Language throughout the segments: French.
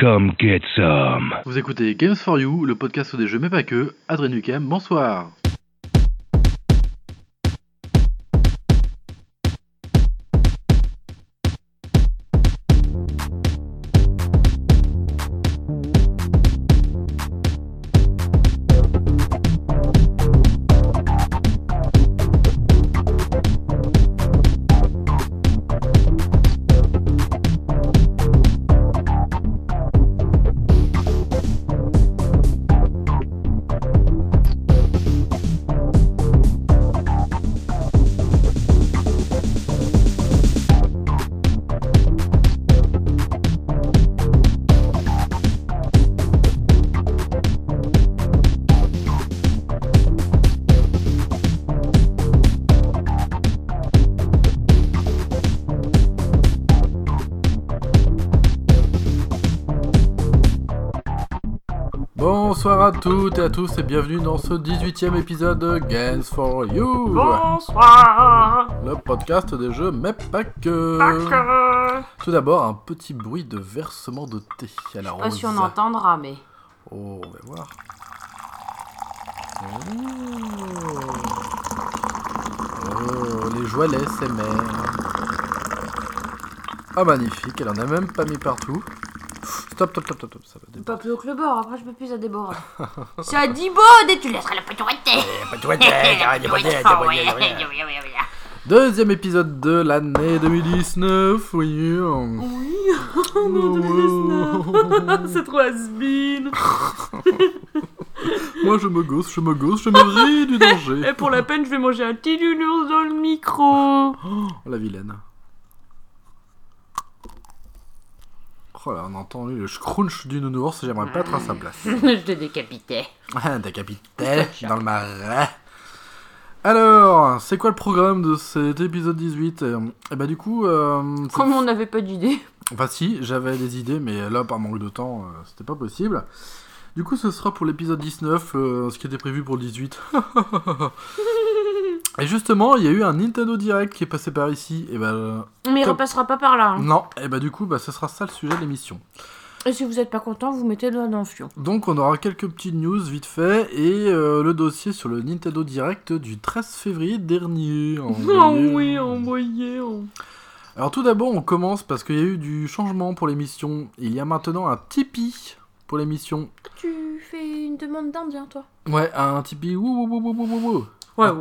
Come get some. Vous écoutez Games for You, le podcast des jeux mais pas que. Adrien Nukem, bonsoir. Toutes et à tous et bienvenue dans ce 18ème épisode de Games for You. Bonsoir Le podcast des jeux mais pas que. Pas Tout d'abord, un petit bruit de versement de thé à la que... Pas rose. si on entendra, mais... Oh, on va voir. Oh. Oh, les joies SMR. Ah, magnifique, elle en a même pas mis partout. Stop, stop, stop, stop, ça va déborder. Pas plus haut que le bord, après je peux plus à déborder. 10 bodes et tu laisseras la petite Deuxième épisode de l'année 2019, oui. Oui, c'est trop has-been. Moi je me gosse, je me gosse, je me ris du danger. Et pour la peine, je vais manger un petit nounours dans le micro. Oh, la vilaine. Oh là, on a entendu le scrunch du nounours, j'aimerais pas être à sa place. je te décapitais. Ah, Décapité dans le marais. Alors, c'est quoi le programme de cet épisode 18 Et bah du coup, euh, Comme on n'avait pas d'idée. enfin si, j'avais des idées, mais là par manque de temps, euh, c'était pas possible. Du coup, ce sera pour l'épisode 19, euh, ce qui était prévu pour le 18. Et justement, il y a eu un Nintendo Direct qui est passé par ici. Et bah euh, Mais il Comme- repassera pas par là. hein. non, et bah du coup, bah ce sera ça le sujet de l'émission. Et si vous êtes pas content, vous mettez le doigt dans le fion. Donc on aura quelques petites news vite fait et euh, le dossier sur le Nintendo Direct du 13 février dernier. Envoyé. oui, envoyé. oh. Alors tout d'abord on commence parce qu'il y a eu du changement pour l'émission. Il y a maintenant un Tipeee pour l'émission. Tu fais une demande d'indien, toi Ouais, un Tipeee. Ouais,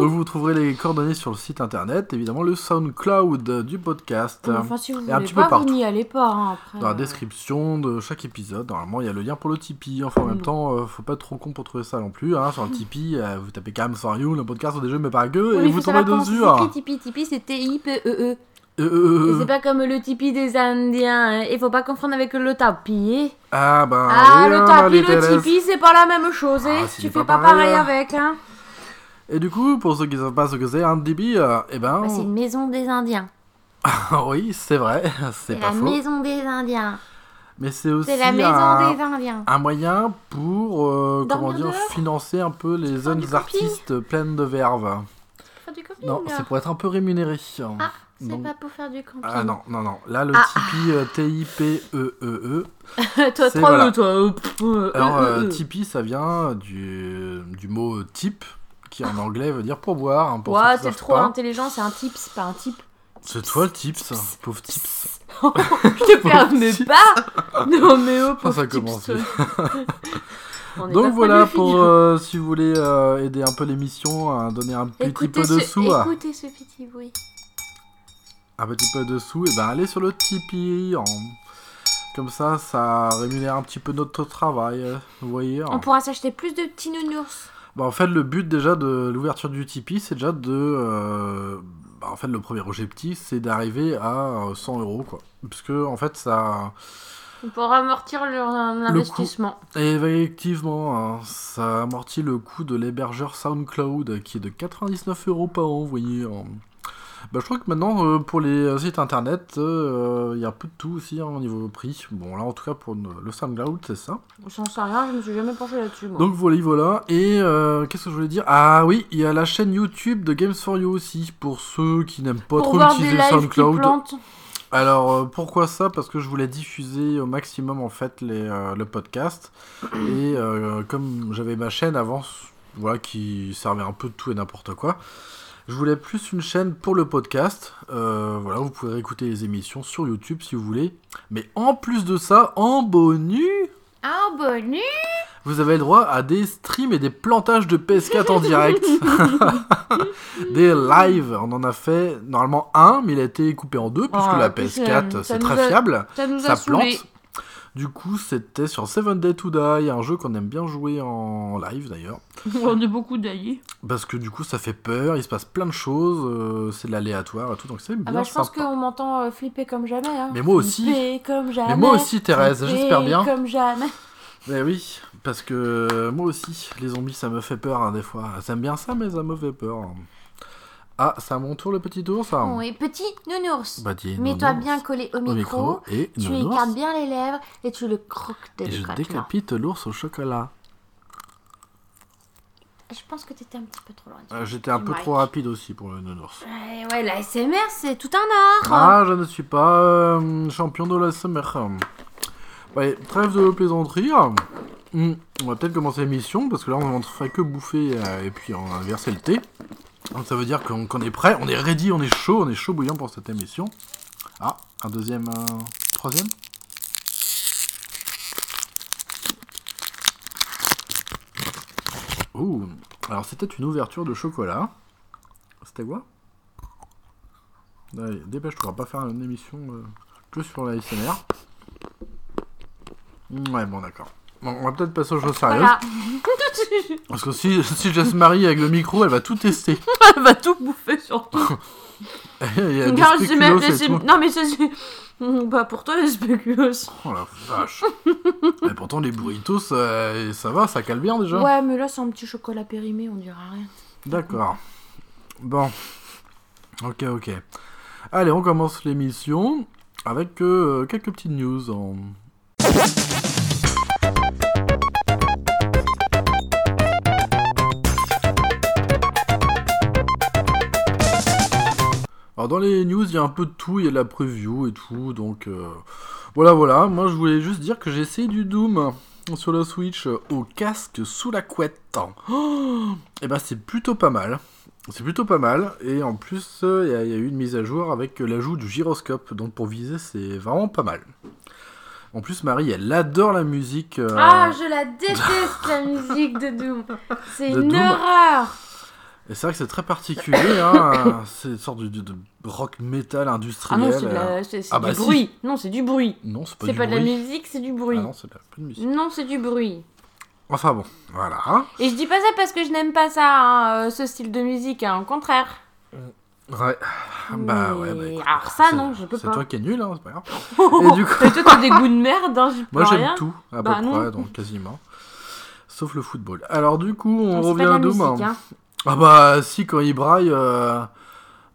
Donc vous trouverez les coordonnées sur le site internet, évidemment le SoundCloud du podcast. Enfin, si vous Et un voulez petit peu pas, vous partout. n'y allez pas. hein, après, Dans la euh. description de chaque épisode, normalement il y a le lien pour le Tipeee. Enfin en même Non. temps, euh, faut pas être trop con pour trouver ça non plus. Hein. Sur le Tipeee, euh, vous tapez Cam for You, le podcast des jeux mais pas que, Oui, et vous tombez dessus. hein. Tipeee. Tipeee, c'est T-I-P-E-E. Euh, euh, Et euh, c'est pas comme le Tipeee des Indiens. hein. Il faut pas confondre avec le tapis. Ah ben Ah, le hein, tapis, les le. Tipeee, c'est pas la même chose. hein. Ah, tu fais pas pareil, pareil hein. avec. Hein. Et du coup, pour ceux qui savent pas ce que c'est un Tipeee, euh, eh ben, Bah, c'est une maison des Indiens. oui, c'est vrai, c'est pas la faux. maison des Indiens. Mais c'est aussi la maison un, des Indiens. un moyen pour, euh, comment dire, financer un peu les jeunes artistes pleines de verve. Faire du camping. Non, c'est pour être un peu rémunéré. Ah, c'est Donc- pas pour faire du camping. Ah non, non, non. Là, le Ah. Tipeee euh, T-I-P-E-E-E. toi, C'est- trop, voilà. toi. euh, pff, euh, Alors, euh, euh, euh. Tipeee, ça vient du, du mot euh, type, qui en anglais veut dire pourboire. hein, pour Ouais, t'es trop pas. intelligent, c'est un tips, pas un type. C'est toi le tips, pauvre tips. Je te permets pas Non mais oh, Ça, pauvre ça tips. Donc voilà, pour euh, si vous voulez euh, aider un peu l'émission, à donner un petit Écoutez peu de ce- sous, à- Écoutez ce petit bruit. Un petit peu de sous, et ben allez sur le Tipeee. en- Comme ça, ça rémunère un petit peu notre travail, euh, vous voyez. On pourra s'acheter plus de petits nounours. Bah, en fait, le but déjà de l'ouverture du Tipeee, c'est déjà de. euh, bah, en fait, le premier objectif, c'est d'arriver à euh, 100 euros, quoi. Parce que, en fait, ça. On pourra amortir leur euh, investissement. Et effectivement, hein, ça amortit le coût de l'hébergeur SoundCloud, qui est de 99 euros par an, vous voyez. hein. Bah, je crois que maintenant, euh, pour les euh, sites internet, euh, il y a un peu de tout aussi hein, au niveau prix. Bon, là, en tout cas, pour le le SoundCloud, c'est ça. J'en sais rien, je me suis jamais penché là-dessus. moi. Donc voilà, voilà. Et euh, qu'est-ce que je voulais dire? Ah oui, il y a la chaîne YouTube de Games for You aussi, pour ceux qui n'aiment pas Pour trop voir des utiliser qui SoundCloud. plantent. Alors euh, pourquoi ça? Parce que je voulais diffuser au maximum en fait les, euh, le podcast et euh, comme j'avais ma chaîne avant, voilà qui servait un peu de tout et n'importe quoi. Je voulais plus une chaîne pour le podcast. Euh, voilà, vous pouvez écouter les émissions sur YouTube si vous voulez. Mais en plus de ça, en bonus, Un bonus vous avez le droit à des streams et des plantages de PS4 en direct. des lives. On en a fait normalement un, mais il a été coupé en deux, puisque Ah, la puis c'est- PS4, ça c'est très a- fiable. Ça nous a Ça plante. Du coup, c'était sur Seven Day to Die, un jeu qu'on aime bien jouer en live d'ailleurs. On est beaucoup d'ailleurs. Parce que du coup, ça fait peur, il se passe plein de choses, euh, c'est de l'aléatoire et tout, donc c'est bien Ah bah je pense qu'on m'entend euh, flipper comme jamais. Hein. Mais moi aussi. Flipper comme jamais. Mais moi aussi, Thérèse, j'espère bien. comme jamais. Mais oui, parce que moi aussi, les zombies, ça me fait peur hein, des fois. J'aime bien ça, mais ça me fait peur. Ah, c'est à mon tour le petit tour, ça Oui, petit nounours. Bah, Mets-toi bien collé au au micro. et Tu nounours. écartes bien les lèvres et tu le croques Et je décapite l'ours au chocolat. Je pense que t'étais un petit peu trop loin. Euh, J'étais un peu trop rapide aussi pour le nounours. Ouais, ouais, la SMR, c'est tout un art. Ah, je ne suis pas euh, champion de la SMR. Ouais, trêve de plaisanterie. Hmm, On va peut-être commencer l'émission parce que là on ne fait que bouffer euh, et puis on a versé le thé. Donc ça veut dire qu'on est prêt, on est ready, on est chaud, on est chaud bouillant pour cette émission. Ah, un deuxième, un troisième Ouh, alors c'était une ouverture de chocolat. C'était quoi? Allez, dépêche-toi, on va pas faire une émission euh, que sur la SMR. Ouais, bon, d'accord. Bon, on va peut-être passer aux choses sérieuses. Voilà. Parce que si, si Jess Marie avec le micro, elle va tout tester. Elle va tout bouffer surtout. Il y a des Non, même- mais ça c'est. Bah pour toi les spéculoos. Oh la vache. Et pourtant, les burritos, ça, ça va, ça cale bien déjà. Ouais, mais là c'est un petit chocolat périmé, on dirait rien. D'accord. Bon. Ok, ok. Allez, on commence l'émission avec euh, quelques petites news. En... Alors dans les news, il y a un peu de tout, il y a de la preview et tout, donc euh, voilà, voilà. Moi, je voulais juste dire que j'ai essayé du Doom sur la Switch euh, au casque sous la couette. et ben c'est plutôt pas mal. C'est plutôt pas mal. Et en plus, euh, il y, a- il y a eu une mise à jour avec l'ajout du gyroscope. Donc pour viser, c'est vraiment pas mal. En plus, Marie, elle adore la musique. euh, Ah, je la déteste la musique de Doom. C'est une Doom. horreur. Et c'est vrai que c'est très particulier. hein. c'est une sorte de, de- de rock metal Ah industriel. non, c'est euh. la- c'est- c'est Ah du bah si. bruit. Non, c'est du bruit. Non, c'est pas C'est du pas de la bruit. musique, c'est du bruit. Ah non, c'est de la plus de musique. Non, c'est du bruit. Enfin bon, voilà. Et je dis pas ça parce que je n'aime pas ça, hein, euh, ce style de musique, hein, au contraire. Ouais. Bah ouais, bah écoute, alors ça, c'est- non, je peux C'est pas. toi qui es nul, hein, c'est pas grave. Et du coup- toi, t'as des goûts de merde, hein, j'y Moi j'aime rien. tout, à Bah peu non. près, donc quasiment. Sauf le football. Alors du coup, on c'est revient à Doom. musique, hein. Ah bah si, quand il braille, euh...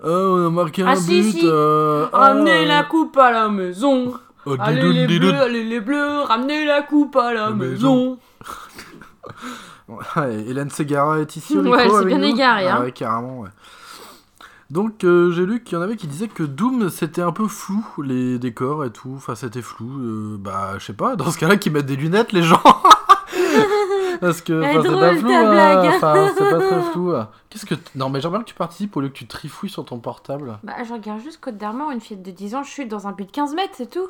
euh, on a marqué Ah, un si, but. si. euh, Ramenez ah, la coupe à la maison. oh, Allez didoun, les didoun. bleus, allez les bleus, ramenez la coupe à la La maison. Ouais, Hélène Segara est ici au Ouais, micro elle s'est avec bien nous égarée, Ah hein. ouais, carrément, ouais. Donc euh, j'ai lu qu'il y en avait qui disaient que Doom c'était un peu flou, les décors et tout, enfin c'était flou, euh, bah je sais pas, dans ce cas-là qu'ils mettent des lunettes les gens Parce que enfin, c'est pas flou, hein. enfin c'est pas très flou. hein. Qu'est-ce que... t- Non mais j'aimerais bien que tu participes au lieu que tu trifouilles sur ton portable. Bah, je regarde juste Côte d'Armor, une fille de 10 ans, je suis dans un but de 15 mètres, c'est tout.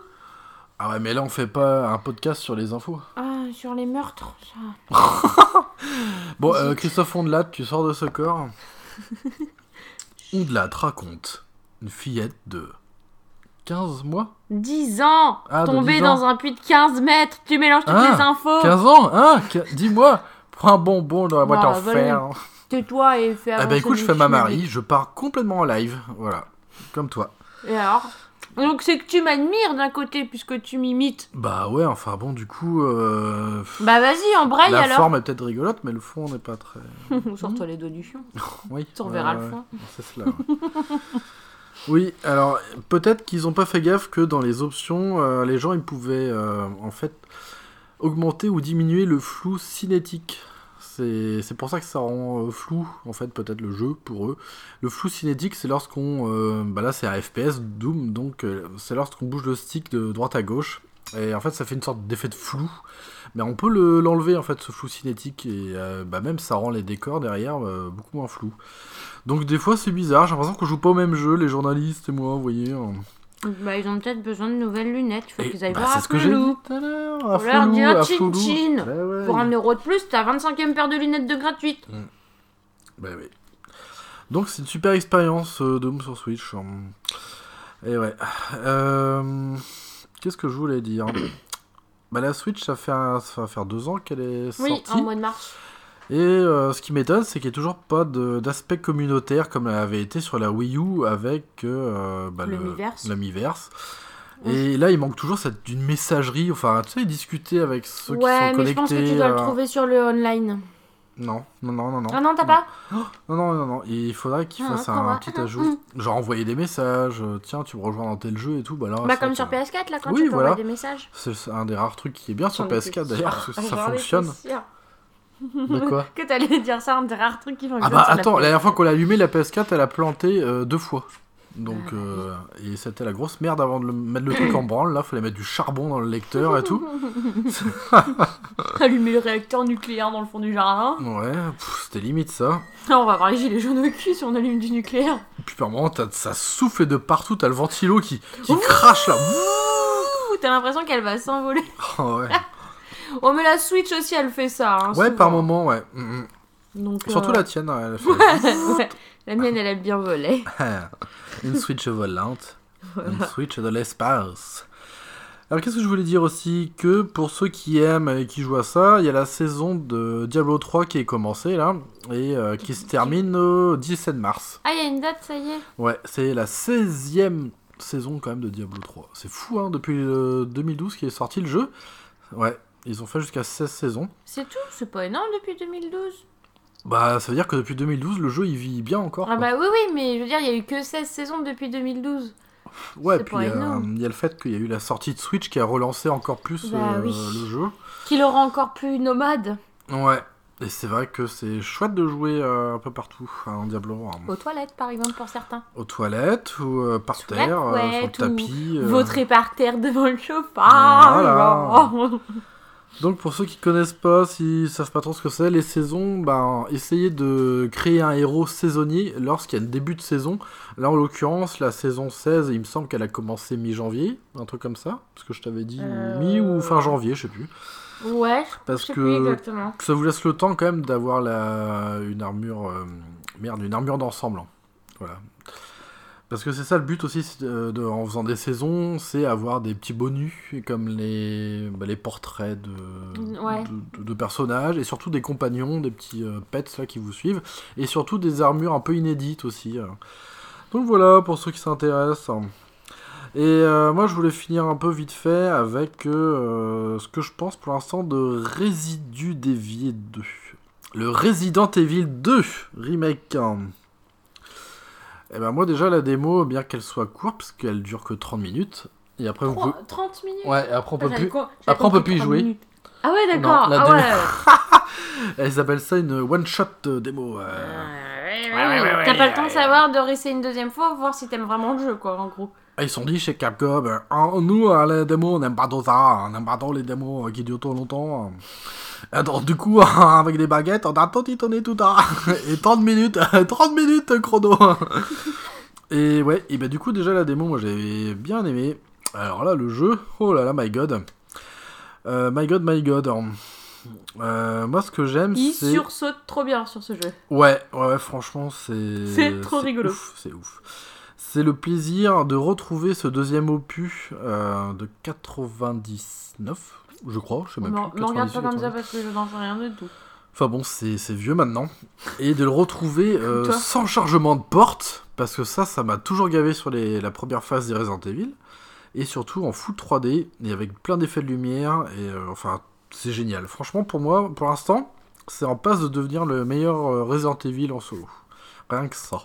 Ah ouais mais là on fait pas un podcast sur les infos. Ah, sur les meurtres, ça. Bon euh, Christophe Ondelat, tu sors de ce corps. Ondelat raconte une fillette de 15 mois 10 ans Ah, Tombé 10 ans. dans un puits de 15 mètres Tu mélanges toutes Ah, les infos 15 ans Hein Dis-moi Prends un bonbon dans la boîte en fer. Tais-toi et fais Ah bah écoute, je fais ma. Marie, je pars complètement en live. Voilà. Comme toi. Et alors? Donc c'est que tu m'admires d'un côté, puisque tu m'imites. Bah ouais, enfin bon, du coup... euh, Bah vas-y, en braille La alors forme est peut-être rigolote, mais le fond n'est pas très... Sors-toi les doigts du fion. Oui. Tu reverras le fond. C'est cela. oui, alors peut-être qu'ils ont pas fait gaffe que dans les options, euh, les gens ils pouvaient euh, en fait augmenter ou diminuer le flou cinétique. c'est pour ça que ça rend euh, flou, en fait, peut-être le jeu pour eux. Le flou cinétique, c'est lorsqu'on. bah là, c'est un FPS, Doom, donc c'est lorsqu'on bouge le stick de droite à gauche. Et en fait, ça fait une sorte d'effet de flou. Mais on peut le- l'enlever, en fait, ce flou cinétique. Et euh, bah, même, ça rend les décors derrière euh, beaucoup moins flous. Donc, des fois, c'est bizarre. J'ai l'impression qu'on joue pas au même jeu, les journalistes et moi, vous voyez. hein. Bah, ils ont peut-être besoin de nouvelles lunettes. Il faut qu'ils aillent bah, voir c'est à ce que j'ai dit tout à l'heure. Faut leur dire chin chin. Bah ouais, Pour un euro de plus, t'as 25ème paire de lunettes de gratuite. Bah oui. Donc c'est une super expérience euh, Doom sur Switch. hum. Et ouais. Euh, Qu'est-ce que je voulais dire? Bah la Switch, ça fait un- ça va faire deux ans qu'elle est Oui, sortie. en mois de mars. Et euh, ce qui m'étonne, c'est qu'il n'y a toujours pas de- d'aspect communautaire comme elle avait été sur la Wii U avec euh, bah, Le. Et là, il manque toujours cette une messagerie, enfin, tu sais, discuter avec ceux qui ouais, sont mais je connectés. pense que tu dois le euh, trouver sur le online. Non, non, non, non, non. Ah non, t'as pas Non, non, non, non. Il faudrait qu'il Ah, fasse un petit Ah, ajout. Genre envoyer des messages. euh, Tiens, tu me rejoins dans tel jeu et tout. Bah, là, Bah, c'est comme sur que PS4, là, quand Oui, tu peux voilà. envoyer des messages. C'est un des rares trucs qui est bien sur J'en étais PS4 d'ailleurs, sûre. parce que ça J'en étais fonctionne. sûre De quoi Que t'allais dire ça, un des rares trucs qui fonctionnent. Ah bah sur la attends, la PS4. dernière fois qu'on l'a allumé, la PS4, elle a planté euh, deux fois. Donc, euh, et c'était la grosse merde avant de le- mettre le truc en branle. Là, fallait mettre du charbon dans le lecteur et tout. Allumer le réacteur nucléaire dans le fond du jardin. Ouais, c'était limite ça. On va avoir les gilets jaunes au cul si on allume du nucléaire. Et puis par moment, ça souffle de partout. T'as le ventilo qui, qui crache là. T'as l'impression qu'elle va s'envoler. Oh, ouais. Oh, mais la Switch aussi, elle fait ça. hein, ouais, souvent. par moment, ouais. Mm, mm. Donc, Surtout euh, la tienne, elle fait ouais, la mienne, elle aime bien voler. une Switch volante, une Switch de l'espace. Alors qu'est-ce que je voulais dire aussi Que pour ceux qui aiment et qui jouent à ça, il y a la saison de Diablo 3 qui est commencée là, et euh, qui se termine au 17 mars. Ah, il y a une date, ça y est. Ouais, c'est la 16e saison quand même de Diablo 3. C'est fou, hein, depuis euh, 2012 qui est sorti le jeu. Ouais, ils ont fait jusqu'à 16 saisons. C'est tout, c'est pas énorme depuis 2012. Bah, ça veut dire que depuis 2012, le jeu il vit bien encore. Ah quoi. bah oui, oui, mais je veux dire, il y a eu que 16 saisons depuis 2012. Ouais, puis euh, il y a le fait qu'il y a eu la sortie de Switch qui a relancé encore plus Bah euh, oui. le jeu. Qui le rend encore plus nomade Ouais, et c'est vrai que c'est chouette de jouer euh, un peu partout hein, en Diablo. hein. aux toilettes, par exemple, pour certains. Aux toilettes ou euh, par Sous terre, euh, sur le tapis. Vautré par terre devant le Voilà. Donc pour ceux qui connaissent pas, s'ils savent pas trop ce que c'est, les saisons, ben essayez de créer un héros saisonnier lorsqu'il y a un début de saison. Là en l'occurrence, la saison 16, il me semble qu'elle a commencé mi-janvier, un truc comme ça, parce que je t'avais dit Euh, mi ou fin janvier, je sais plus. ouais, Parce je sais que- plus exactement. Ça vous laisse le temps quand même d'avoir la... une armure, euh, merde, une armure d'ensemble. hein. Voilà. Parce que c'est ça le but aussi c'est de- de- en faisant des saisons, c'est avoir des petits bonus comme les, bah, les portraits de, Ouais. de, de- de personnages et surtout des compagnons, des petits euh, pets là qui vous suivent et surtout des armures un peu inédites aussi. euh. Donc voilà pour ceux qui s'intéressent. Et euh, moi je voulais finir un peu vite fait avec euh, ce que je pense pour l'instant de Resident Evil 2. Le Resident Evil 2 remake. hein. Et ben moi déjà la démo, bien qu'elle soit courte, parce qu'elle dure que 30 minutes, et après vous pouvez... 30 minutes Ouais, et après on peut J'avais plus... après, on peut plus y 30 jouer. minutes. Ah ouais, d'accord. Ah ouais. Elles appellent ça une one-shot euh, démo. euh. Ouais, ouais, ouais, ouais, T'as pas le temps de savoir, de réessayer une deuxième fois, voir si t'aimes vraiment le jeu, quoi, en gros. Ah, Ils sont dit chez Capcom, euh, Ah, nous, euh, les démos, on n'aime pas trop ça, on n'aime pas trop les démos qui durent trop longtemps. Donc, du coup, avec des baguettes, on a tout tonné tout à Et 30 minutes, 30 minutes chrono. et ouais, et bah du coup, déjà la démo, moi j'ai bien aimé. Alors là, le jeu, oh là là, my god. Euh, my god, my god. Euh, moi, ce que j'aime, Il c'est. sursaute trop bien sur ce jeu. Ouais, ouais, ouais, franchement, c'est. C'est trop rigolo. C'est ouf. C'est le plaisir de retrouver ce deuxième opus euh, de 99, je crois, je sais même Me plus. me regarde 98, pas comme ça 99. parce que je n'en sais rien du tout. Enfin bon, c'est vieux maintenant. Et de le retrouver euh, sans chargement de porte, parce que ça, ça m'a toujours gavé sur les, la première phase des Resident Evil. Et surtout en full 3D, et avec plein d'effets de lumière, et euh, enfin, c'est génial. Franchement, pour moi, pour l'instant, c'est en passe de devenir le meilleur euh, Resident Evil en solo. Rien que ça.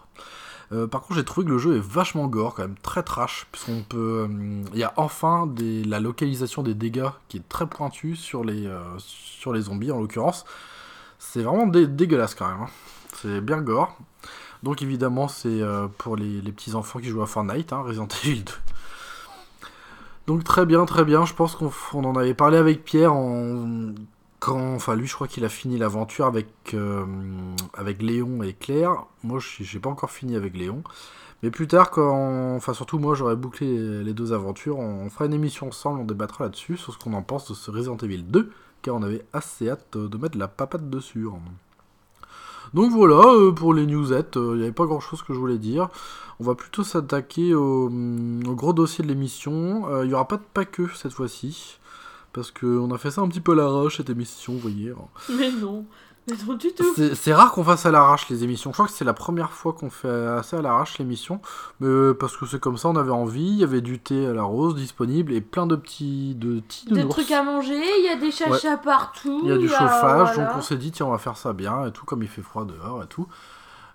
Euh, par contre, j'ai trouvé que le jeu est vachement gore, quand même très trash, puisqu'on peut. euh, Il y a enfin la localisation des dégâts qui est très pointue sur les, euh, zombies en l'occurrence. C'est vraiment dé- dégueulasse quand même. hein. C'est bien gore. Donc évidemment, c'est pour les, petits enfants qui jouent à Fortnite, hein, Resident Evil 2. Donc très bien, très bien. Je pense qu'on en avait parlé avec Pierre en enfin lui, je crois qu'il a fini l'aventure avec euh, avec Léon et Claire. Moi, j'ai pas encore fini avec Léon. Mais plus tard, quand, enfin surtout moi, j'aurais bouclé les, deux aventures. On fera une émission ensemble, on débattra là-dessus sur ce qu'on en pense de ce Resident Evil 2, car on avait assez hâte euh, de mettre la papate dessus. Donc voilà, euh, pour les newsettes, il n'y avait pas grand-chose que je voulais dire. On va plutôt s'attaquer au, gros dossier de l'émission. Euh, Il n'y aura pas de pas cette fois-ci. Parce qu'on a fait ça un petit peu à l'arrache cette émission, vous voyez. Mais non, mais non du tout. C'est rare qu'on fasse à l'arrache les émissions. Je crois que c'est la première fois qu'on fait assez à l'arrache l'émission. Mais euh, parce que c'est comme ça, on avait envie. Il y avait du thé à la rose disponible et plein de petits de petits Des trucs à manger, il y a des chachas partout. Il y a du y a- chauffage, voilà. donc on s'est dit, tiens, on va faire ça bien et tout, comme il fait froid dehors et tout.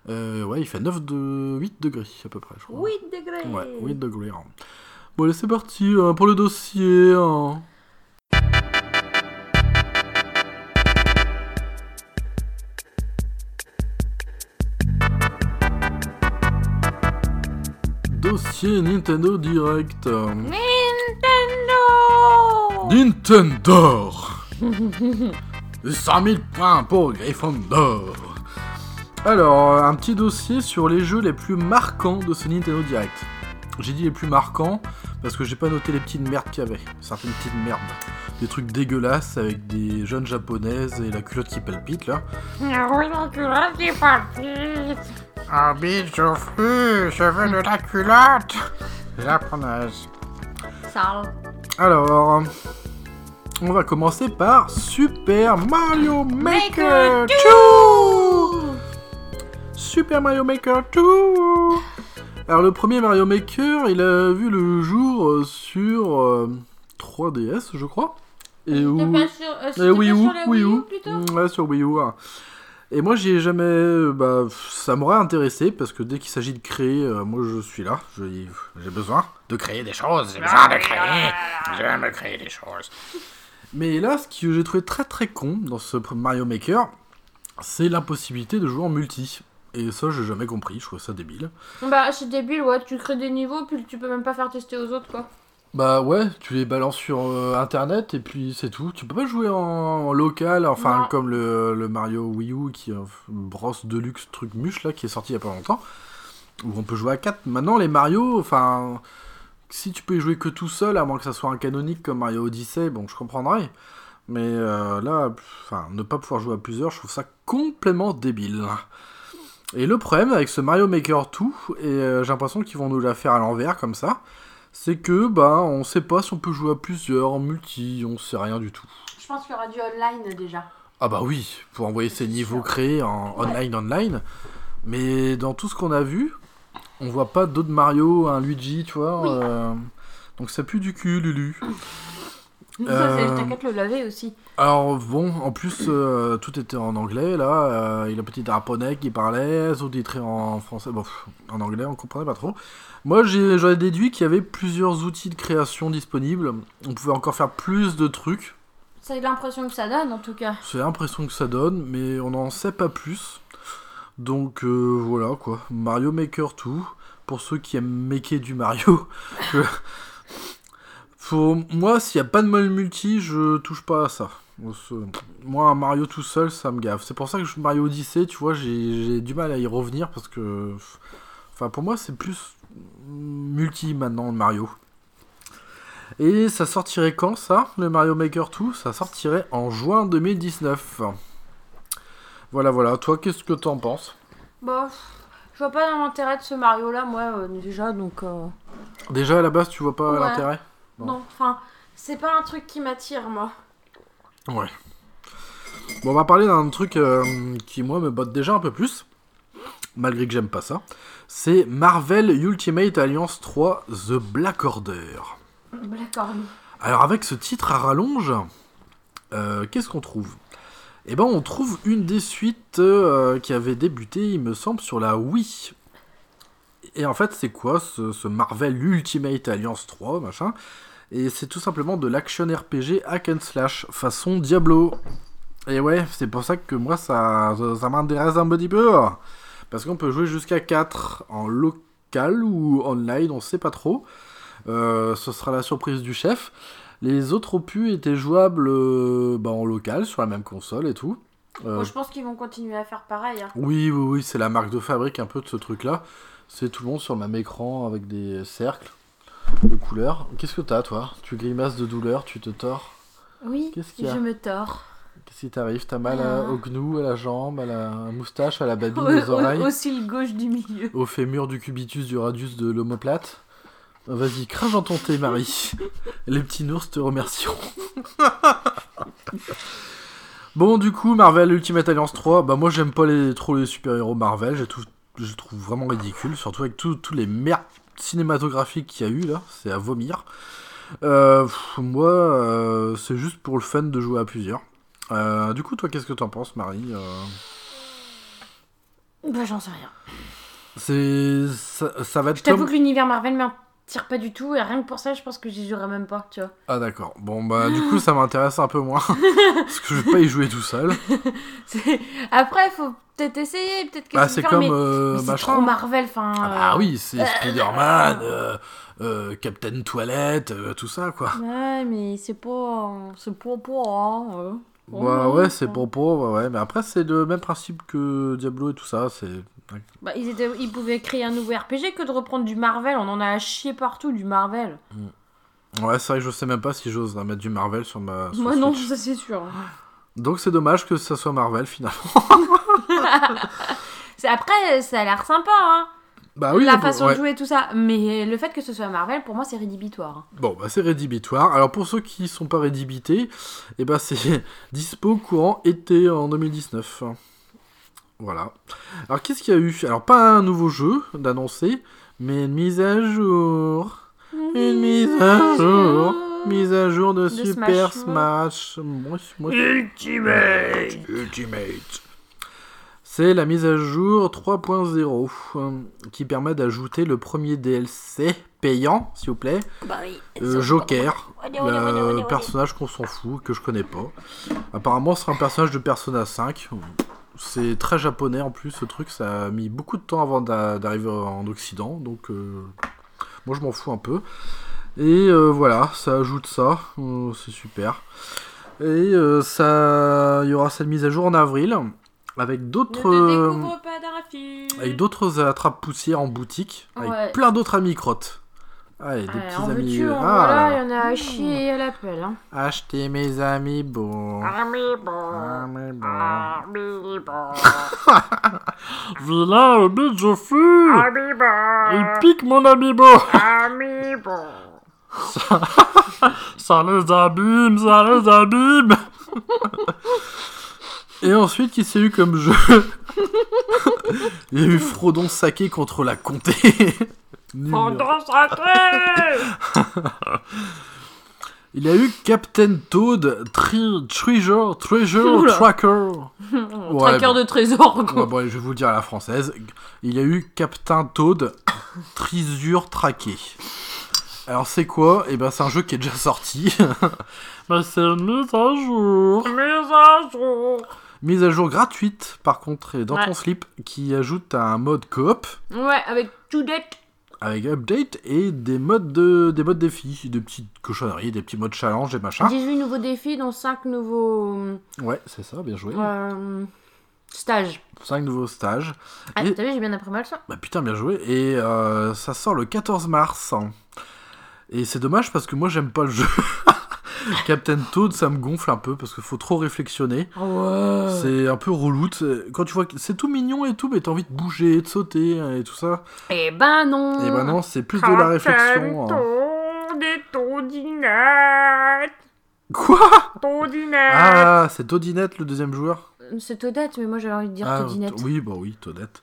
Euh, ouais, il fait 9 de... 8 degrés à peu près, je crois. 8 degrés. Ouais, 8 degrés. hein. Bon, allez, c'est parti hein, pour le dossier. hein. Dossier Nintendo Direct. Nintendo Nintendo 100 000 points pour Gryffondor Alors, un petit dossier sur les jeux les plus marquants de ce Nintendo Direct. J'ai dit les plus marquants parce que j'ai pas noté les petites merdes qu'il y avait. Certaines petites merdes. Des trucs dégueulasses avec des jeunes japonaises et la culotte qui palpite là. Oui, la culotte qui palpite. Ah, bijou fru, je veux de la culotte japonaise. Sale. Alors, on va commencer par Super Mario Maker 2 Super Mario Maker 2 Alors le premier Mario Maker, il a vu le jour euh, sur euh, 3DS, je crois. Et où... pas sur, euh, Et Wii pas U, sur Wii Wii U U. plutôt Ouais, sur Wii U. hein. Et moi, j'y ai jamais. euh, Bah, ça m'aurait intéressé parce que dès qu'il s'agit de créer, euh, moi je suis là. J'ai besoin de créer des choses. J'ai besoin de créer. J'aime créer des choses. Mais là, ce que j'ai trouvé très très con dans ce Mario Maker, c'est l'impossibilité de jouer en multi. Et ça, j'ai jamais compris. Je trouve ça débile. Bah, c'est débile, ouais. Tu crées des niveaux, puis tu peux même pas faire tester aux autres, quoi. Bah ouais, tu les balances sur euh, internet et puis c'est tout. Tu peux pas jouer en, en local, enfin Non. comme le, le Mario Wii U qui est un brosse Deluxe truc muche là qui est sorti il y a pas longtemps. Où on peut jouer à 4. Maintenant les Mario, enfin si tu peux y jouer que tout seul, à moins que ça soit un canonique comme Mario Odyssey, bon je comprendrais. Mais euh, là, enfin ne pas pouvoir jouer à plusieurs, je trouve ça complètement débile. Et le problème avec ce Mario Maker 2, et euh, j'ai l'impression qu'ils vont nous la faire à l'envers comme ça, c'est que bah on sait pas si on peut jouer à plusieurs en multi, on sait rien du tout. Je pense qu'il y aura du online déjà. Ah bah oui, pour envoyer ces niveaux créés en Ouais. online online, mais dans tout ce qu'on a vu, on voit pas d'autres Mario, un Luigi, tu vois. Oui. euh, donc ça pue du cul, Lulu. Euh, t'as qu'à te le laver aussi. Alors bon, en plus euh, tout était en anglais là, euh, il y a un petit japonais qui parlait, sous-titré en français, bon, pff, en anglais on comprenait pas trop. Moi j'aurais déduit qu'il y avait plusieurs outils de création disponibles, on pouvait encore faire plus de trucs, C'est l'impression que ça donne en tout cas. c'est l'impression que ça donne, mais on n'en sait pas plus. Donc euh, voilà quoi, Mario Maker 2, pour ceux qui aiment maker du Mario. Pour moi, s'il n'y a pas de mode multi, je touche pas à ça. Moi, un Mario tout seul, ça me gave. C'est pour ça que je Mario Odyssey, tu vois, j'ai du mal à y revenir parce que. Enfin, pour moi, c'est plus multi maintenant, le Mario. Et ça sortirait quand ça, le Mario Maker 2 Ça sortirait en juin 2019. Voilà, voilà. Toi, qu'est-ce que t'en penses? Bah, pff, je vois pas l'intérêt de ce Mario là, moi euh, déjà, donc. euh, Déjà, à la base, tu vois pas Ouais. l'intérêt? Bon. Non, enfin, c'est pas un truc qui m'attire moi. Ouais. Bon, on va parler d'un truc euh, qui, moi, me botte déjà un peu plus, malgré que j'aime pas ça. C'est Marvel Ultimate Alliance 3 The Black Order. D'accord. Alors, avec ce titre à rallonge, euh, qu'est-ce qu'on trouve? Eh ben, on trouve une des suites euh, qui avait débuté, il me semble, sur la Wii. Et en fait, c'est quoi ce, ce Marvel Ultimate Alliance 3, machin? Et c'est tout simplement de l'action RPG hack and slash, façon Diablo. Et ouais, c'est pour ça que moi, ça, ça, ça m'intéresse un petit peu. Parce qu'on peut jouer jusqu'à 4 en local ou online, on sait pas trop. Euh, ce sera la surprise du chef. Les autres opus étaient jouables euh, bah, en local, sur la même console et tout. Euh, Bon, je pense qu'ils vont continuer à faire pareil. hein. oui, oui, oui, c'est la marque de fabrique un peu de ce truc-là. C'est tout le monde sur le même écran avec des cercles de couleurs. Qu'est-ce que t'as, toi? Tu grimaces de douleur, tu te tords? Oui, Qu'est-ce qu'il y a? je me tords. Qu'est-ce qui t'arrive T'as mal à- Ah. au genou, à la jambe, à la moustache, à la babine Au, des au- oreilles, au cil gauche du milieu. au fémur du cubitus du radius de l'omoplate Vas-y, crache dans ton thé, Marie. Les petits nours te remercieront. bon, du coup, Marvel Ultimate Alliance 3, bah moi j'aime pas les, trop les super-héros Marvel, je trouve, je trouve vraiment ridicule, surtout avec tous tous les merdes cinématographiques qu'il y a eu là, c'est à vomir. Euh, pff, moi, euh, c'est juste pour le fun de jouer à plusieurs. Euh, du coup, toi, qu'est-ce que t'en penses, Marie Euh, Bah, j'en sais rien. C'est ça, ça va être Je t'avoue comme... que l'univers Marvel m'attire pas du tout. Et rien que pour ça, je pense que j'y jouerai même pas, tu vois. Ah d'accord. Bon bah du coup ça m'intéresse un peu moins parce que je vais pas y jouer tout seul. Après, faut peut-être essayer. Peut-être que Bah c'est comme mais- euh, mais c'est trop Marvel, enfin. Ah bah euh, oui, c'est Spider-Man, euh, euh, Captain Toilette, euh, tout ça quoi. Ouais, mais c'est pas. C'est pas pour. Hein, euh. Bah Oh, ouais, c'est pour, ouais, mais après c'est le même principe que Diablo et tout ça, c'est... Bah, ils, étaient... ils pouvaient créer un nouveau RPG que de reprendre du Marvel. On en a à chier partout, du Marvel. Ouais, c'est vrai que je sais même pas si j'ose mettre du Marvel sur ma sur Moi, non, Switch. ça c'est sûr. Donc c'est dommage que ça soit Marvel finalement. Après, ça a l'air sympa, hein. Bah oui, la bon, façon ouais. de jouer, tout ça. Mais le fait que ce soit Marvel, pour moi, c'est rédhibitoire. Bon, bah c'est rédhibitoire. Alors pour ceux qui sont pas rédhibités, et bah c'est dispo courant été en 2019. Voilà. Alors qu'est-ce qu'il y a eu? Alors pas un nouveau jeu d'annoncer, mais une mise à jour. Une mise à jour. Mise à jour de, De Super Smash Smash. Ultimate. Ultimate. C'est la mise à jour 3.0 euh, qui permet d'ajouter le premier DLC payant, s'il vous plaît, Bah oui. euh, Joker, le personnage qu'on s'en fout, que je connais pas. Apparemment, ce sera un personnage de Persona 5. C'est très japonais en plus, ce truc. Ça a mis beaucoup de temps avant d'a- d'arriver en Occident, donc euh, moi je m'en fous un peu. Et euh, voilà, ça ajoute ça, c'est super. Et ça, il y aura cette mise à jour en avril avec d'autres. euh, avec d'autres attrapes poussières en boutique, avec plein d'autres amis crottes. Allez, des Ouais, petits en amis. veux-tu, en Ah, voilà, il y en a à chier et à l'appel. Hein. Achetez mes amis bons. Amiibo. Amis bons. Amiibo. Vilain hobbit, je fus Amiibo. pique mon amiibo Amiibo. Ça les abîme, ça les abîme Et ensuite, qui s'est eu comme jeu Il y a eu Frodon Saké contre la comté. Pendant sacré. Il y a eu Captain Toad Treasure, Treasure. Tracker. Tracker bon. de trésor, Ouais, quoi. bon, je vais vous le dire à la française. Il y a eu Captain Toad Trisure Traqué. Alors c'est quoi? Eh ben c'est un jeu qui est déjà sorti. bah c'est une mise à jour. Mise à jour. Mise à jour gratuite par contre dans Ouais. ton slip qui ajoute un mode coop Ouais, avec Toadette. avec update et des modes de des modes défis, des petites cochonneries, des petits modes challenge et machin. 18 nouveaux défis, dont 5 nouveaux Ouais, c'est ça, bien joué. euh, stages. 5 nouveaux stages. Ah, Et- t'as vu, j'ai bien appris mal ça. Bah putain, bien joué. Et euh, ça sort le 14 mars. Et c'est dommage parce que moi j'aime pas le jeu. Captain Toad, ça me gonfle un peu parce qu'il faut trop réflexionner. Ouais. C'est un peu relou. c'est- Quand tu vois que c'est tout mignon et tout, mais t'as envie de bouger, de sauter hein, et tout ça. Eh ben non. Et bah non, c'est plus de la réflexion. hein. Toad et Toadinette. Quoi? Toadinette. Ah, c'est Toadinette le deuxième joueur C'est Toadette, mais moi j'avais envie de dire ah, Toadinette. t- Oui, bah oui, Toadette.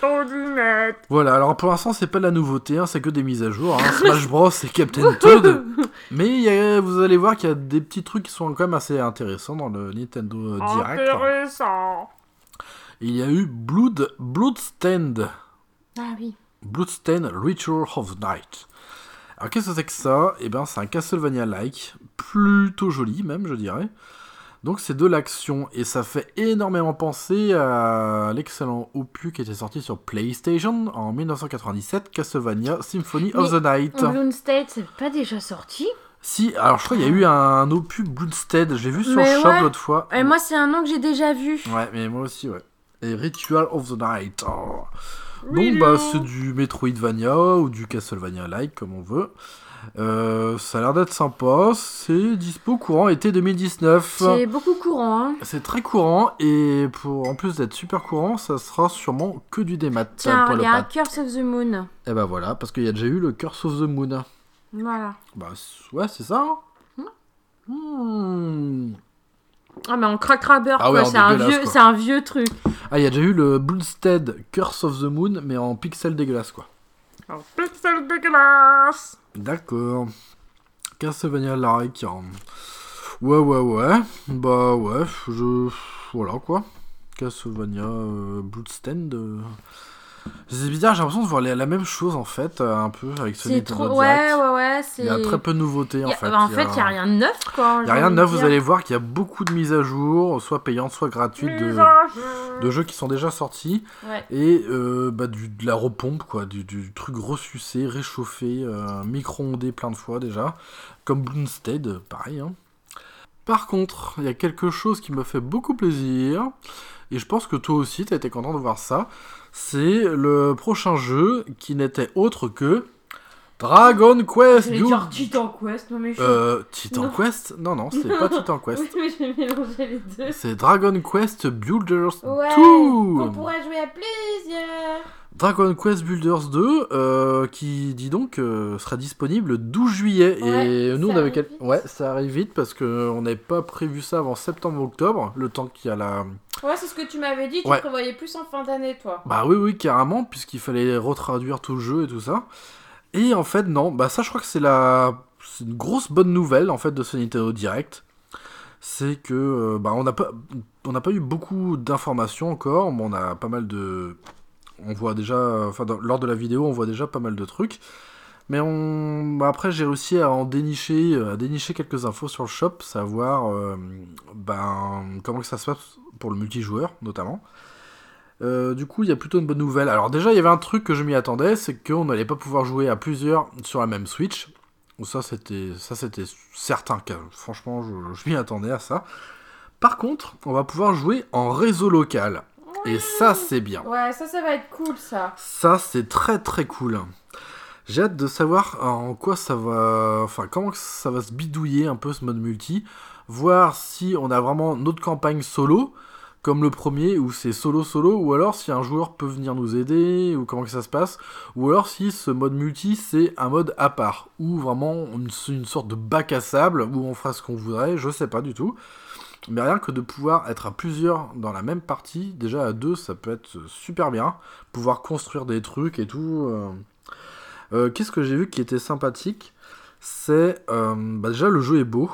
Toadinette. Voilà, alors pour l'instant, c'est pas de la nouveauté, hein, c'est que des mises à jour. hein. Smash Bros, c'est Captain Toad. Mais il y a- vous allez voir qu'il y a des petits trucs qui sont quand même assez intéressants dans le Nintendo Direct. Intéressant. Il y a eu Blood, Bloodstained. Ah oui. Bloodstained Ritual of Night. Alors qu'est-ce que c'est que ça? Eh ben c'est un Castlevania-like, plutôt joli même je dirais. Donc c'est de l'action et ça fait énormément penser à l'excellent opus qui était sorti sur PlayStation en 1997, Castlevania Symphony of the Night. Bloom State, c'est pas déjà sorti? Si, alors je crois qu'il y a eu un opus Bloodstead, j'ai vu sur shop ouais. l'autre fois. Et moi, c'est un nom que j'ai déjà vu. Ouais, mais moi aussi, ouais. Et Ritual of the Night. oh. Donc bah c'est du Metroidvania ou du Castlevania-like comme on veut. Euh, ça a l'air d'être sympa, c'est dispo courant été 2019. C'est beaucoup courant, hein. C'est très courant et pour en plus d'être super courant, ça sera sûrement que du démat Tiens, le regarde, pat. Curse of the Moon. Et bah voilà, parce qu'il y a déjà eu le Curse of the Moon. Voilà. Bah ouais, c'est ça. hein. Hmm. Ah, mais on craquera beurre, Ah ouais, en C'est un, vieux, quoi. c'est un vieux truc. Ah, il y a déjà eu le Bloodstead Curse of the Moon, mais en pixel dégueulasse quoi. Un pixel dégueulasse. D'accord. Castlevania-like. hein. Ouais, ouais, ouais. Bah ouais, je... Voilà quoi. Castlevania euh, Bloodstead. euh. C'est bizarre, j'ai l'impression de voir la, même chose en fait, euh, un peu avec Nintendo trop. Ouais, ouais, ouais. Il y a très peu de nouveautés en fait. bah, en fait, il n'y a rien de neuf, quoi. Il y a rien de neuf, vous allez voir qu'il y a beaucoup de mises à jour, soit payantes, soit gratuites, de, jeux qui sont déjà sortis. Ouais. Et euh, bah, du, de la repompe, quoi, du, du truc ressucé, réchauffé, euh, micro-ondé plein de fois déjà. Comme Bloomstead, pareil. hein. Par contre, il y a quelque chose qui me fait beaucoup plaisir, et je pense que toi aussi, tu as été content de voir ça. C'est le prochain jeu qui n'était autre que Dragon Quest J'allais dire Titan Quest, non mais je Euh, Titan Non. Quest Non, non, c'est pas Titan Quest. Oui, mais j'ai mélangé les deux. C'est Dragon Quest Builders Ouais, 2 on pourrait jouer à plusieurs. Dragon Quest Builders 2 euh, qui dit donc euh, sera disponible le 12 juillet Ouais, et nous on avait quel- ouais ça arrive vite parce que on n'avait pas prévu ça avant septembre octobre le temps qu'il y a la Ouais, c'est ce que tu m'avais dit, tu Ouais. prévoyais plus en fin d'année, toi. bah oui oui carrément puisqu'il fallait retraduire tout le jeu et tout ça et en fait non. Bah ça je crois que c'est la une grosse bonne nouvelle en fait de ce Nintendo Direct. C'est que euh, bah on n'a pas pas eu beaucoup d'informations encore on a pas mal de on voit déjà enfin lors de la vidéo on voit déjà pas mal de trucs. Mais on bah, après j'ai réussi à en dénicher euh, à dénicher quelques infos sur le shop savoir euh, ben comment que ça se passe pour le multijoueur notamment Euh, du coup, il y a plutôt une bonne nouvelle. Alors déjà, il y avait un truc que je m'y attendais, c'est qu'on n'allait pas pouvoir jouer à plusieurs sur la même Switch. Ça, c'était ça, c'était certain. que- Franchement, je, je m'y attendais à ça. Par contre, on va pouvoir jouer en réseau local. Et ça, c'est bien. Ouais, ça, ça va être cool, ça. Ça, c'est très très cool. J'ai hâte de savoir en quoi ça va. Enfin, comment ça va se bidouiller un peu ce mode multi. Voir si on a vraiment notre campagne solo, comme le premier, où c'est solo-solo, ou alors si un joueur peut venir nous aider, ou comment que ça se passe. Ou alors si ce mode multi, c'est un mode à part, ou vraiment une, une sorte de bac à sable, où on fera ce qu'on voudrait, je sais pas du tout. Mais rien que de pouvoir être à plusieurs dans la même partie, déjà à deux, ça peut être super bien. Pouvoir construire des trucs et tout. euh. Euh, Qu'est-ce que j'ai vu qui était sympathique? C'est euh, bah déjà le jeu est beau.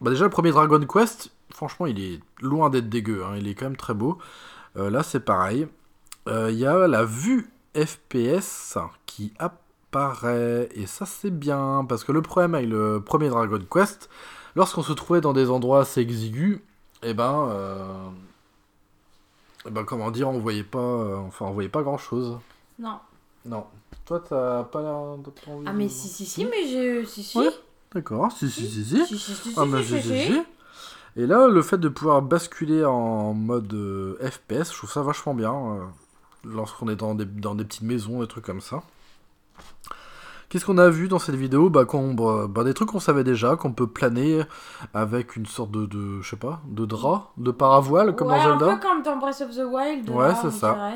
Bah déjà le premier Dragon Quest, franchement il est loin d'être dégueu, hein, il est quand même très beau. Euh, là c'est pareil. Euh, Il y a la vue FPS qui apparaît et ça c'est bien parce que le problème avec le premier Dragon Quest, lorsqu'on se trouvait dans des endroits assez exigus, et ben, euh, eh ben comment dire, on voyait pas, enfin on voyait pas grand chose. Non. Non. Toi, t'as pas l'air de Ah, mais si, si, si, mais j'ai. Si, si. Ouais. D'accord, si, si, si, si. Si, si, si, si, Ah, bah, si, si, si, si, si. Et là, le fait de pouvoir basculer en mode euh, FPS, je trouve ça vachement bien. euh, lorsqu'on est dans des, dans des petites maisons, des trucs comme ça. Qu'est-ce qu'on a vu dans cette vidéo? Bah, bah, bah, Des trucs qu'on savait déjà, qu'on peut planer avec une sorte de, de je sais pas, de drap, de paravoile, comme ouais, dans Zelda. un peu comme dans Breath of the Wild. Ouais, c'est ça.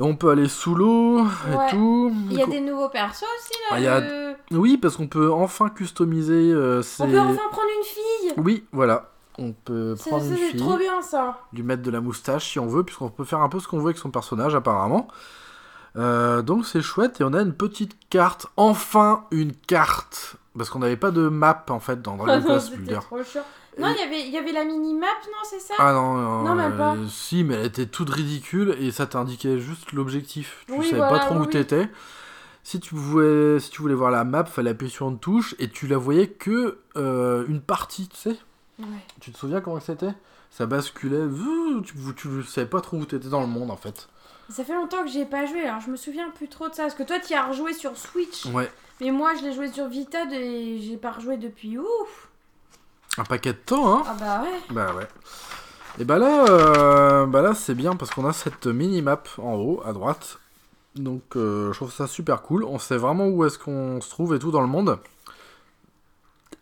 On peut aller sous l'eau et tout. Il y a des nouveaux persos aussi, là. Ah, il y a- le- Oui, parce qu'on peut enfin customiser euh, On peut enfin prendre une fille. Oui, voilà. On peut prendre une c'est fille, trop bien, ça. lui mettre de la moustache si on veut, puisqu'on peut faire un peu ce qu'on veut avec son personnage apparemment. Euh, donc c'est chouette et on a une petite carte, enfin une carte, parce qu'on n'avait pas de map en fait dans Dragon Quest Builder. Non, il y avait- y avait la mini-map, non, c'est ça? Ah non, non, Non, même pas. euh, si, mais elle était toute ridicule et ça t'indiquait juste l'objectif. Tu Oui, savais voilà, pas trop oui, où oui. t'étais. Si tu, voulais, si tu voulais voir la map, fallait appuyer sur une touche et tu la voyais que euh, une partie, tu sais. Ouais. Tu te souviens comment c'était? Ça basculait, tu, tu savais pas trop où t'étais dans le monde en fait. Ça fait longtemps que j'ai pas joué, alors je me souviens plus trop de ça. Parce que toi, tu as rejoué sur Switch. Ouais. Mais moi, je l'ai joué sur Vita et j'ai pas rejoué depuis ouf. Un paquet de temps, hein Ah bah ouais. Bah ouais. Et bah là, euh, bah là c'est bien parce qu'on a cette mini-map en haut, à droite. Donc euh, je trouve ça super cool. On sait vraiment où est-ce qu'on se trouve et tout dans le monde.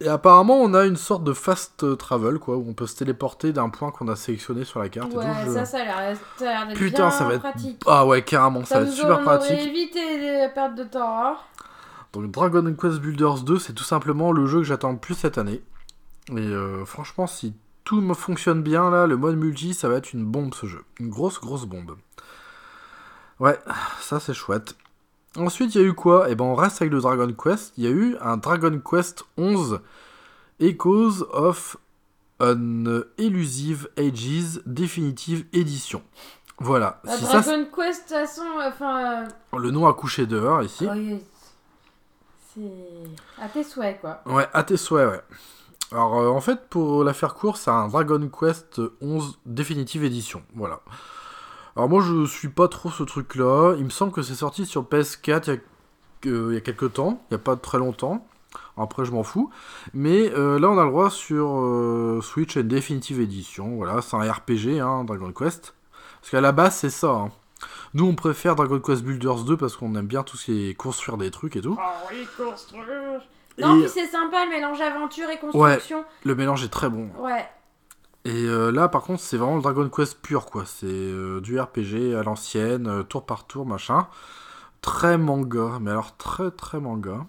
Et apparemment on a une sorte de fast travel quoi, où on peut se téléporter d'un point qu'on a sélectionné sur la carte Ouais, et tout. Je- ça, ça a l'air ça a l'air d'être Putain, bien ça va être... pratique. Ah ouais, carrément, ça, va être super pratique. aurait évité des pertes de temps. Hein. Donc Dragon Quest Builders 2, c'est tout simplement le jeu que j'attends le plus cette année. Et euh, franchement, si tout me fonctionne bien là, le mode multi, ça va être une bombe ce jeu. Une grosse, grosse bombe. Ouais, ça c'est chouette. Ensuite, il y a eu quoi? Eh ben, on reste avec le Dragon Quest. Il y a eu un Dragon Quest 11 Echoes of an Elusive Ages Definitive Edition. Voilà. Si ça, Dragon Quest, de toute façon, enfin. euh, le nom a couché dehors ici. oui, c'est à tes souhaits, quoi. Ouais, à tes souhaits, ouais. Alors, euh, en fait, pour la faire court, c'est un Dragon Quest 11 Definitive Edition. Voilà. Alors, moi, je suis pas trop ce truc-là. Il me semble que c'est sorti sur PS4 il y a, euh, il y a quelques temps. Il y a pas très longtemps. Après, je m'en fous. Mais euh, là, on a le droit sur Switch et Definitive Edition. Voilà, c'est un RPG, hein, Dragon Quest. Parce qu'à la base, c'est ça. hein. Nous, on préfère Dragon Quest Builders 2 parce qu'on aime bien tout ce qui est construire des trucs et tout. Ah oui, construire. Non, Et puis c'est sympa le mélange aventure et construction. le mélange est très bon. Ouais. Et euh, là, par contre, c'est vraiment le Dragon Quest pur, quoi. C'est euh, du RPG à l'ancienne, euh, tour par tour, machin. Très manga, mais alors très très manga.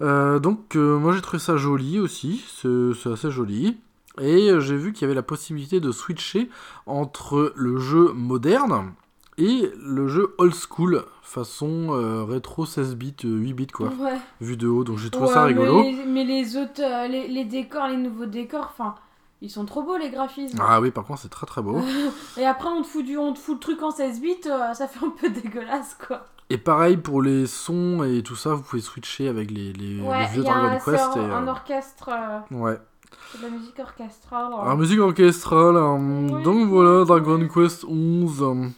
Donc, moi j'ai trouvé ça joli aussi, c'est assez joli. Et j'ai vu qu'il y avait la possibilité de switcher entre le jeu moderne et le jeu old school, façon euh, rétro 16 bits, euh, 8 bits, quoi, Ouais. vu de haut. Donc j'ai trouvé Ouais, ça rigolo. Mais les, mais les autres, euh, les, les décors, les nouveaux décors, enfin, ils sont trop beaux les graphismes. Ah oui, par contre, c'est très très beau. Et après, on te fout du, on te fout le truc en 16 bits, euh, ça fait un peu dégueulasse quoi. Et pareil pour les sons et tout ça, vous pouvez switcher avec les, les, les Ouais, vieux Dragon Quest. un, et, un euh, orchestre, euh, ouais. c'est de la musique orchestrale. Alors, musique orchestrale, euh, Oui, donc voilà, Dragon. Quest 11.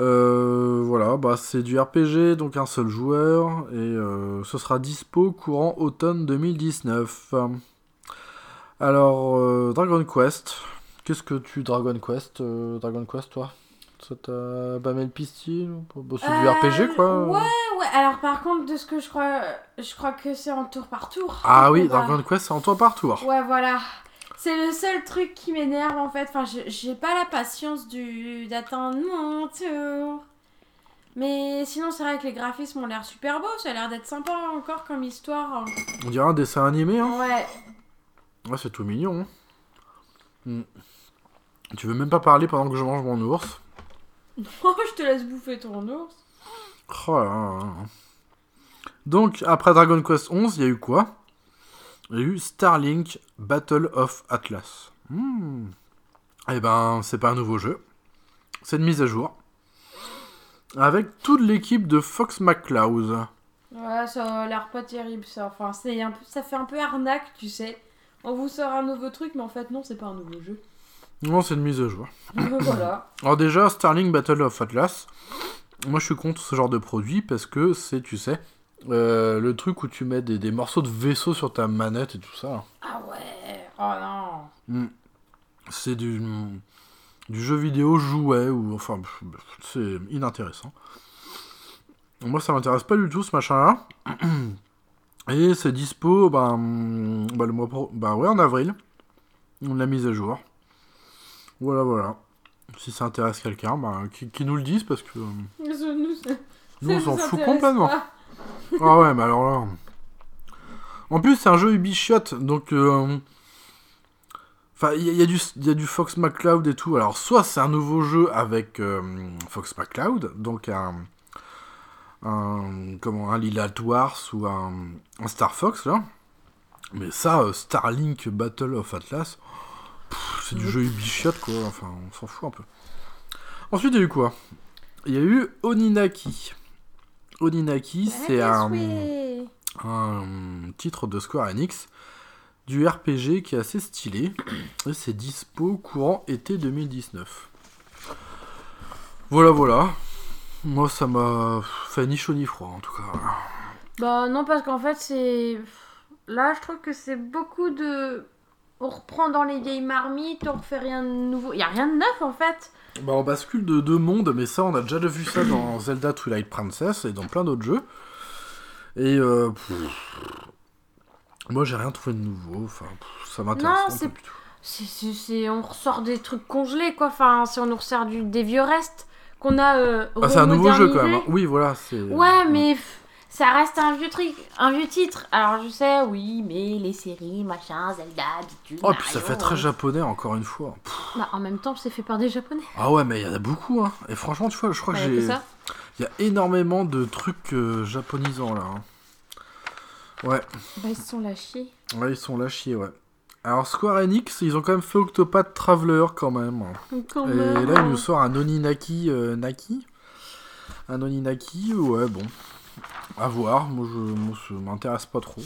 Euh, voilà, bah c'est du RPG, donc un seul joueur, et euh, ce sera dispo courant automne 2019. Alors, euh, Dragon Quest, qu'est-ce que tu Dragon Quest, Dragon Quest toi? Ça t'a bâmé le pistil? Bah, C'est du RPG quoi Ouais, ouais, alors par contre, de ce que je crois, je crois que c'est en tour par tour. Ah oui, Dragon Quest c'est en tour par tour. Ouais, voilà. C'est le seul truc qui m'énerve en fait. Enfin, j'ai- pas la patience du d'attendre mon tour. Mais sinon, c'est vrai que les graphismes ont l'air super beaux. Ça a l'air d'être sympa encore comme histoire. On dirait un dessin animé, hein Ouais. Ouais, c'est tout mignon. hein. Hmm. Tu veux même pas parler pendant que je mange mon ours? Oh, je te laisse bouffer ton ours. Oh là là là. Donc, après Dragon Quest 11, il y a eu quoi? Il y a eu Starlink Battle of Atlas. Hmm. Eh ben, c'est pas un nouveau jeu. C'est une mise à jour. Avec toute l'équipe de Fox McCloud. Ouais, ça a l'air pas terrible ça. Enfin, c'est un peu, ça fait un peu arnaque, tu sais. On vous sort un nouveau truc, mais en fait, non, c'est pas un nouveau jeu. Non, c'est une mise à jour. voilà. Alors déjà, Starlink Battle of Atlas, moi je suis contre ce genre de produit parce que c'est, tu sais, euh, le truc où tu mets des, des morceaux de vaisseau sur ta manette et tout ça. Ah ouais. Oh non. Hmm. C'est du, du jeu vidéo jouet ou enfin c'est inintéressant. Moi ça m'intéresse pas du tout ce machin-là. Et c'est dispo ben, le mois pro- bah ouais en avril. On l'a mise à jour. Voilà voilà. Si ça intéresse quelqu'un, bah, qui, qui nous le dise parce que euh, Nous, ça- nous on s'en nous fout complètement. pas. Ah ouais, mais alors là. En plus, c'est un jeu Ubisoft, donc. euh, Enfin, il y, y a du- Fox McCloud et tout. Alors, soit c'est un nouveau jeu avec euh, Fox McCloud, donc un. Comment, un Lilat Wars ou un, Star Fox, là. Mais ça, euh, Starlink Battle of Atlas, c'est du jeu Ubisoft, quoi. Enfin, on s'en fout un peu. Ensuite, il y a eu quoi? Il y a eu Oninaki. Oninaki, c'est un titre de Square Enix du RPG qui est assez stylé. Et c'est dispo courant été 2019. Voilà, voilà. Moi, ça m'a fait ni chaud ni froid, en tout cas. Bah non, parce qu'en fait, c'est... Là, je trouve que c'est beaucoup de... On reprend dans les vieilles marmites, on refait rien de nouveau. Il a rien de neuf, en fait. Bah, on bascule de deux mondes, mais ça, on a déjà vu ça dans Zelda Twilight Princess et dans plein d'autres jeux. Et euh, pff, moi, j'ai rien trouvé de nouveau. Enfin, pff, ça m'intéresse Non, pas c'est-. C'est, On ressort des trucs congelés, quoi. Enfin, si on nous ressort du... des vieux restes qu'on a euh, Ah, c'est un nouveau jeu quand même. hein. Oui, voilà. Ouais, mais ça reste un vieux truc, un vieux titre. Alors je sais, oui, mais les séries, machin, Zelda, bitume, Oh, puis ça fait très japonais encore une fois. Pff. Bah, en même temps, c'est fait par des japonais. Ah ouais, mais il y en a beaucoup, hein. Et franchement, tu vois, je crois Bah, que j'ai. ça. Il y a énormément de trucs euh, japonisants là. hein. Ouais. Bah, ils se sont lâchés. ouais, ils sont là chiés, ouais. Alors Square Enix, ils ont quand même fait Octopath Traveler quand même. Quand Et même. là, il nous sort un Oninaki euh, Naki. Un Oninaki, ouais, bon. À voir, moi je, m'intéresse pas trop.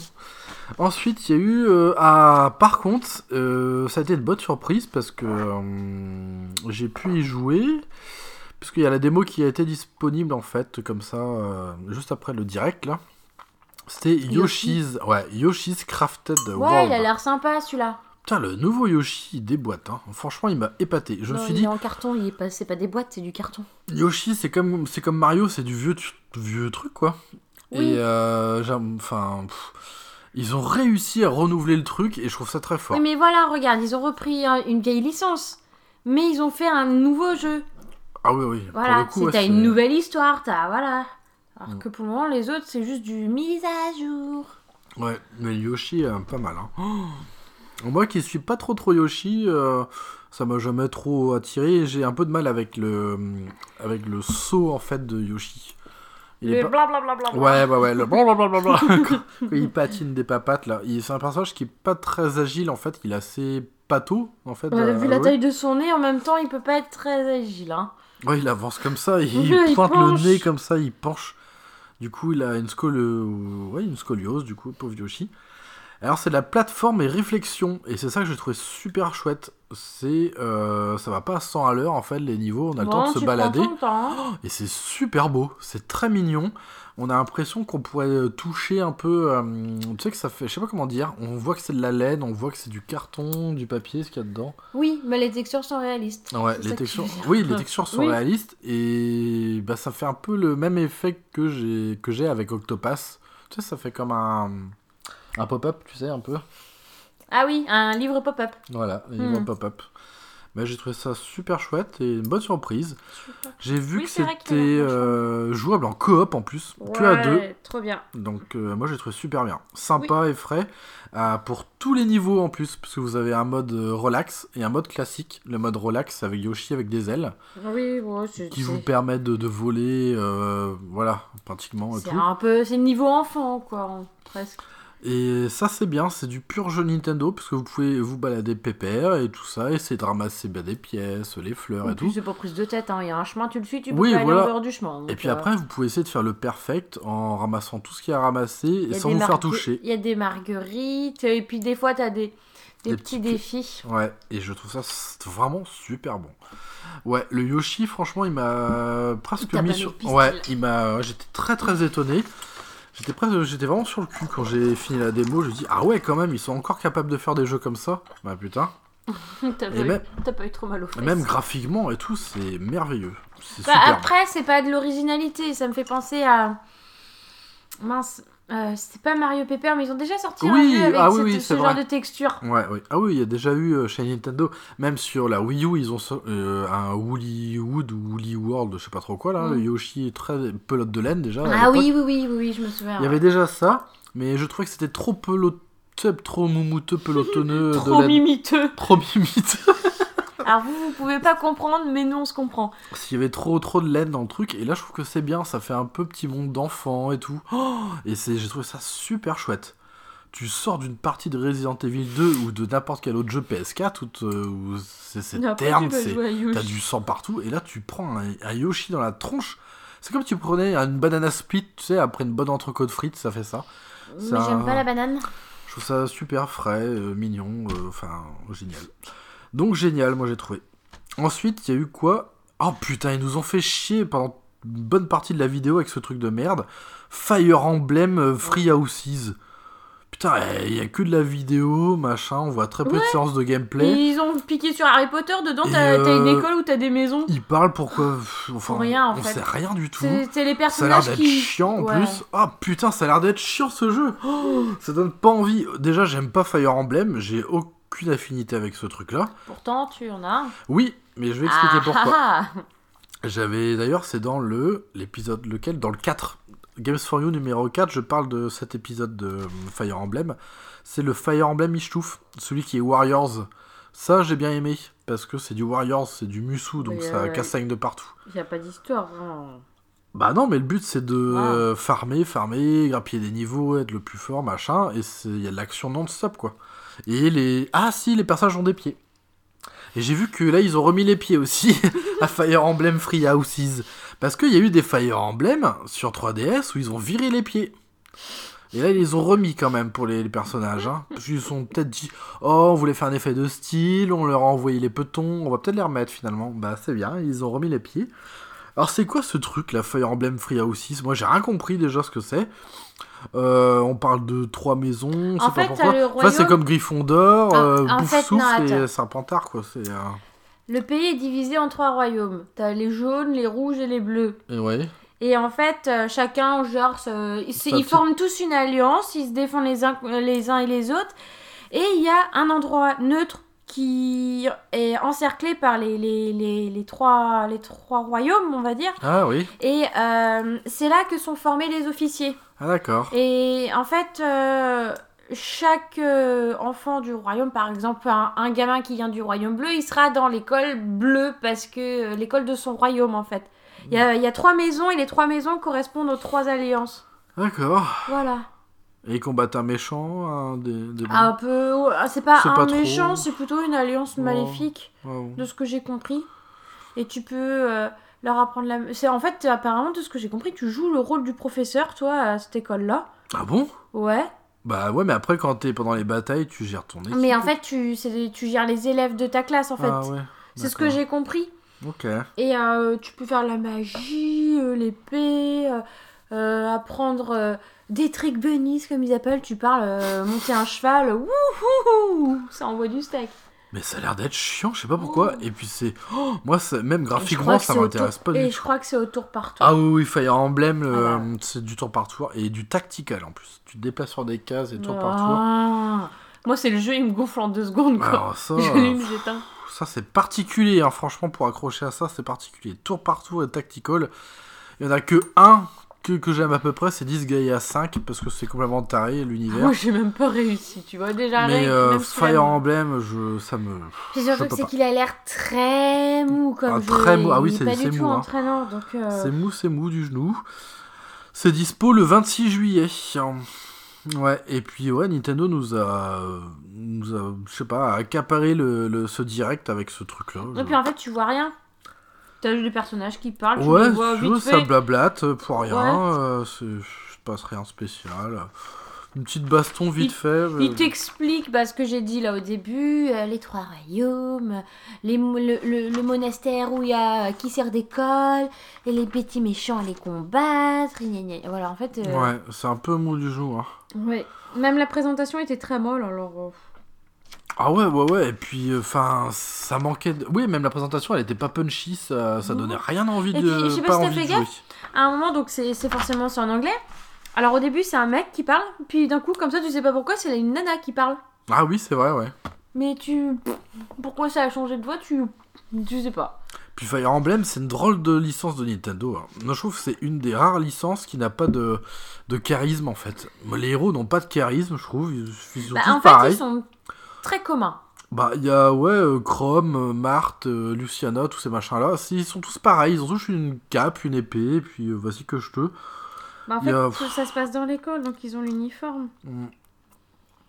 Ensuite, il y a eu. euh, ah, par contre, euh, ça a été une bonne surprise parce que euh, j'ai pu y jouer. Puisqu'il y a la démo qui a été disponible en fait, comme ça, juste après le direct là. C'était Yoshi. Yoshi's, ouais, Yoshi's Crafted Ouais, World. il a l'air sympa celui-là. Putain, le nouveau Yoshi il déboîte. Hein. Franchement, il m'a épaté. Je me Non, suis il dit, est en carton, il est pas... c'est pas des boîtes, c'est du carton. Yoshi, c'est comme, c'est comme Mario, c'est du vieux, vieux truc, quoi. Oui. Et, euh, enfin, ils ont réussi à renouveler le truc et je trouve ça très fort. Oui, mais voilà, regarde, ils ont repris une vieille licence. Mais ils ont fait un nouveau jeu. Ah oui, oui. Voilà, c'est ouais, une nouvelle histoire, t'as. Voilà. Alors Mm. que pour le moment, les autres, c'est juste du mise à jour. Ouais, mais Yoshi, euh, pas mal. Hein. Oh Moi qui suis pas trop trop Yoshi, euh, ça m'a jamais trop attiré. J'ai un peu de mal avec le, avec le saut en fait de Yoshi. Il est Le pas- blablabla. Ouais, ouais, ouais, le blablabla. il patine des papates, là. C'est un personnage qui est pas très agile, en fait. Il est assez pâteau, en fait. Ouais, à- vu à la taille de son nez, en même temps, il peut pas être très agile. Hein. Ouais, il avance comme ça, il, Oui, pointe le nez comme ça, il penche. Du coup, il a une, scol... ouais, une scoliose, du coup, pauvre Yoshi. Alors, c'est de la plateforme et réflexion, et c'est ça que j'ai trouvé super chouette. C'est. euh, ça va pas à 100 à l'heure, en fait, les niveaux, on a le temps de se balader. temps, hein. Et c'est super beau, c'est très mignon. On a l'impression qu'on pourrait euh, toucher un peu. euh, tu sais que ça fait. Je sais pas comment dire. On voit que c'est de la laine, on voit que c'est du carton, du papier, ce qu'il y a dedans. Oui, mais les textures sont réalistes. Ouais, les textures. Oui, les textures sont Oui. réalistes et bah ça fait un peu le même effet que j'ai que j'ai avec Octopass. Tu sais, ça fait comme un un pop-up, tu sais un peu. Ah oui, un livre pop-up. Voilà, les Hmm. livres pop-up. Bah, j'ai trouvé ça super chouette et une bonne surprise. J'ai vu Oui, que c'était euh, jouable en coop en plus, que à deux. Ouais, Trop bien. Donc euh, moi j'ai trouvé super bien. Sympa et frais. euh, pour tous les niveaux en plus, parce que vous avez un mode relax et un mode classique. Le mode relax avec Yoshi avec des ailes, Oui, ouais, c'est qui vous permettent de, de voler, voilà, pratiquement c'est un peu, c'est le niveau enfant quoi, presque. Et ça c'est bien, c'est du pur jeu Nintendo, parce que vous pouvez vous balader pépère et tout ça, essayer de ramasser bah, des pièces, les fleurs et plus, tout. c'est pas prise de tête, hein. il y a un chemin, tu le suis, tu peux Oui, pas aller voilà. en dehors du chemin. Et puis euh, après, vous pouvez essayer de faire le perfect en ramassant tout ce qu'il y a à ramasser et sans vous faire toucher. Il y a des marguerites, et puis des fois, t'as des, des, Des petits petits- défis. Ouais, et je trouve ça vraiment super bon. Ouais, le Yoshi, franchement, il m'a presque mis sur. Ouais, il m'a. J'étais très très étonné. J'étais presque, j'étais vraiment sur le cul quand j'ai fini la démo. Je me dis ah ouais, quand même, ils sont encore capables de faire des jeux comme ça. Bah putain. T'as pas, eu- même- t'as pas eu trop mal Et fesses. même graphiquement et tout, c'est merveilleux. Bah, super. après, c'est pas de l'originalité, ça me fait penser à. Mince, euh, c'était pas Mario Paper, mais ils ont déjà sorti Oui, un jeu avec ah oui, cette- oui, ce c'est genre vrai. de texture. Ouais. Ah oui, il y a déjà eu euh, chez Nintendo, même sur la Wii U, ils ont euh, un Woolly Wood ou Woolly World, je sais pas trop quoi là. Mm. Le Yoshi est très pelote de laine déjà. Ah oui, oui, oui, oui, je me souviens. Il y avait déjà ça, mais je trouvais que c'était trop pelot... tu sais, trop moumouteux, pelotonneux de Trop laine. mimiteux. Trop mimiteux. Alors vous, vous pouvez pas comprendre, mais nous on se comprend. S'il y avait trop trop de laine dans le truc, et là je trouve que c'est bien, ça fait un peu petit monde d'enfant et tout. Oh, et c'est, j'ai trouvé ça super chouette. Tu sors d'une partie de Resident Evil 2 ou de n'importe quel autre jeu PS4 où, te- où c'est, c'est Après, terne, tu c'est, jouer à Yoshi. t'as du sang partout, et là tu prends un, un Yoshi dans la tronche. C'est comme si tu prenais une banana split, tu sais, après une bonne entrecôte frites, ça fait ça. Mais ça- j'aime pas la banane. Je trouve ça super frais, euh, mignon, euh, enfin génial. Donc génial, moi j'ai trouvé. Ensuite, il y a eu quoi? Oh putain, ils nous ont fait chier pendant une bonne partie de la vidéo avec ce truc de merde. Fire Emblem euh, Free Houses. Putain, il y a que de la vidéo, machin, on voit très peu de séances de Et gameplay. ils ont piqué sur Harry Potter, dedans t'as une euh, école où t'as des maisons? Ils parlent pourquoi Enfin, Pour rien, en on fait. sait rien du tout. C'est les Ça a l'air personnages d'être qui. chiant en Ouais. plus. Ah putain, ça a l'air d'être chiant ce jeu. ça donne pas envie. Déjà, j'aime pas Fire Emblem. J'ai aucune affinité avec ce truc-là. Pourtant, tu en as un. Oui, mais je vais expliquer Ah, pourquoi. ah, ah. J'avais d'ailleurs, c'est dans le l'épisode lequel? Dans le 4. Games for You numéro 4, je parle de cet épisode de euh, Fire Emblem. C'est le Fire Emblem Ishtouf, celui qui est Warriors. Ça, j'ai bien aimé parce que c'est du Warriors, c'est du Musou, donc Mais, ça euh, castagne de partout. Il y a pas d'histoire, vraiment. Bah non, mais le but c'est de farmer, farmer, grappiller des niveaux, être le plus fort, machin, et c'est- il y a de l'action non-stop quoi. Et les. Ah si, les personnages ont des pieds. Et j'ai vu que là ils ont remis les pieds aussi à Fire Emblem Free Houses. Parce qu'il y a eu des Fire Emblem sur 3DS où ils ont viré les pieds. Et là ils les ont remis quand même pour les, personnages. Hein. Parce se sont peut-être dit Oh, on voulait faire un effet de style, on leur a envoyé les petons, on va peut-être les remettre finalement. Bah c'est bien, ils ont remis les pieds. Alors c'est quoi ce truc, la Fire Emblem Free Houses? Moi j'ai rien compris déjà ce que c'est. Euh, on parle de trois maisons, on En sait pas fait, c'est comme Gryffondor, Ah, euh, en fait, non, et. Serpentard quoi. C'est euh, Le pays est divisé en trois royaumes. T'as les jaunes, les rouges et les bleus. et ouais. Et en fait, euh, chacun, genre, se- ils, forment tous une alliance, ils se défendent les uns, les uns et les autres. Et il y a un endroit neutre qui est encerclé par les, les, les, les trois, les trois royaumes, on va dire. Ah oui. Et euh, c'est là que sont formés les officiers. Ah d'accord. Et en fait, euh, chaque euh, enfant du royaume, par exemple, un, un gamin qui vient du royaume bleu, il sera dans l'école bleue parce que euh, l'école de son royaume, en fait. Il y a, il y a trois maisons et les trois maisons correspondent aux trois alliances. D'accord. Voilà. Et ils combattent un méchant, un des. Un peu. ah, C'est pas un pas trop. méchant, c'est plutôt une alliance Oh. maléfique, de ce que j'ai compris. Et tu peux leur apprendre la. C'est en fait, apparemment, de ce que j'ai compris, tu joues le rôle du professeur, toi, à cette école-là. Ah bon? Ouais. Bah ouais, mais après quand t'es pendant les batailles, tu gères ton équipe. Mais en fait, tu, tu gères les élèves de ta classe, en fait. Ah ouais. c'est ce que j'ai compris. Ok. Et euh, tu peux faire la magie, euh, l'épée, euh, apprendre des tricks bunnies, comme ils appellent. Tu parles, monter un cheval, wouhou Ça envoie du steak. Mais ça a l'air d'être chiant, je sais pas pourquoi. Et puis c'est. Oh, moi, même Et je graphiquement, ça m'intéresse pas Et du je tout. crois que c'est au tour par tour. Ah oui, oui, Fire Emblem, euh, Ah bah. c'est du tour par tour et du tactical en plus. Tu te déplaces sur des cases et tour par tour. Ah. Moi, c'est le jeu, il me gonfle en deux secondes, quoi. Alors ça c'est particulier, hein, franchement, pour accrocher à ça, c'est particulier. Tour par tour et tactical. Il y en a que un que, que j'aime à peu près, c'est 10 Gaia 5, parce que c'est complètement taré l'univers. Moi, j'ai même pas réussi, tu vois, déjà. Mais rien, euh, même Fire Emblem, je, ça me. Puis je surtout peux que c'est qu'il a l'air très mou comme Ah, jeu. très mou. Ah oui, c'est- pas c'est du tout mou, hein. entraînant, donc... euh, C'est mou, c'est mou du genou. C'est dispo le 26 juillet. Ouais, et puis ouais, Nintendo nous a, nous a, je sais pas, accaparé le, le- ce direct avec ce truc-là. Et puis en fait, tu vois rien. T'as juste des personnages qui parlent, tu ouais, vois vite ça fait. blablate pour rien. Ouais. euh, c'est- je passe rien de spécial. Une petite baston vite Il- fait. euh, Il t'explique bah, ce que j'ai dit là au début, euh, les trois royaumes, les, le, le- le monastère où il y a euh, qui sert d'école, et les petits méchants à les combattre. gna gna gna. Voilà, en fait. euh, Ouais, c'est un peu mou du genou. Hein. ouais. Même la présentation était très molle, alors. Euh, Ah ouais, ouais, ouais, et puis, enfin, ça manquait de... Oui, même la présentation, elle était pas punchy, ça, ça Non. donnait rien envie Et de... je sais pas pas si t'as fait gaffe. À un moment, donc c'est c'est forcément c'est en anglais. Alors au début, c'est un mec qui parle, puis d'un coup, comme ça, tu sais pas pourquoi, c'est une nana qui parle. Ah oui, c'est vrai, ouais. Mais tu. Pourquoi ça a changé de voix Tu. Tu sais pas. Puis Fire Emblem, c'est une drôle de licence de Nintendo. hein. Moi, je trouve que c'est une des rares licences qui n'a pas de, de charisme, en fait. Les héros n'ont pas de charisme, je trouve. Ils, ils sont Bah, tous en fait, pareils. ils sont très communs. Bah, il y a, ouais, euh, Chrome, euh, Marthe, euh, Luciana, tous ces machins-là. Ils sont tous pareils. Ils ont tous une cape, une épée, puis euh, voici que je te... Bah, en fait, a- ça, se passe dans l'école, donc ils ont l'uniforme. Mm.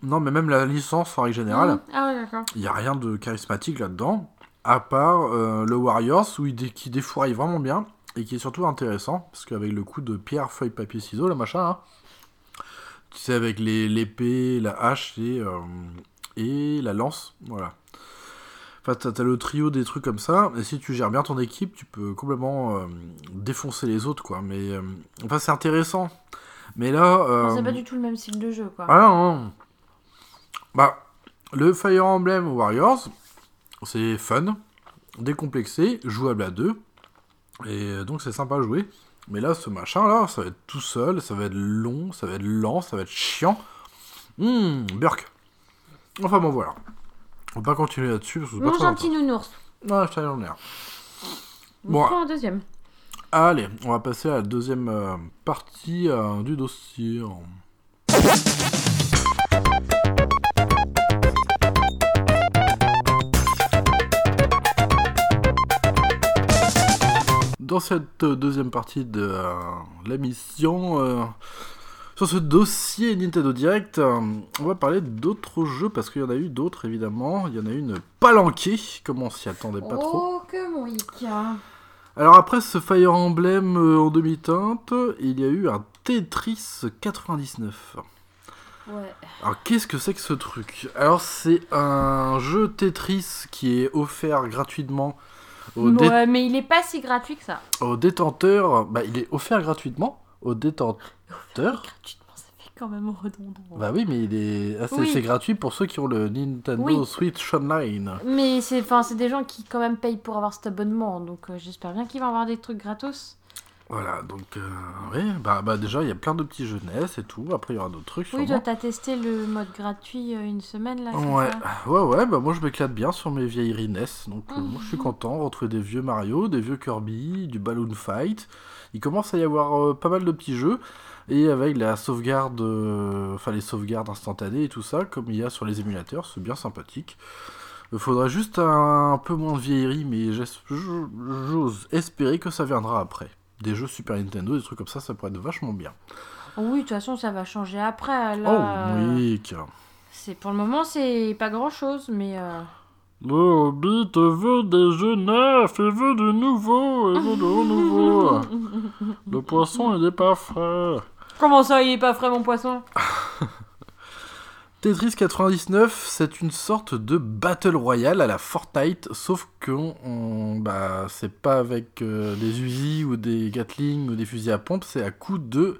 Non, mais même la licence, en règle générale, Mhm. Ah ouais, d'accord. il n'y a rien de charismatique là-dedans, à part le Warriors, où il dé- qui défouraille vraiment bien, et qui est surtout intéressant, parce qu'avec le coup de pierre, feuille, papier, ciseaux, le machin, hein, Tu sais, avec les- l'épée, la hache et, et la lance. Voilà. Enfin, t'as t'as le trio des trucs comme ça. Et si tu gères bien ton équipe, tu peux complètement euh, défoncer les autres, quoi. Mais euh, enfin, c'est intéressant. Mais là. euh, C'est pas du tout le même style de jeu, quoi. ah non, non. Bah, le Fire Emblem Warriors, c'est fun, décomplexé, jouable à deux. Et donc c'est sympa à jouer. Mais là, ce machin là, ça va être tout seul, ça va être long, ça va être lent, ça va être chiant. Hum, Burk. Enfin bon, voilà. On va pas continuer là-dessus parce que c'est pas Mon très gentil nounours. Ouais, je t'en ai l'air. Bon. Bon. Prends un deuxième. Allez, on va passer à la deuxième euh, partie euh, du dossier. Dans cette euh, deuxième partie de euh, l'émission, euh, sur ce dossier Nintendo Direct, euh, on va parler d'autres jeux parce qu'il y en a eu d'autres évidemment. Il y en a eu une palanquée, comme on s'y attendait pas trop. Oh, que mon Ika. Alors après ce Fire Emblem euh, en demi-teinte, il y a eu un Tetris 99. Ouais. Alors qu'est-ce que c'est que ce truc? Alors c'est un jeu Tetris qui est offert gratuitement aux, dé- Ouais, mais il est pas si gratuit que ça. aux détenteurs. Bah il est offert gratuitement aux détenteurs. Gratuitement, ça fait quand même redondant. Bah oui mais il est ah, c'est Oui. c'est gratuit pour ceux qui ont le Nintendo Oui. Switch Online. Mais c'est enfin, c'est des gens qui quand même payent pour avoir cet abonnement, donc euh, j'espère bien qu'ils vont avoir des trucs gratos. Voilà donc euh, oui bah, bah déjà il y a plein de petits jeunesses et tout. Après il y aura d'autres trucs. Oui, toi t'as testé le mode gratuit euh, une semaine là, Ouais, ouais, ouais, bah moi je m'éclate bien sur mes vieilles NES, donc euh, moi je suis Mhm. content, retrouver des vieux Mario, des vieux Kirby, du Balloon Fight. Il commence à y avoir pas mal de petits jeux, et avec la sauvegarde, euh, enfin les sauvegardes instantanées et tout ça, comme il y a sur les émulateurs, c'est bien sympathique. Il faudrait juste un, un peu moins de vieillerie, mais j'ose espérer que ça viendra après. Des jeux Super Nintendo, des trucs comme ça, ça pourrait être vachement bien. Oui, de toute façon, ça va changer après. Là, oh euh, oui, c'est pour le moment, c'est pas grand chose, mais euh, Le Hobbit veut des jeux neufs, il veut de nouveau, il veut de renouveau. Le poisson, il est pas frais. Comment ça, il est pas frais mon poisson Tetris 99, c'est une sorte de Battle Royale à la Fortnite, sauf que bah, c'est pas avec euh, des Uzi ou des Gatling ou des fusils à pompe, c'est à coup de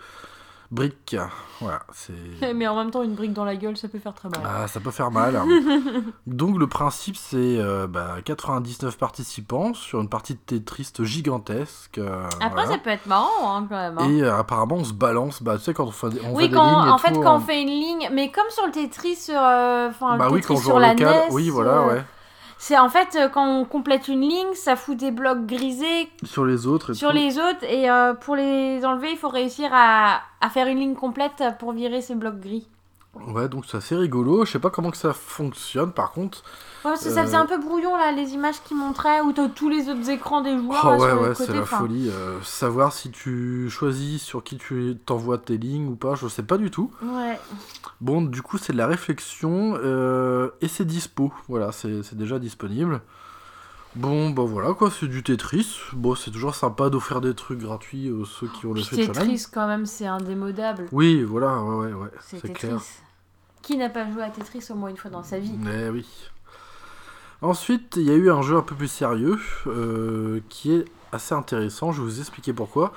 briques. Voilà, c'est... Mais en même temps, une brique dans la gueule, ça peut faire très mal. Ah, ça peut faire mal. Donc le principe c'est euh, bah, 99 participants sur une partie de Tetris gigantesque. euh, Après, voilà. ça peut être marrant hein, quand même. hein. Et euh, apparemment on se balance, bah tu sais quand on fait, des- on fait oui, des quand, lignes et en fait, tout, quand on fait une ligne, mais comme sur le Tetris, sur, euh, enfin, Bah le oui, Tetris quand on joue sur la local, NES, oui voilà, ouais. C'est en fait euh, quand on complète une ligne, ça fout des blocs grisés Sur les autres et sur tout. les autres, et euh, pour les enlever, il faut réussir à, à faire une ligne complète pour virer ces blocs gris. Ouais, donc c'est assez rigolo. Je sais pas comment que ça fonctionne par contre. Ouais, parce que ça Euh, faisait un peu brouillon là, les images qui montraient, ou t'as tous les autres écrans des joueurs Oh là, ouais, sur ouais, c'est la folie. euh, savoir si tu choisis sur qui tu t'envoies tes lignes ou pas, je sais pas du tout. Ouais. Bon, du coup, c'est de la réflexion euh, et c'est dispo. Voilà, c'est c'est déjà disponible. Bon, bah voilà quoi, c'est du Tetris. Bon, c'est toujours sympa d'offrir des trucs gratuits aux ceux qui ont le Switch. Tetris quand même, c'est indémodable. Oui, voilà, ouais, ouais, ouais, C'est clair. Qui n'a pas joué à Tetris au moins une fois dans sa vie Eh oui. Ensuite, il y a eu un jeu un peu plus sérieux euh, qui est assez intéressant. Je vais vous expliquer pourquoi.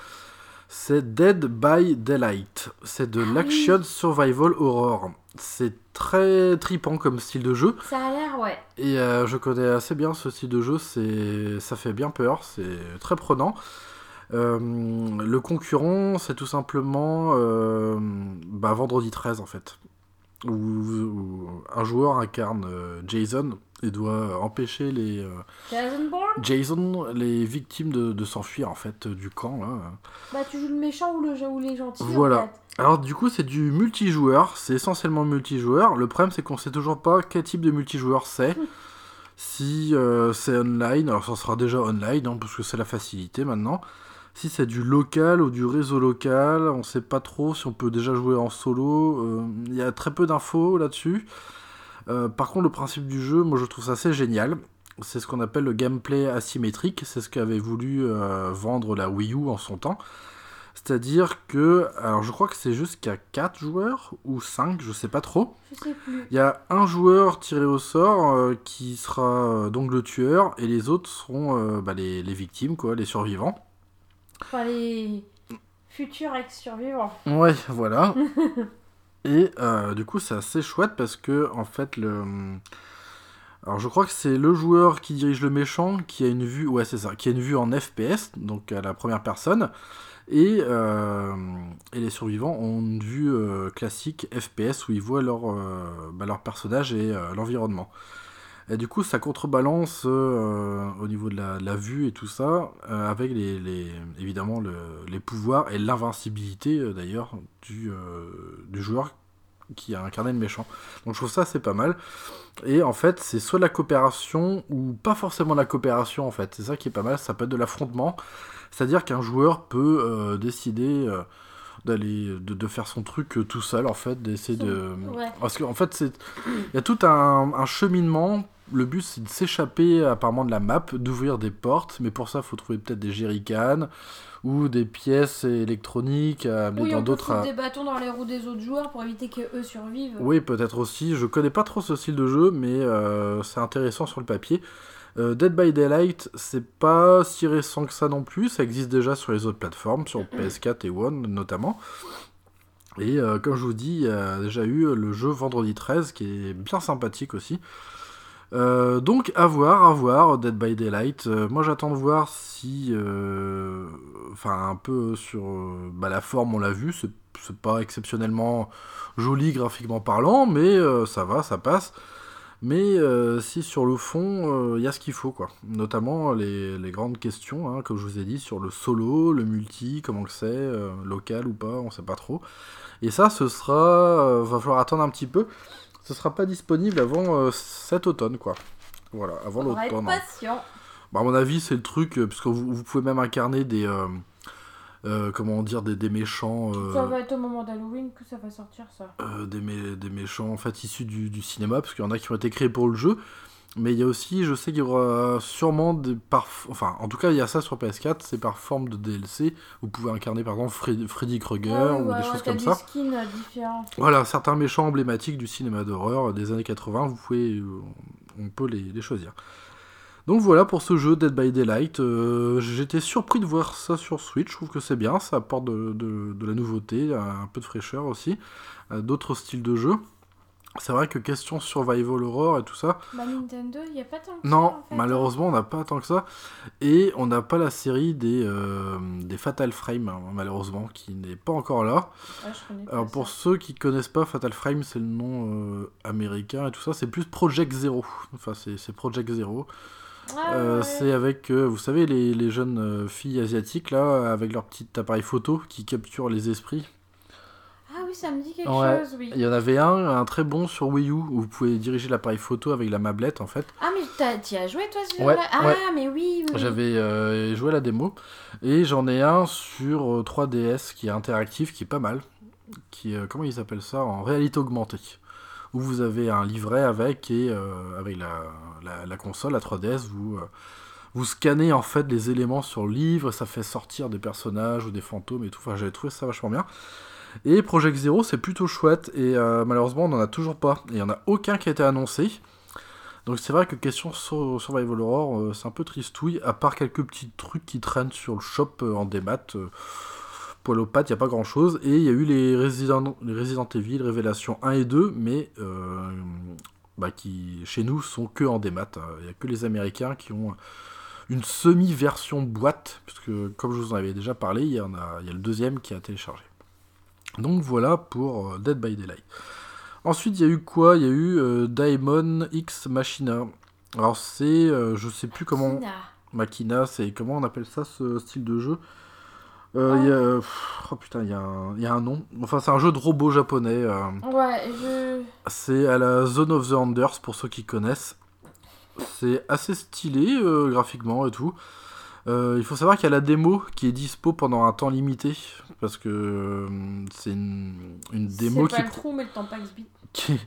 C'est Dead by Daylight. C'est de Ah oui. l'action survival horror. C'est très tripant comme style de jeu. Ça a l'air, ouais. Et euh, je connais assez bien ce style de jeu, c'est ça fait bien peur, c'est très prenant. Euh, le concurrent, c'est tout simplement bah, Vendredi 13 en fait. Où, où un joueur incarne euh, Jason et doit empêcher les euh, Jason Bourne? Jason, les victimes de, de s'enfuir en fait du camp là. Bah tu joues le méchant ou, le, ou les gentils Voilà. en fait. Alors du coup c'est du multijoueur, c'est essentiellement multijoueur. Le problème c'est qu'on sait toujours pas quel type de multijoueur c'est. Si euh, c'est online, alors ça sera déjà online hein, parce que c'est la facilité maintenant. Si c'est du local ou du réseau local, on sait pas trop si on peut déjà jouer en solo. euh, Il y a très peu d'infos là-dessus. Euh, par contre le principe du jeu, moi je trouve ça assez génial. C'est ce qu'on appelle le gameplay asymétrique. C'est ce qu'avait voulu euh, vendre la Wii U en son temps. C'est-à-dire que, alors je crois que c'est jusqu'à 4 joueurs ou 5, je sais pas trop. Il y a un joueur tiré au sort euh, qui sera euh, donc le tueur et les autres seront euh, bah, les, les victimes, quoi, les survivants. Enfin, les futurs ex-survivants. Ouais, voilà. et euh, du coup, c'est assez chouette parce que, en fait, le. Alors, je crois que c'est le joueur qui dirige le méchant qui a une vue. Ouais, c'est ça, qui a une vue en FPS, donc à la première personne. Et, euh, et les survivants ont une vue euh, classique FPS où ils voient leur, bah, leur personnage et l'environnement. Et du coup, ça contrebalance euh, au niveau de la, de la vue et tout ça, euh, avec les, les- évidemment le- les pouvoirs et l'invincibilité euh, d'ailleurs du, du joueur qui a incarné le méchant. Donc je trouve ça c'est pas mal. Et en fait, c'est soit de la coopération ou pas forcément de la coopération en fait. C'est ça qui est pas mal, ça peut être de l'affrontement. C'est-à-dire qu'un joueur peut euh, décider euh, d'aller de, de faire son truc euh, tout seul en fait, d'essayer de Ouais. parce qu'en fait c'est il y a tout un, un cheminement. Le but c'est de s'échapper apparemment de la map, d'ouvrir des portes, mais pour ça il faut trouver peut-être des jerrycans ou des pièces électroniques à Oui, dans d'autres à- des bâtons dans les roues des autres joueurs pour éviter que eux survivent. oui, peut-être aussi. Je connais pas trop ce style de jeu, mais euh, c'est intéressant sur le papier. Euh, Dead by Daylight, c'est pas si récent que ça non plus. Ça existe déjà sur les autres plateformes, sur PS4 et One notamment. Et euh, comme je vous dis, il y a déjà eu le jeu Vendredi 13 qui est bien sympathique aussi. Euh, donc à voir, à voir, Dead by Daylight. Euh, moi j'attends de voir si, euh, enfin un peu sur bah, la forme, on l'a vu, c'est pas exceptionnellement joli graphiquement parlant, mais ça va, ça passe. Mais si sur le fond, il y a ce qu'il faut, quoi. Notamment les, les grandes questions, hein, comme je vous ai dit, sur le solo, le multi, comment que c'est, local ou pas, on sait pas trop. Et ça, ce sera, va falloir attendre un petit peu. Ce sera pas disponible avant euh, cet automne, quoi. Voilà, avant l'automne. patient. Bah, à mon avis, c'est le truc, euh, puisque vous, vous pouvez même incarner des, euh, euh, comment dire, des, des méchants. euh, Ça va être au moment d'Halloween que ça va sortir, ça. des, mé- des méchants en fait issus du, du cinéma, parce qu'il y en a qui ont été créés pour le jeu. Mais il y a aussi, je sais qu'il y aura sûrement des par... Enfin, en tout cas, il y a ça sur PS4, c'est par forme de DLC. Vous pouvez incarner par exemple Fred- Freddy Krueger ou ouais, des ouais, choses comme des ça. skins euh, différents. Voilà, certains méchants emblématiques du cinéma d'horreur des années 80, vous pouvez, euh, on peut les, les choisir. Donc voilà pour ce jeu Dead by Daylight. Euh, J'étais surpris de voir ça sur Switch. Je trouve que c'est bien, ça apporte de, de- de la nouveauté, un peu de fraîcheur aussi, euh, d'autres styles de jeu. C'est vrai que question survival horror et tout ça, Bah, Nintendo, il a pas tant que non, ça, en fait, hein. malheureusement on n'a pas tant que ça. Et on n'a pas la série des, euh, des Fatal Frame, hein, malheureusement, qui n'est pas encore là. Ouais, je connais pas Alors pour ceux qui connaissent pas Fatal Frame, c'est le nom euh, américain et tout ça, c'est plus Project Zero. Enfin c'est Project Zero. Ah, Euh, ouais. C'est avec, vous savez, les, les jeunes filles asiatiques là, avec leur petit appareil photo qui capture les esprits. Ah oui, ça me dit quelque Ouais. chose, oui. Il y en avait un, un très bon sur Wii U, où vous pouvez diriger l'appareil photo avec la mablette en fait. Ah, mais t'as- t'y as joué, toi, ce Ouais, Ah, ouais. mais oui. J'avais euh, joué à la démo et j'en ai un sur euh, 3DS qui est interactif, qui est pas mal. Qui, euh, comment ils appellent ça? En réalité augmentée. Où vous avez un livret avec et euh, avec la, la, la console, la 3DS, vous, euh, vous scannez en fait les éléments sur le livre, ça fait sortir des personnages ou des fantômes et tout. Enfin, j'avais trouvé ça vachement bien. Et Project Zero, c'est plutôt chouette et euh, malheureusement, on n'en a toujours pas. Il n'y en a aucun qui a été annoncé. Donc c'est vrai que question sur Survival Horror, euh, c'est un peu tristouille, à part quelques petits trucs qui traînent sur le shop euh, en démat. Poil aux pattes, il n'y a pas grand chose. Et il y a eu les Resident, Evil Révélation 1 et 2, mais bah, qui chez nous sont que en démat. hein. Il n'y a que les Américains qui ont une semi-version boîte, puisque comme je vous en avais déjà parlé, il y, en a, il y a le deuxième qui a téléchargé. Donc voilà pour euh, Dead by Daylight. Ensuite, il y a eu quoi? Il y a eu euh, Daemon X Machina. Alors c'est, euh, je sais plus comment, Tina. Machina, c'est comment on appelle ça ce style de jeu? Euh, il y a, pff, oh putain, il y, a un- il y a un nom. Enfin, c'est un jeu de robot japonais. euh, Ouais, je. c'est à la Zone of the Enders pour ceux qui connaissent. C'est assez stylé graphiquement et tout. Euh, il faut savoir qu'il y a la démo qui est dispo pendant un temps limité parce que euh, c'est une, une démo qui pas le trou, mais le Beat. qui,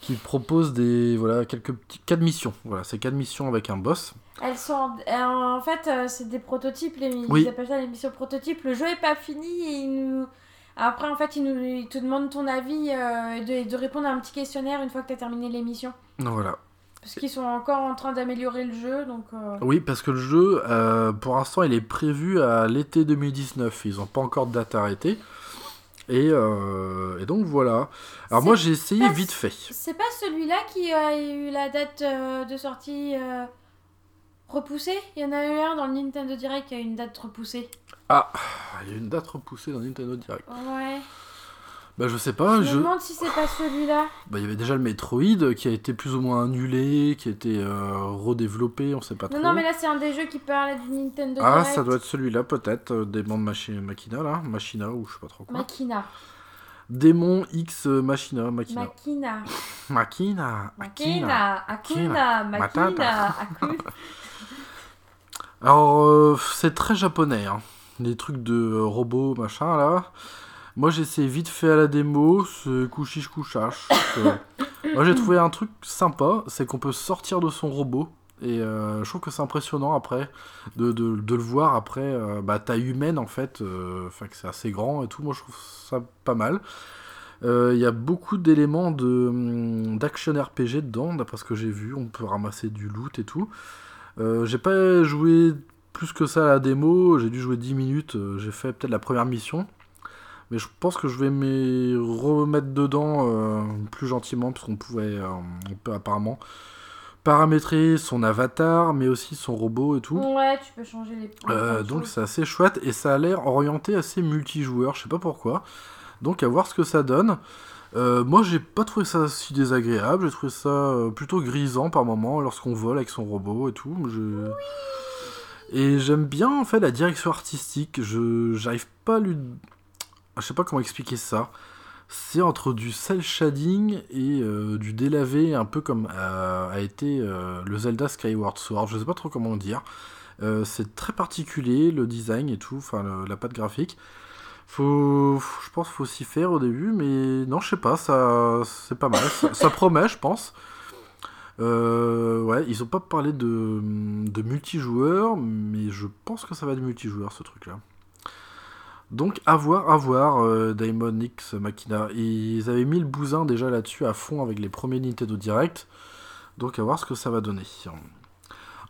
qui propose des voilà quelques petits quatre missions. Voilà, c'est quatre missions avec un boss. Elles sont. en- fait, euh, c'est des prototypes, les... Oui. ils appellent ça les missions prototypes. Le jeu est pas fini et ils nous. Après, en fait, ils, nous... ils te demandent ton avis euh, et de... de répondre à un petit questionnaire une fois que tu as terminé les missions. Voilà. Parce qu'ils sont encore en train d'améliorer le jeu, donc. euh, Oui, parce que le jeu, euh, pour l'instant, il est prévu à l'été 2019. Ils n'ont pas encore de date arrêtée. Et, euh, et donc voilà. Alors moi, j'ai essayé vite fait. C'est pas celui-là qui a eu la date de sortie repoussée? Il y en a eu un dans le Nintendo Direct qui a eu une date repoussée. Ah, il y a une date repoussée dans Nintendo Direct. Ouais. Bah je sais pas, je je... me demande si c'est pas celui-là. Bah, il y avait déjà le Metroid qui a été plus ou moins annulé, qui a été euh, redéveloppé, on sait pas trop. Non, non, mais là c'est un des jeux qui parlait du Nintendo ah, Direct. ça doit être celui-là peut-être, euh, Démon Machi- Machina là, Machina ou je sais pas trop quoi. Makina. Démon X euh, Machina, Machina. Machina, Machina. Makina. Akuna. Akuna. Alors, euh, c'est très japonais, hein. les trucs de euh, robots, machin, là. Moi, j'ai essayé vite fait à la démo, c'est couchiche couchache. Euh, Moi, j'ai trouvé un truc sympa, c'est qu'on peut sortir de son robot. Et euh, je trouve que c'est impressionnant après de, de- de le voir après euh, bah, taille humaine en fait, euh, enfin que c'est assez grand et tout. Moi je trouve ça pas mal. Il y a beaucoup d'éléments de hum, d'action RPG dedans, d'après ce que j'ai vu. On peut ramasser du loot et tout. J'ai pas joué plus que ça à la démo, j'ai dû jouer 10 minutes, j'ai fait peut-être la première mission. Mais je pense que je vais me remettre dedans euh, plus gentiment, parce qu'on pouvait, euh, on peut apparemment paramétrer son avatar, mais aussi son robot et tout. Ouais, tu peux changer les. Euh, donc c'est assez chouette et ça a l'air orienté assez multijoueur, je sais pas pourquoi. Donc à voir ce que ça donne. Euh, moi j'ai pas trouvé ça si désagréable, j'ai trouvé ça euh, plutôt grisant par moment lorsqu'on vole avec son robot et tout. Je... Et j'aime bien en fait la direction artistique, je j'arrive pas à lui... Je sais pas comment expliquer ça. C'est entre du cel shading et euh, du délavé, un peu comme euh, a été euh, le Zelda Skyward Sword. Je sais pas trop comment dire. C'est très particulier le design et tout, enfin la patte graphique. Faut, je pense faut s'y faire au début, mais non, je sais pas, ça, c'est pas mal. ça, promet, je pense. Ouais, ils ont pas parlé de, de multijoueur, mais je pense que ça va être multijoueur ce truc-là. Donc à voir, à voir, euh, Daimon X Machina. Ils avaient mis le bousin déjà là-dessus à fond avec les premiers Nintendo Direct. Donc à voir ce que ça va donner.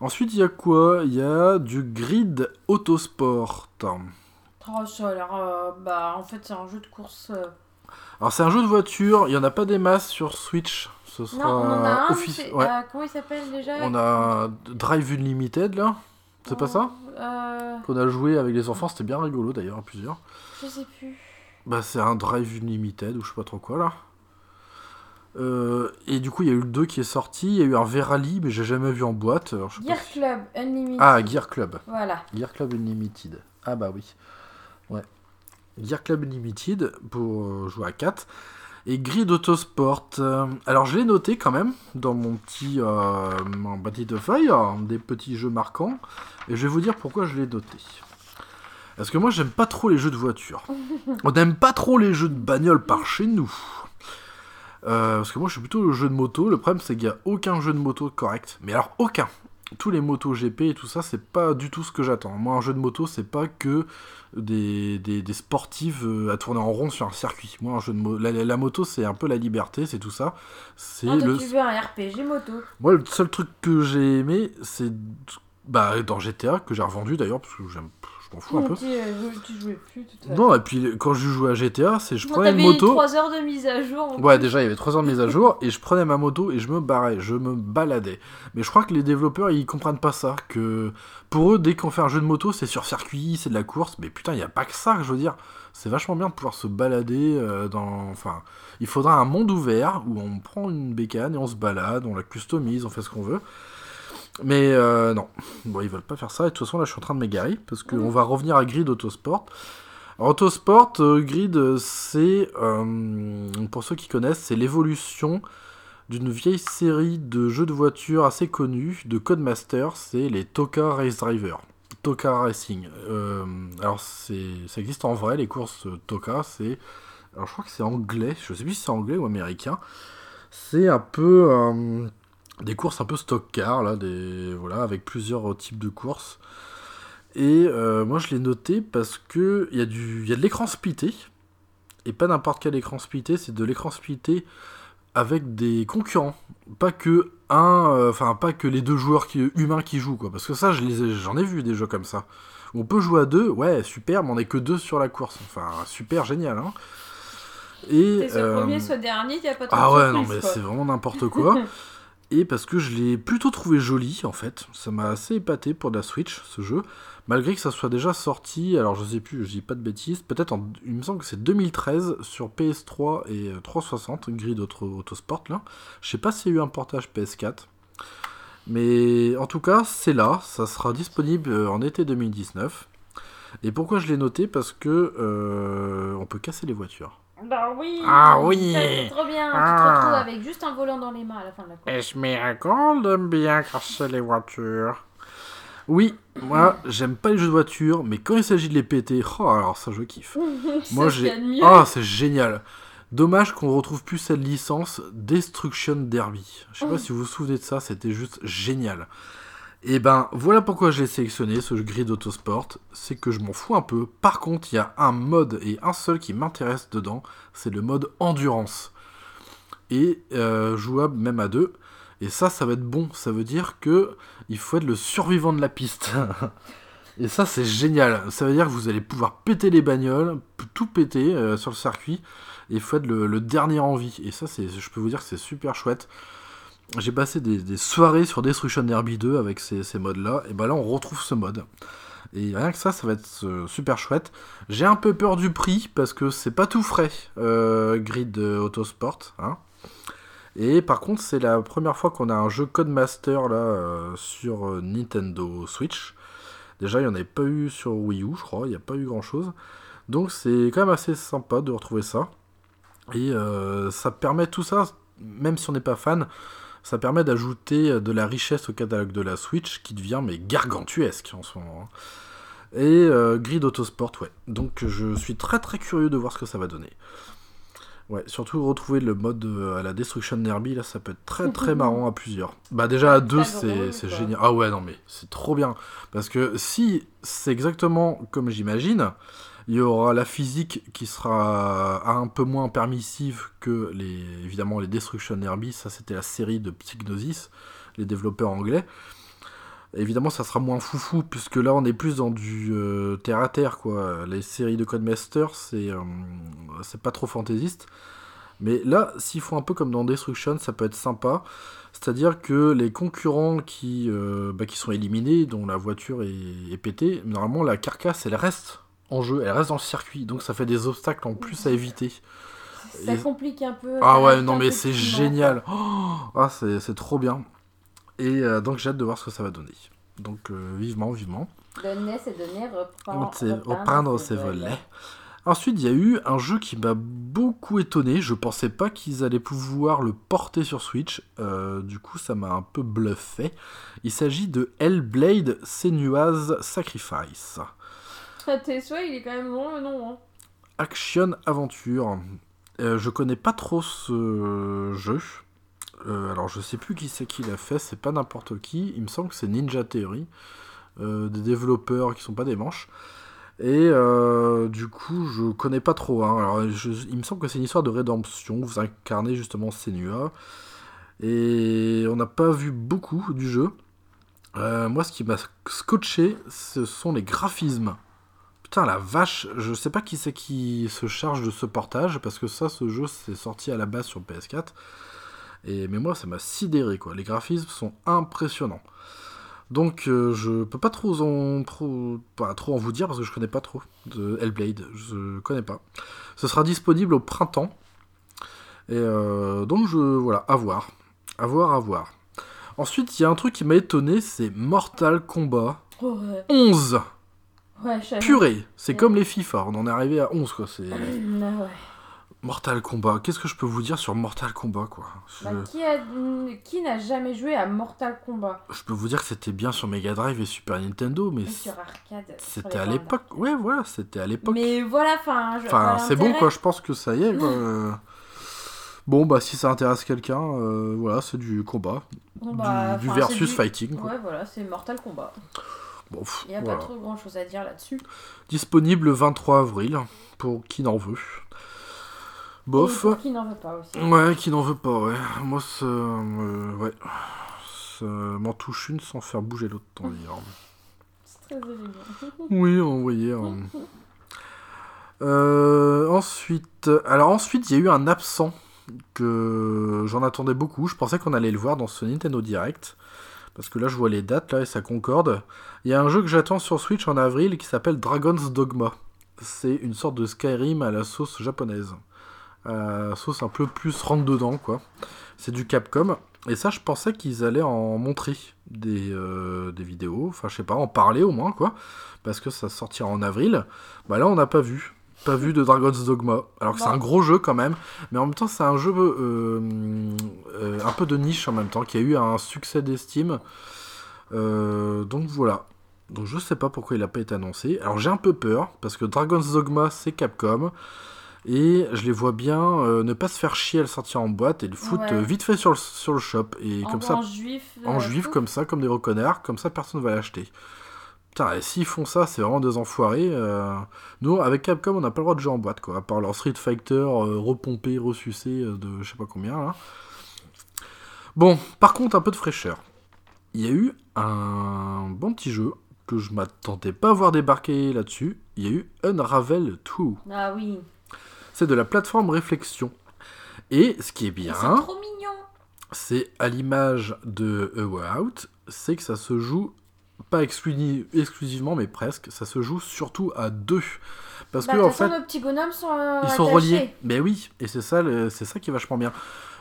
Ensuite, il y a quoi? Il y a du Grid Autosport. Oh, ça a l'air. euh, bah, en fait, c'est un jeu de course. euh. Alors c'est un jeu de voiture, il y en a pas des masses sur Switch. Ce sera Non, on en a un. ouais. euh, comment il s'appelle déjà? On a Drive Unlimited là. C'est pas ça euh, Qu'on a joué avec les enfants, c'était bien rigolo d'ailleurs à plusieurs. Je sais plus. Bah c'est un Drive Unlimited ou je sais pas trop quoi là. Euh, et du coup il y a eu le 2 qui est sorti, il y a eu un Verali mais j'ai jamais vu en boîte. alors Gear si- Club Unlimited. Ah Gear Club. Voilà. Gear Club Unlimited. Ah bah oui. Ouais. Gear Club Unlimited pour euh, jouer à 4. Et Grid Autosport. euh, alors je l'ai noté quand même dans mon petit euh, mon petit de feuille, euh, des petits jeux marquants. Et je vais vous dire pourquoi je l'ai noté. Parce que moi j'aime pas trop les jeux de voiture. On n'aime pas trop les jeux de bagnole par chez nous. Euh, parce que moi je suis plutôt le jeu de moto. Le problème c'est qu'il n'y a aucun jeu de moto correct. Mais alors aucun tous les motos GP et tout ça, c'est pas du tout ce que j'attends. Moi, un jeu de moto, c'est pas que des, des, euh, à tourner en rond sur un circuit. Moi, un jeu de mo- la, moto, c'est un peu la liberté, c'est tout ça. C'est le... tu veux un RPG moto. Moi, le seul truc que j'ai aimé, c'est bah, dans GTA, que j'ai revendu d'ailleurs, parce que j'aime, je m'en fous un peu. Tu, tu jouais plus, de toute façon. Non, et puis quand je jouais à GTA, c'est je prenais une moto. 3 heures de mise à jour. Ouais, déjà, il y avait 3 heures de mise à jour, et je prenais ma moto et je me barrais, je me baladais. Mais je crois que les développeurs, ils comprennent pas ça, que pour eux, dès qu'on fait un jeu de moto, c'est sur circuit, c'est de la course, mais putain, il n'y a pas que ça, je veux dire. C'est vachement bien de pouvoir se balader euh, dans... Enfin, il faudra un monde ouvert, où on prend une bécane et on se balade, on la customise, on fait ce qu'on veut. Mais euh, non, bon, ils veulent pas faire ça, et de toute façon, là, je suis en train de m'égarer, parce qu'on va revenir à Grid Autosport. Alors, Autosport, euh, Grid, euh, c'est, euh, pour ceux qui connaissent, c'est l'évolution d'une vieille série de jeux de voiture assez connus de Codemaster, c'est les Toka Race Driver. Toka Racing. Alors, ça existe en vrai, les courses Toka, c'est. Alors, je crois que c'est anglais, je sais plus si c'est anglais ou américain. C'est un peu des courses un peu stock car, là, des, voilà, avec plusieurs types de courses. Et euh, moi, je l'ai noté parce que il y, a du- y a de l'écran splitté. Et pas n'importe quel écran splitté, c'est de l'écran splitté avec des concurrents. Pas que un, euh, enfin pas que les deux joueurs qui, humains qui jouent, quoi. Parce que ça, je les ai- j'en ai vu des jeux comme ça. On peut jouer à deux, ouais, super, mais on est que deux sur la course. Enfin, super, génial, hein. Et, soit euh, premier, soit dernier, t'as pas trop ah de ouais, non, mais c'est vraiment n'importe quoi. Et parce que je l'ai plutôt trouvé joli, en fait. Ça m'a assez épaté pour la Switch, ce jeu. Malgré que ça soit déjà sorti, alors je sais plus, je dis pas de bêtises, peut-être en. Il me semble que c'est 2013 sur PS3 et euh, 360, Grid Auto, Autosport, là. Je sais pas s'il y a eu un portage PS4. Mais en tout cas, c'est là, ça sera disponible euh, en été 2019. Et pourquoi je l'ai noté? Parce que euh, on peut casser les voitures. Bah oui Ah oui. C'est trop bien, tu te Ah. retrouves avec juste un volant dans les mains à la fin de la course. Esmeralda aime bien casser les voitures. Oui, moi j'aime pas les jeux de voiture, mais quand il s'agit de les péter, oh alors ça je kiffe. Moi j'ai. Ah, c'est génial. Dommage qu'on retrouve plus cette licence Destruction Derby. Je sais pas Mm. si vous vous souvenez de ça, c'était juste génial. Et ben voilà pourquoi j'ai sélectionné ce grid Autosport, c'est que je m'en fous un peu. Par contre, il y a un mode et un seul qui m'intéresse dedans, c'est le mode endurance. Et euh, jouable même à deux. Et ça, ça va être bon. Ça veut dire que il faut être le survivant de la piste. Et ça, c'est génial. Ça veut dire que vous allez pouvoir péter les bagnoles, tout péter euh, sur le circuit. Et il faut être le, dernier en vie. Et ça, je peux vous dire que c'est super chouette. J'ai passé des, soirées sur Destruction Derby 2 avec ces, modes-là. Et ben là, on retrouve ce mode. Et rien que ça, ça va être euh, super chouette. J'ai un peu peur du prix parce que c'est pas tout frais, euh, Grid euh, Autosport. Hein. Et par contre, c'est la première fois qu'on a un jeu Codemaster là sur Nintendo Switch. Déjà, il n'y en avait pas eu sur Wii U, je crois. Il n'y a pas eu grand chose. Donc, c'est quand même assez sympa de retrouver ça. Et ça permet tout ça, même si on n'est pas fan, ça permet d'ajouter de la richesse au catalogue de la Switch qui devient mais gargantuesque en ce moment. hein. Et euh, Grid Autosport, ouais. Donc, je suis très très curieux de voir ce que ça va donner. Ouais, surtout retrouver le mode euh, à la Destruction Derby, là, ça peut être très très marrant à plusieurs. Bah déjà à deux, c'est génial. Ah ouais, non mais c'est trop bien. Parce que si c'est exactement comme j'imagine, il y aura la physique qui sera un peu moins permissive que les évidemment les Destruction Derby, ça c'était la série de Psygnosis, les développeurs anglais. Évidemment, ça sera moins foufou, puisque là, on est plus dans du euh, terre à terre, quoi. Les séries de Codemaster, c'est euh, c'est pas trop fantaisiste. Mais là, s'ils font un peu comme dans Destruction, ça peut être sympa. C'est-à-dire que les concurrents qui, euh, bah, sont éliminés, dont la voiture est pétée, normalement, la carcasse, elle reste en jeu, elle reste dans le circuit. Donc, ça fait des obstacles en plus à éviter. Ça Et- complique un peu. Ah ouais, non mais c'est génial. Oh, ah, c'est trop bien. Et euh, donc j'ai hâte de voir ce que ça va donner. Donc euh, vivement, vivement. quoi. Donner, c'est donner, reprendre, reprendre ses volets. Ensuite, il y a eu un jeu qui m'a beaucoup étonné. Je pensais pas qu'ils allaient pouvoir le porter sur Switch. Euh, du coup, ça m'a un peu bluffé. Il s'agit de Hellblade Senua's Sacrifice. Il est quand même nom. Hein. Action Aventure. Euh, je connais pas trop ce jeu. Euh, alors je sais plus qui c'est qui l'a fait, c'est pas n'importe qui. Il me semble que c'est Ninja Theory, euh, des développeurs qui sont pas des manches. Et euh, du coup, je connais pas trop. hein. Alors, il me semble que c'est une histoire de rédemption. Vous incarnez justement Senua. Et on n'a pas vu beaucoup du jeu. Moi, ce qui m'a scotché, ce sont les graphismes. Putain, la vache, je sais pas qui c'est qui se charge de ce portage, parce que ça, ce jeu, c'est sorti à la base sur PS4. Et, mais moi, ça m'a sidéré, quoi. Les graphismes sont impressionnants. Donc, euh, je peux pas trop en, trop, pas trop en vous dire, parce que je connais pas trop de Hellblade. Je connais pas. Ce sera disponible au printemps. Et euh, donc, je, voilà, à voir. À voir, à voir. Ensuite, il y a un truc qui m'a étonné, c'est Mortal Kombat Oh, ouais. 11. Ouais, je. Purée, c'est comme les FIFA, on en est arrivé à 11 quoi. C'est ouais. Mortal Kombat. Qu'est-ce que je peux vous dire sur Mortal Kombat quoi? Je... Bah, qui a- qui n'a jamais joué à Mortal Kombat? Je peux vous dire que c'était bien sur Mega Drive et Super Nintendo, mais Et sur arcade. c'était à l'époque. Ouais, voilà, c'était à l'époque. Mais voilà, enfin. je- Enfin, c'est bon quoi. Je pense que ça y est. quoi. Bon, bah si ça intéresse quelqu'un, euh, voilà, c'est du combat. Bon, Du- bah, du, versus du- fighting. Quoi. Ouais, voilà, c'est Mortal Kombat. Bon, Il n'y a voilà. pas trop grand chose à dire là-dessus. Disponible le 23 avril, pour qui n'en veut. Bof. Pour qui n'en veut pas aussi. Ouais, qui n'en veut pas, ouais. Moi, ça, euh, ouais. Ça m'en touche une sans faire bouger l'autre, dire. C'est très élégant. Oui, envoyé. hein. Euh, ensuite, alors ensuite, il y a eu un absent que j'en attendais beaucoup. Je pensais qu'on allait le voir dans ce Nintendo Direct. Parce que là, je vois les dates, là, et ça concorde. Il y a un jeu que j'attends sur Switch en avril qui s'appelle Dragon's Dogma. C'est une sorte de Skyrim à la sauce japonaise. Euh, sauce un peu plus rentre dedans, quoi. C'est du Capcom. Et ça, je pensais qu'ils allaient en montrer des, euh, des vidéos. Enfin, je sais pas, en parler au moins, quoi. Parce que ça sortira en avril. Bah là, on n'a pas vu. Pas vu de Dragon's Dogma. Alors que c'est un gros jeu quand même. Mais en même temps, c'est un jeu euh, euh, un peu de niche en même temps, qui a eu un succès d'estime. Euh, donc voilà. Donc je sais pas pourquoi il n'a pas été annoncé. Alors j'ai un peu peur, parce que Dragon's Dogma, c'est Capcom. Et je les vois bien ne pas se faire chier à le sortir en boîte et le foutre Ouais. vite fait sur le, sur le shop. Et En, comme ça, en juif. en juif, tout. comme ça, comme des gros connards, comme ça personne va l'acheter. Putain, et s'ils font ça, c'est vraiment des enfoirés. euh. Nous, avec Capcom, on n'a pas le droit de jouer en boîte, quoi. À part leur Street Fighter euh, repompé, ressucé euh, de je sais pas combien, là. Bon, par contre, un peu de fraîcheur. Il y a eu un bon petit jeu que je m'attendais pas à voir débarquer là-dessus. Il y a eu Unravel 2. Ah oui. C'est de la plateforme réflexion. Et ce qui est bien, C'est trop mignon. c'est à l'image de A Way Out, c'est que ça se joue pas exclu- exclusivement, mais presque. Ça se joue surtout à deux. Parce Bah, que en fait, nos petits bonhommes sont. euh, ils sont attachés. reliés. Mais oui, et c'est ça, c'est ça qui est vachement bien.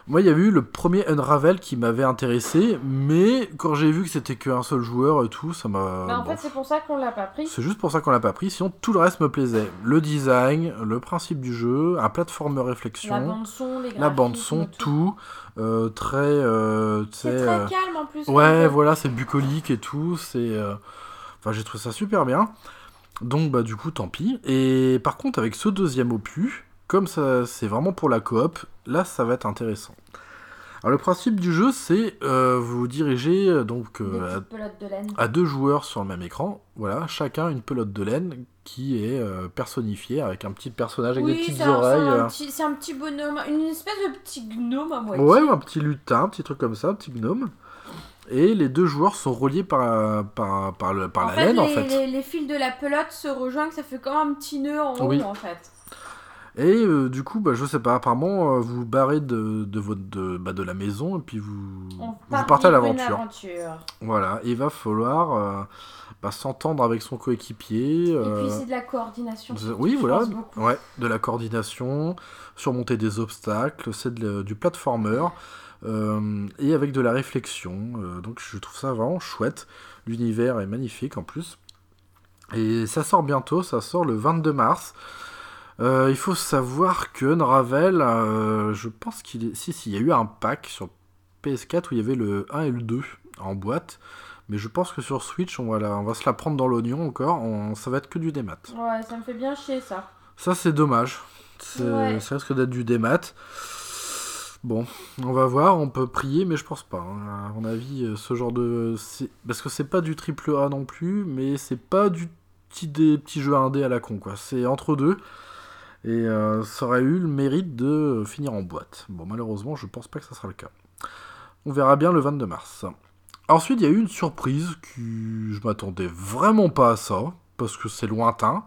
Moi, il y a eu le premier Unravel qui m'avait intéressé, mais quand j'ai vu que c'était qu'un seul joueur et tout, ça m'a. Bah, en bon, fait, c'est pour ça qu'on l'a pas pris. c'est juste pour ça qu'on l'a pas pris. Sinon, tout le reste me plaisait. Le design, le principe du jeu, un plateforme réflexion, La bande son, les la bande graphismes, son, tout, euh, très, euh, C'est très euh, calme en plus. Ouais, voilà, c'est bucolique et tout. C'est, euh, enfin, j'ai trouvé ça super bien. Donc, bah, du coup, tant pis. Et par contre, avec ce deuxième opus, comme ça, c'est vraiment pour la coop, là, ça va être intéressant. Alors, le principe du jeu, c'est euh, vous dirigez donc euh, de laine. à, à deux joueurs sur le même écran. Voilà, chacun une pelote de laine qui est euh, personnifiée avec un petit personnage avec des petites oreilles. euh, c'est un petit bonhomme, une espèce de petit gnome à moitié. Ouais, un petit lutin, un petit truc comme ça, un petit gnome. Et les deux joueurs sont reliés par, par, par, le, par en la fait, laine, les, en fait. Les, les fils de la pelote se rejoignent, ça fait comme un petit nœud en haut, Oui. en fait. Et euh, du coup, bah, je sais pas, apparemment, vous vous barrez de, de, votre, de, bah, de la maison et puis vous, vous part partez à l'aventure. aventure. Voilà, et il va falloir euh, bah, s'entendre avec son coéquipier. Et euh, puis c'est de la coordination. de- oui, voilà, ouais, de la coordination, surmonter des obstacles, c'est de du platformer, euh, et avec de la réflexion. euh, donc je trouve ça vraiment chouette. L'univers est magnifique en plus. Et ça sort bientôt, ça sort le 22 mars. Euh, il faut savoir que Unravel, euh, je pense qu'il est... Si, si, il y a eu un pack sur PS4 où il y avait le 1 et le 2 en boîte. Mais je pense que sur Switch, on va, la- on va se la prendre dans l'oignon encore. On- Ça va être que du démat. Ouais, ça me fait bien chier ça. Ça, c'est dommage. Ouais. Ça risque d'être du démat. Bon, on va voir, on peut prier, mais je pense pas. hein. À mon avis, euh, ce genre de. Parce que c'est pas du triple A non plus, mais c'est pas du petit des petits jeux indé à la con, quoi. C'est entre deux. Et euh, ça aurait eu le mérite de finir en boîte. Bon, malheureusement, je pense pas que ça sera le cas. On verra bien le 22 mars. Ensuite, il y a eu une surprise qui. Je m'attendais vraiment pas à ça, parce que c'est lointain.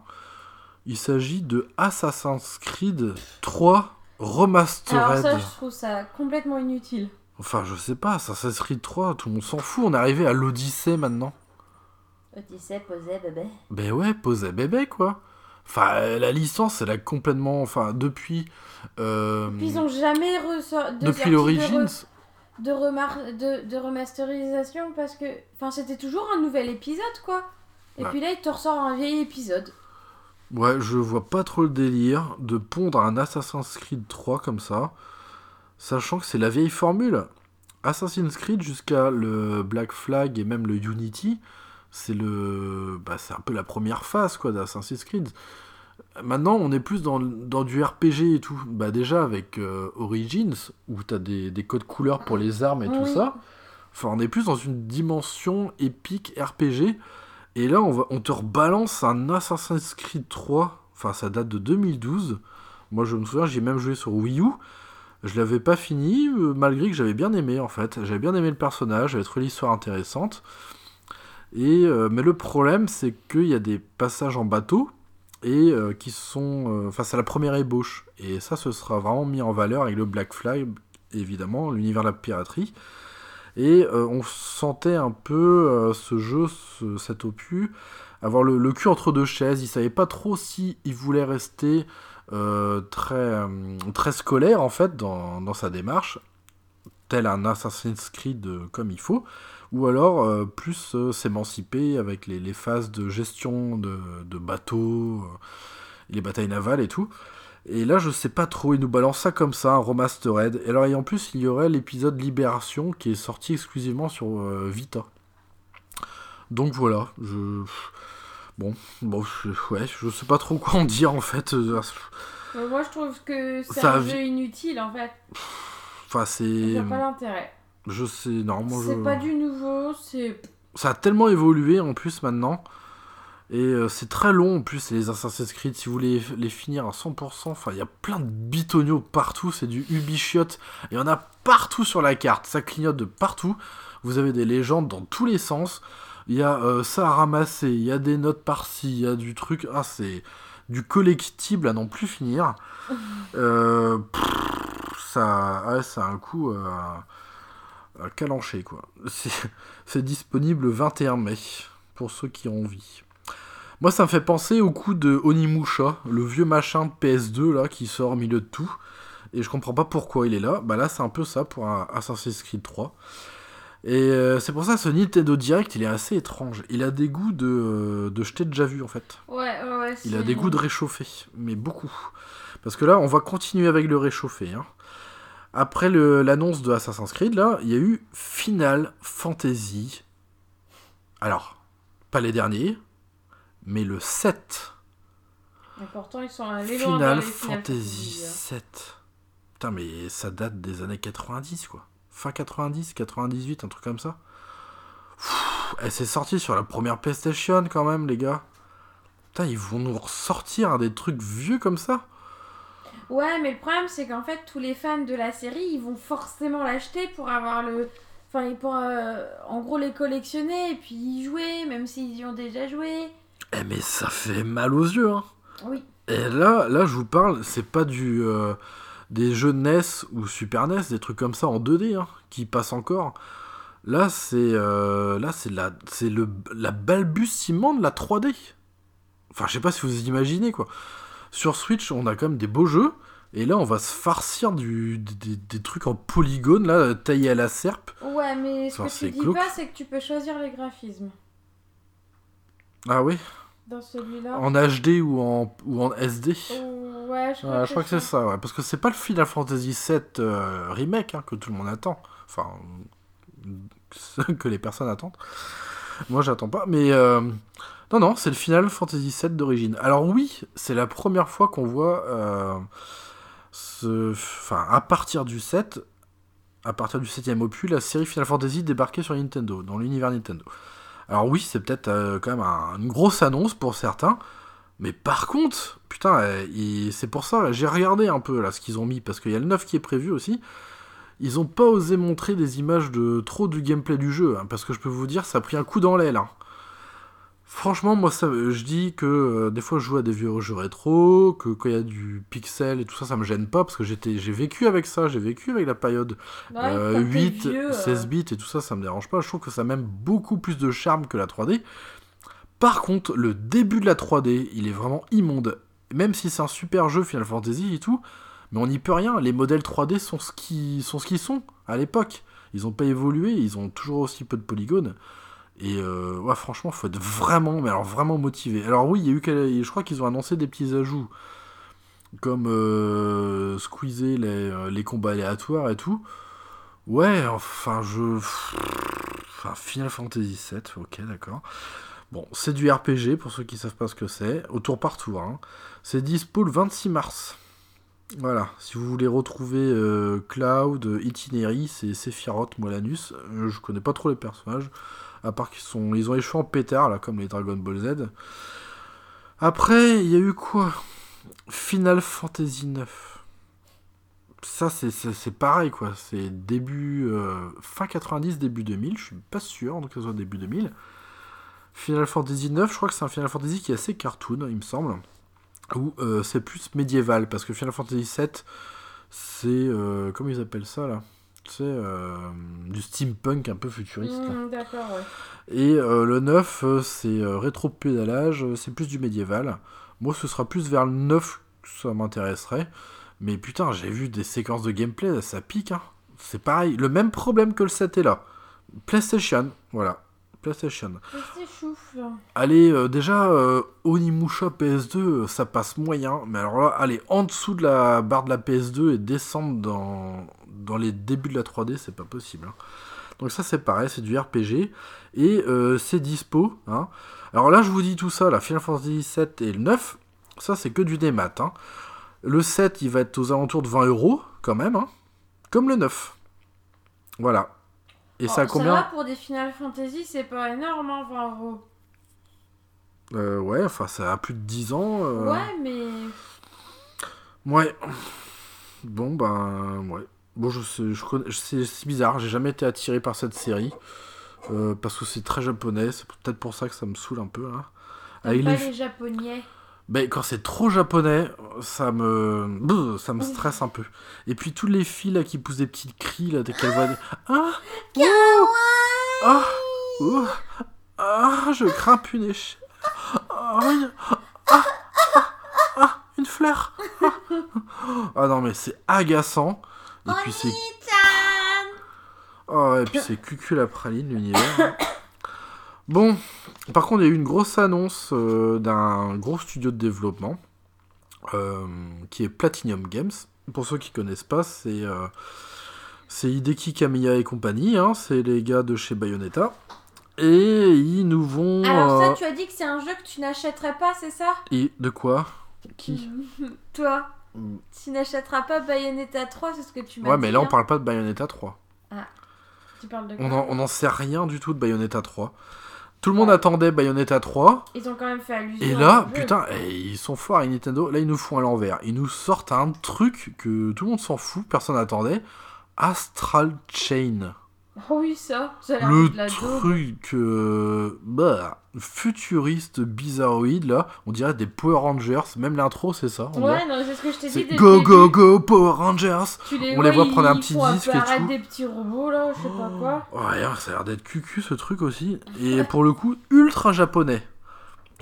Il s'agit de Assassin's Creed 3 Remastered. Alors ça, je trouve ça complètement inutile. Enfin, je sais pas, Assassin's Creed 3, tout le monde s'en fout, on est arrivé à l'Odyssée maintenant. Odyssey, posé, bébé. Ben ouais, posez bébé quoi. Enfin, la licence, elle a complètement. Enfin, depuis. euh, Puis ils ont jamais ressort... de depuis l'origine. De, re- de, remar- de, de remasterisation parce que enfin c'était toujours un nouvel épisode quoi. Et Ouais. puis là, il te ressort un vieil épisode. Ouais, je vois pas trop le délire de pondre un Assassin's Creed 3 comme ça, sachant que c'est la vieille formule. Assassin's Creed jusqu'à le Black Flag et même le Unity, c'est le, bah, c'est un peu la première phase quoi d'Assassin's Creed. Maintenant, on est plus dans, dans du RPG et tout. Bah déjà avec euh, Origins, où t'as des, des codes couleurs pour les armes et tout ça. Enfin, on est plus dans une dimension épique RPG. Et là, on, va, on te rebalance un Assassin's Creed 3. Enfin, ça date de 2012. Moi, je me souviens, j'ai même joué sur Wii U. Je l'avais pas fini, euh, malgré que j'avais bien aimé en fait. J'avais bien aimé le personnage, j'avais trouvé l'histoire intéressante. Et, euh, mais le problème, c'est qu'il y a des passages en bateau et euh, qui sont euh, face à la première ébauche. Et ça, ce sera vraiment mis en valeur avec le Black Flag, évidemment, l'univers de la piraterie. Et euh, on sentait un peu ce jeu, ce- cet opus, avoir le, cul entre deux chaises. Il savait pas trop si il voulait rester très, scolaire en fait dans, sa démarche, tel un Assassin's Creed comme il faut, ou alors euh, plus euh, s'émanciper avec les, les phases de gestion de, de bateaux, euh, les batailles navales et tout. Et là, je sais pas trop, il nous balance ça comme ça, un remastered. Et alors, et en plus, il y aurait l'épisode Libération qui est sorti exclusivement sur Vita. Donc voilà, je. Bon, bon, je, ouais, je sais pas trop quoi en dire en fait. Moi, je trouve que c'est un jeu inutile en fait. Enfin, Il c'est. n'y a pas d'intérêt. Je sais, je. C'est pas du nouveau, c'est. Ça a tellement évolué en plus maintenant. Et euh, c'est très long en plus, les Assassin's Creed. Si vous voulez les finir à 100%, enfin, il y a plein de bitoniaux partout. C'est du Ubisoft. Il y en a partout sur la carte. Ça clignote de partout. Vous avez des légendes dans tous les sens. Il y a euh, ça à ramasser. Il y a des notes par-ci. Il y a du truc. Ah, c'est du collectible à n'en plus finir. Euh, pff, ça, ouais, ça a un coup euh, à calancher, quoi. C'est- disponible le 21 mai, pour ceux qui ont envie. Moi, ça me fait penser au coup de Onimusha, le vieux machin de PS2, là, qui sort au milieu de tout. Et je comprends pas pourquoi il est là. Bah là, c'est un peu ça pour un Assassin's Creed 3. Et euh, c'est pour ça que ce Nintendo Direct, il est assez étrange. Il a des goûts de, de jeter déjà vu, en fait. Ouais, ouais, ouais. Il a des goûts de réchauffer, mais beaucoup. Parce que là, on va continuer avec le réchauffé. hein. Après l'annonce de Assassin's Creed, là, il y a eu Final Fantasy. Alors, pas les derniers, mais le 7. Et pourtant, ils sont allés loin dans Final les Final Fantasy Fantasy, hein. 7. Putain, mais ça date des années 90, quoi. Fin 90, 98, un truc comme ça. Pfff, Et c'est sorti sur la première PlayStation, quand même, les gars. Putain, ils vont nous ressortir des trucs vieux comme ça Ouais, mais le problème, c'est qu'en fait, tous les fans de la série, ils vont forcément l'acheter pour avoir le. Enfin, pour euh, en gros les collectionner et puis y jouer, même s'ils y ont déjà joué. Eh mais ça fait mal aux yeux, hein. Oui. Et là, là, je vous parle, c'est pas du euh, des jeux NES ou Super NES, des trucs comme ça en 2D, hein, qui passent encore. Là, c'est euh, là, c'est la, c'est le la balbutiement de la 3D. Enfin, je sais pas si vous imaginez quoi. Sur Switch, on a quand même des beaux jeux, et là, on va se farcir du, des, des trucs en polygone là, taillés à la serpe. Ouais, mais ce Enfin, que c'est tu dis glauque. pas, c'est que tu peux choisir les graphismes. Ah oui, Dans celui-là. en HD ou en ou en SD. Oh, ouais, je crois, que, je crois que c'est ça, ouais. Parce que c'est pas le Final Fantasy VII euh, remake hein, que tout le monde attend. Enfin, que les personnes attendent. Moi, j'attends pas. Mais euh, non, non, c'est le Final Fantasy VII d'origine. Alors oui, c'est la première fois qu'on voit euh, ce... Enfin, à partir du 7, à partir du 7ème opus, la série Final Fantasy débarquait sur Nintendo, dans l'univers Nintendo. Alors oui, c'est peut-être euh, quand même un- une grosse annonce pour certains. Mais par contre, putain, il- c'est pour ça, j'ai regardé un peu là ce qu'ils ont mis, parce qu'il y a le 9 qui est prévu aussi. Ils ont pas osé montrer des images de trop du gameplay du jeu, hein, parce que je peux vous dire, ça a pris un coup dans l'aile. hein. Franchement, moi, ça, je dis que euh, des fois je joue à des vieux jeux rétro, que quand il y a du pixel et tout ça, ça me gêne pas, parce que j'étais, j'ai vécu avec ça, j'ai vécu avec la période Ouais, euh, quand t'es 8, vieux, euh, 16 bits et tout ça, ça me dérange pas. Je trouve que ça a même beaucoup plus de charme que la 3D. Par contre, le début de la 3D, il est vraiment immonde. Même si c'est un super jeu Final Fantasy et tout, mais on n'y peut rien. Les modèles 3D sont ce qu'ils sont, ce qu'ils sont à l'époque. Ils ont pas évolué, ils ont toujours aussi peu de polygones. Et euh, ouais, franchement, faut être vraiment, mais alors vraiment motivé. Alors oui, il y a eu, je crois qu'ils ont annoncé des petits ajouts, comme euh, squeezer les, euh, les combats aléatoires et tout. Ouais, enfin, je. Enfin, Final Fantasy VII, ok, d'accord. Bon, c'est du RPG pour ceux qui savent pas ce que c'est, au tour par tour. hein. C'est dispo le 26 mars. Voilà, si vous voulez retrouver euh, Cloud, Itinéris et Sephiroth, Molanus, je connais pas trop les personnages, à part qu'ils sont, ils ont cheveux en pétard, là, comme les Dragon Ball Z. Après, il y a eu quoi? Final Fantasy 9. Ça, c'est- pareil, quoi. C'est début. euh, fin 90, début 2000. Je suis pas sûr, donc ce soit début 2000. Final Fantasy 9, je crois que c'est un Final Fantasy qui est assez cartoon, il me semble. Ou euh, c'est plus médiéval, parce que Final Fantasy 7, c'est. euh, comment ils appellent ça, là? C'est euh, du steampunk un peu futuriste. Hmm, D'accord, ouais. Et euh, le 9, euh, c'est rétro-pédalage, c'est plus du médiéval. Moi, ce sera plus vers le 9 que ça m'intéresserait. Mais putain, j'ai vu des séquences de gameplay, ça pique. Hein. C'est pareil, le même problème que le 7 est là. PlayStation, voilà. PlayStation. Allez, euh, déjà, euh, Onimusha PS2, euh, ça passe moyen. Mais alors là, aller en dessous de la barre de la PS2 et descendre dans, dans les débuts de la 3D, c'est pas possible. hein. Donc ça, c'est pareil, c'est du RPG. Et euh, c'est dispo. hein. Alors là, je vous dis tout ça, la Final Fantasy 7 et le 9, ça, c'est que du démat. hein. Le 7, il va être aux alentours de 20 euros, quand même. hein. Comme le 9. Voilà. Et ça a Oh, combien va, pour des Final Fantasy, c'est pas énorme, hein, 20 euros. Euh, Ouais, enfin, ça a plus de 10 ans. euh. Ouais, mais. Ouais. Bon, ben, ouais. Bon, je je connais, c'est bizarre, j'ai jamais été attiré par cette série. euh, parce que c'est très japonais, c'est peut-être pour ça que ça me saoule un peu. Hein. Avec T'aimes pas les- les japonais? Ben, quand c'est trop japonais, ça me. Ça me stresse un peu. Et puis, tous les filles là qui poussent des petites cris là, dès qu'elles voient des. Ah Ah Ah Je grimpe une échelle. Ah, ah, ah, ah, Une fleur ah. Ah non, mais c'est agaçant. Et puis, c'est. Oh, et puis c'est cucul la praline l'univers. Bon, par contre, il y a eu une grosse annonce euh, d'un gros studio de développement euh, qui est Platinum Games. Pour ceux qui connaissent pas, c'est euh, c'est Hideki Kamiya et compagnie, hein, c'est les gars de chez Bayonetta. Et ils nous vont. Alors, ça, euh, tu as dit que c'est un jeu que tu n'achèterais pas, c'est ça? Et de quoi? Qui? Toi. Tu n'achèteras pas Bayonetta 3, c'est ce que tu m'as Ouais, dit. mais là on hein. parle pas de Bayonetta 3. Tu parles de quoi On en- on n'en sait rien du tout de Bayonetta 3. Tout le monde attendait Bayonetta 3. Ils ont quand même fait allusion. Et là, putain, eh, ils sont forts à Nintendo. Là, ils nous font à l'envers. Ils nous sortent un truc que tout le monde s'en fout, personne n'attendait. Astral Chain. Oh oui, ça, ça a l'air Le de la daube. truc euh, bah, futuriste, bizarroïde, là. On dirait des Power Rangers. Même l'intro, c'est ça. on. Ouais, non, c'est ce que je t'ai dit. Le Go, go, go, Power Rangers. Les On les voit prendre un petit disque et tout. des petits robots, là, je sais pas quoi. Ouais, ça a l'air d'être cucu ce truc aussi. Et pour le coup, ultra japonais.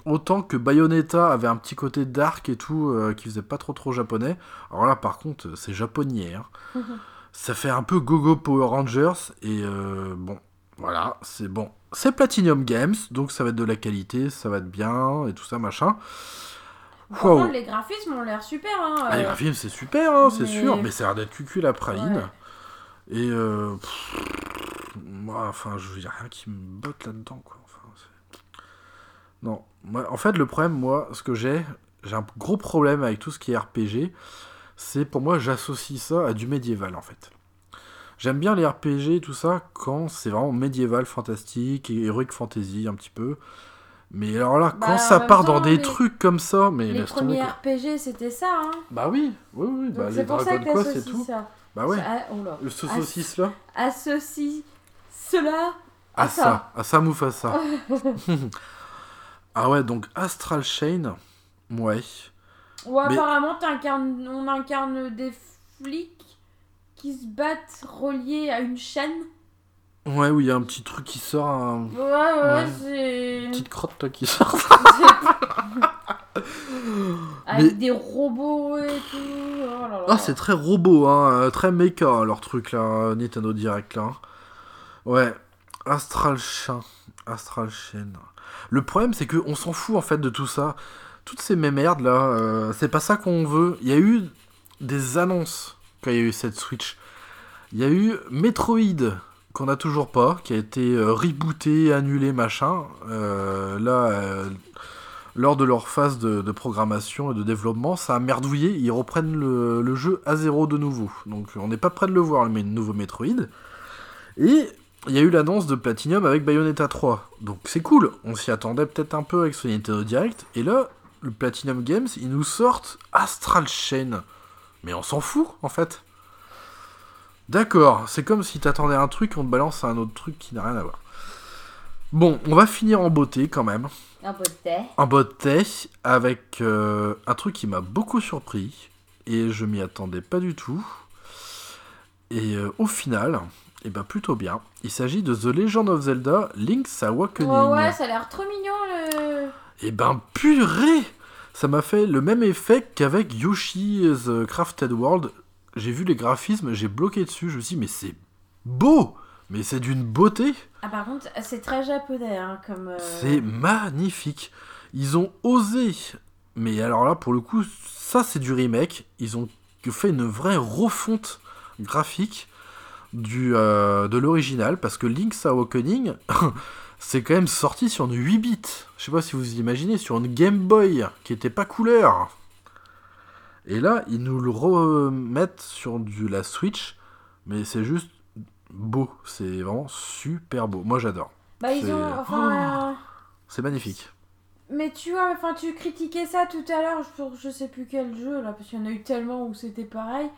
Autant que Bayonetta avait un petit côté dark et tout, euh, qui faisait pas trop trop japonais. Alors là, par contre, c'est japonais. hein. ça fait un peu Gogo Power Rangers. Et euh, bon, voilà, c'est bon. C'est Platinum Games, donc ça va être de la qualité, ça va être bien et tout ça, machin. Par Wow. contre, les graphismes ont l'air super, hein. Ah, les euh, graphismes, c'est super, hein, c'est mais- sûr, mais ça a l'air d'être cucu la praline. Ouais. Et euh, pff, moi, enfin, je y a rien qui me botte là-dedans, quoi. Enfin, c'est- non, moi, en fait, le problème, moi, ce que j'ai, j'ai un gros problème avec tout ce qui est RPG, c'est pour moi, j'associe ça à du médiéval, en fait. J'aime bien les RPG et tout ça quand c'est vraiment médiéval, fantastique, et heroic fantasy un petit peu. Mais alors là, Bah, quand en ça part temps, dans des les- trucs comme ça, mais Les premiers. RPG, c'était ça, hein. Bah oui, oui, oui, bah, les c'est pour ça Dragon Quest t'associes tout. ça. Bah ouais, Ah, oh là. le saucisses là. Associe cela Ah à ça, ça. à ça Mufasa. ah ouais, donc Astral Chain, ouais. Ou Mais- apparemment, on incarne des flics qui se battent reliés à une chaîne. Ouais, où il y a un petit truc qui sort, un- Ouais, ouais, Ouais. c'est. une petite crotte là, qui sort. Avec Mais- des robots et tout. Oh là là. Ah, c'est très robot, hein, euh, très méca hein, leur truc là, euh, Nintendo Direct là. Ouais, Astral Chain, Astral Chain. Le problème, c'est que on s'en fout en fait de tout ça. Toutes ces merdes là, euh, c'est pas ça qu'on veut. Il y a eu des annonces quand il y a eu cette Switch. Il y a eu Metroid qu'on a toujours pas, qui a été euh, rebooté, annulé, machin. Euh, là, euh, lors de leur phase de, programmation et de développement, ça a merdouillé. Ils reprennent le, jeu à zéro de nouveau. Donc on n'est pas prêt de le voir, le nouveau Metroid. Et il y a eu l'annonce de Platinum avec Bayonetta 3. Donc c'est cool. On s'y attendait peut-être un peu avec ce Nintendo Direct. Et là, le Platinum Games, ils nous sortent Astral Chain. Mais on s'en fout, en fait. D'accord, c'est comme si t'attendais un truc, on te balance un autre truc qui n'a rien à voir. Bon, on va finir en beauté quand même. De thé. En beauté, avec euh, un truc qui m'a beaucoup surpris, et je m'y attendais pas du tout. Et euh, au final, et ben plutôt bien. Il s'agit de The Legend of Zelda Link's Awakening. Ouais, ouais, ça a l'air trop mignon le. Et ben purée Ça m'a fait le même effet qu'avec Yoshi's Crafted World. J'ai vu les graphismes, j'ai bloqué dessus, je me suis dit mais c'est beau Mais c'est d'une beauté Ah, par contre, c'est très japonais hein, comme. euh, C'est magnifique Ils ont osé Mais alors là, pour le coup, ça c'est du remake. Ils ont fait une vraie refonte graphique du, euh, de l'original, parce que Link's Awakening, c'est quand même sorti sur une 8 bits. Je sais pas si vous imaginez, sur une Game Boy qui était pas couleur. Et là, ils nous le remettent sur du, la Switch, mais c'est juste beau. C'est vraiment super beau. Moi j'adore. Bah, ils c'est- ont. Enfin. euh, C'est magnifique. Mais tu vois, enfin, tu critiquais ça tout à l'heure pour je sais plus quel jeu là, parce qu'il y en a eu tellement où c'était pareil.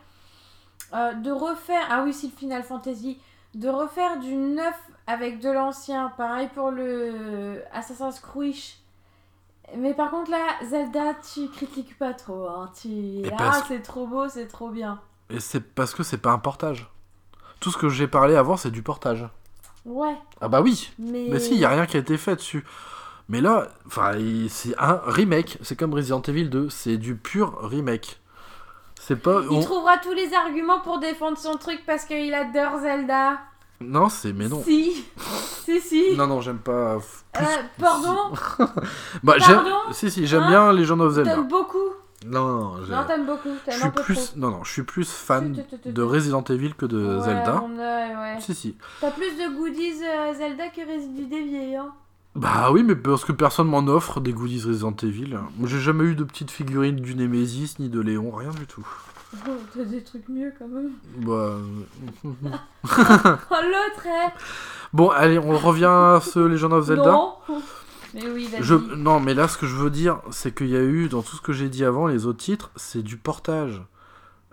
Euh, de refaire, ah oui, c'est le Final Fantasy, de refaire du neuf avec de l'ancien, pareil pour le Assassin's Creed. Mais par contre là, Zelda, tu critiques pas trop, hein. Tu... Ah, parce- c'est trop beau, c'est trop bien. Et c'est parce que c'est pas un portage. Tout ce que j'ai parlé avant, c'est du portage. Ouais, Ah bah oui mais. Mais si, il y a rien qui a été fait dessus. Mais là, c'est un remake. C'est comme Resident Evil 2. C'est du pur remake. C'est pas. Il on- trouvera tous les arguments pour défendre son truc parce qu'il adore Zelda. Non, c'est. Mais non. Si, si, si. Non, non, j'aime pas. Plus... Euh, pardon Bah, j'aime. pardon Si, si, j'aime Hein bien Legend of Zelda. T'aimes beaucoup Non, non, j'ai- Non, t'aimes beaucoup, je suis plus. trop. Non, non, je suis plus fan de Resident Evil que de Ouais, Zelda. on a- ouais. Si, si. T'as plus de goodies euh, Zelda que Resident Evil, hein Bah oui, mais parce que personne m'en offre des goodies Resident Evil. Moi, j'ai jamais eu de petites figurines du Nemesis ni de Léon, rien du tout. Oh, T'as des trucs mieux quand même. Bah. Oh, l'autre, hein Bon, allez, on revient à ce Legend of Zelda. Non Mais oui. Je... Non, mais là, ce que je veux dire, c'est qu'il y a eu, dans tout ce que j'ai dit avant, les autres titres, c'est du portage.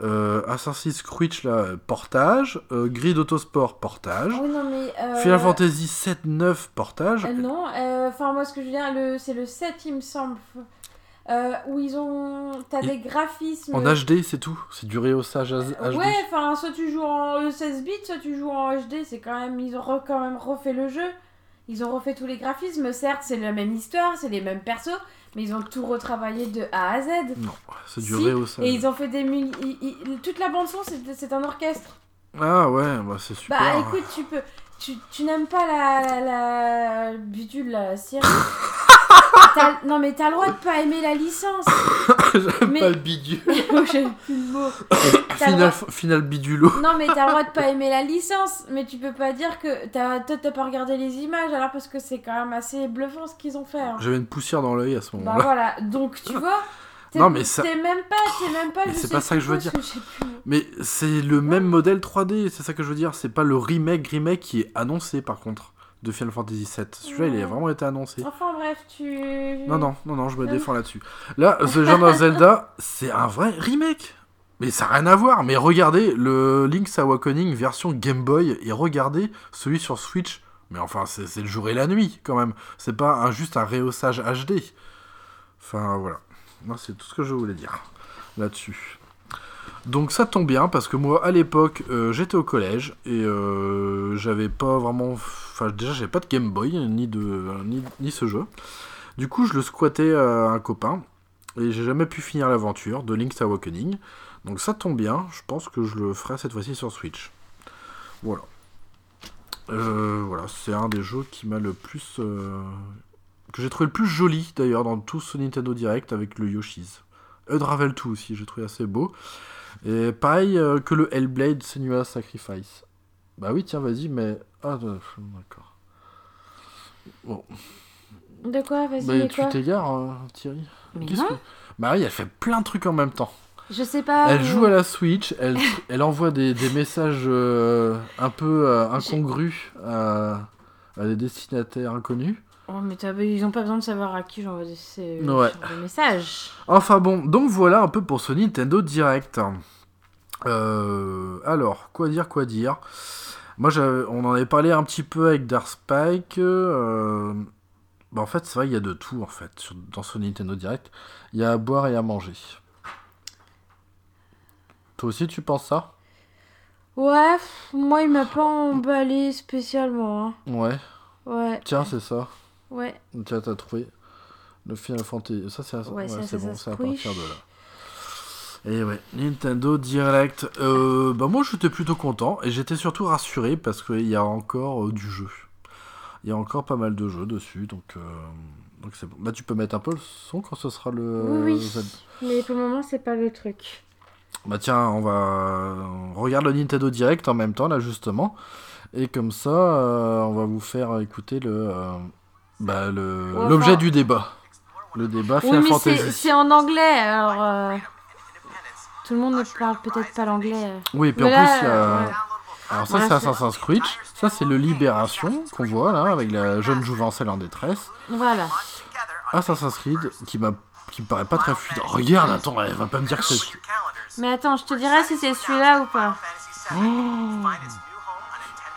Euh, Assassin's Creed, là, portage. Euh, Grid Autosport, portage. Non, mais. euh, Final Fantasy 7, 9, portage. non, enfin, moi, ce que je veux dire, le... c'est le 7, il me semble. Euh, où ils ont. T'as des graphismes. En HD, c'est tout. C'est du rehaussage HD. Ouais, enfin, soit tu joues en 16 bits, soit tu joues en HD, c'est quand même. Ils ont re- quand même refait le jeu. Ils ont refait tous les graphismes. Certes, c'est la même histoire, c'est les mêmes persos, mais ils ont tout retravaillé de A à Z. Non, c'est du Si, rehaussage. Et ils ont fait des. Toute la bande-son, c'est c'est un orchestre. Ah ouais, bah c'est super. Bah écoute, tu peux. Tu, tu n'aimes pas la, la, la bidule, la T'as- Non mais t'as le droit de pas aimer la licence. J'aime mais- pas le bidule. J'ai plus le mot. Final, droit- final bidulo. Non mais t'as le droit de pas aimer la licence, mais tu peux pas dire que t'as toi t'as pas regardé les images alors parce que c'est quand même assez bluffant ce qu'ils ont fait. hein. J'avais une poussière dans l'œil à ce Bah moment-là. voilà, donc tu vois. t'es- Non, mais ça- T'es même pas, t'es même pas. Mais c'est pas ça que je veux dire. que. Mais c'est le même modèle 3D, c'est ça que je veux dire. C'est pas le remake remake qui est annoncé par contre de Final Fantasy 7. Celui-là, il a vraiment été annoncé. Enfin bref, tu. Non, non, non, non, je me défends là-dessus. Là, The Legend of Zelda, c'est un vrai remake. Mais ça n'a rien à voir. Mais regardez le Link's Awakening version Game Boy et regardez celui sur Switch. Mais enfin, c'est le jour et la nuit quand même. C'est pas un- juste un rehaussage HD. Enfin, voilà. Non, c'est tout ce que je voulais dire là-dessus. Donc ça tombe bien parce que moi à l'époque euh, j'étais au collège et euh, j'avais pas vraiment, enfin déjà j'avais pas de Game Boy ni de ni, ni ce jeu. Du coup je le squattais à un copain et j'ai jamais pu finir l'aventure de Link's Awakening. Donc ça tombe bien, je pense que je le ferai cette fois-ci sur Switch. Voilà. Euh, voilà, c'est un des jeux qui m'a le plus euh, que j'ai trouvé le plus joli d'ailleurs dans tout ce Nintendo Direct avec le Yoshi's. Unravel 2 aussi, j'ai trouvé assez beau. Et pareil euh, que le Hellblade Senua's Sacrifice. Bah oui, tiens, vas-y, mais. Ah, de- d'accord. Bon. De quoi Vas-y, Bah, tu t'égares, euh, Thierry Mais non, que- Marie, elle fait plein de trucs en même temps. je sais pas. Elle mais- joue à la Switch, elle, elle envoie des, des messages euh, un peu euh, incongrus à, à des destinataires inconnus. Oh, mais ils ont pas besoin de savoir à qui j'envoie des, ces- Ouais. messages. Enfin bon, donc voilà un peu pour ce Nintendo Direct. Euh, alors, quoi dire, quoi dire Moi, on en avait parlé un petit peu avec Dark Spike. euh, bah, en fait, c'est vrai, il y a de tout en fait sur- dans ce Nintendo Direct. Il y a à boire et à manger. Toi aussi, tu penses ça? Ouais, moi il m'a pas emballé spécialement. hein. Ouais. Ouais, Tiens, c'est ça. Ouais. Tiens, t'as trouvé. Le Final Fantasy. Ça, c'est Ouais, ça, c'est bon, c'est à partir de là. Et ouais, Nintendo Direct. Euh, bah, moi, j'étais plutôt content. Et j'étais surtout rassuré parce qu'il y a encore euh, du jeu. Il y a encore pas mal de jeux dessus. Donc, euh, donc c'est bon. Bah, tu peux mettre un peu le son quand ce sera le. oui, oui. Mais pour le moment, c'est pas le truc. Bah, tiens, on va. On regarde le Nintendo Direct en même temps, là, justement. Et comme ça, euh, on va vous faire écouter le. Bah, Ouais, l'objet enfin- du débat. Le débat Oui, Final c'est Fantasy. c'est en anglais, alors. euh, Tout le monde ne parle peut-être pas l'anglais. euh. Oui, puis Mais en là, plus, euh, ouais. Alors ça, c'est Assassin's Creed. Ça, c'est le Libération qu'on voit là, avec la jeune jouvencelle en détresse. Voilà. Assassin's Creed, qui m'a qui me paraît pas très fluide. Regarde, attends, elle va pas me dire que c'est... Mais attends, je te dirai si c'est celui-là ou pas.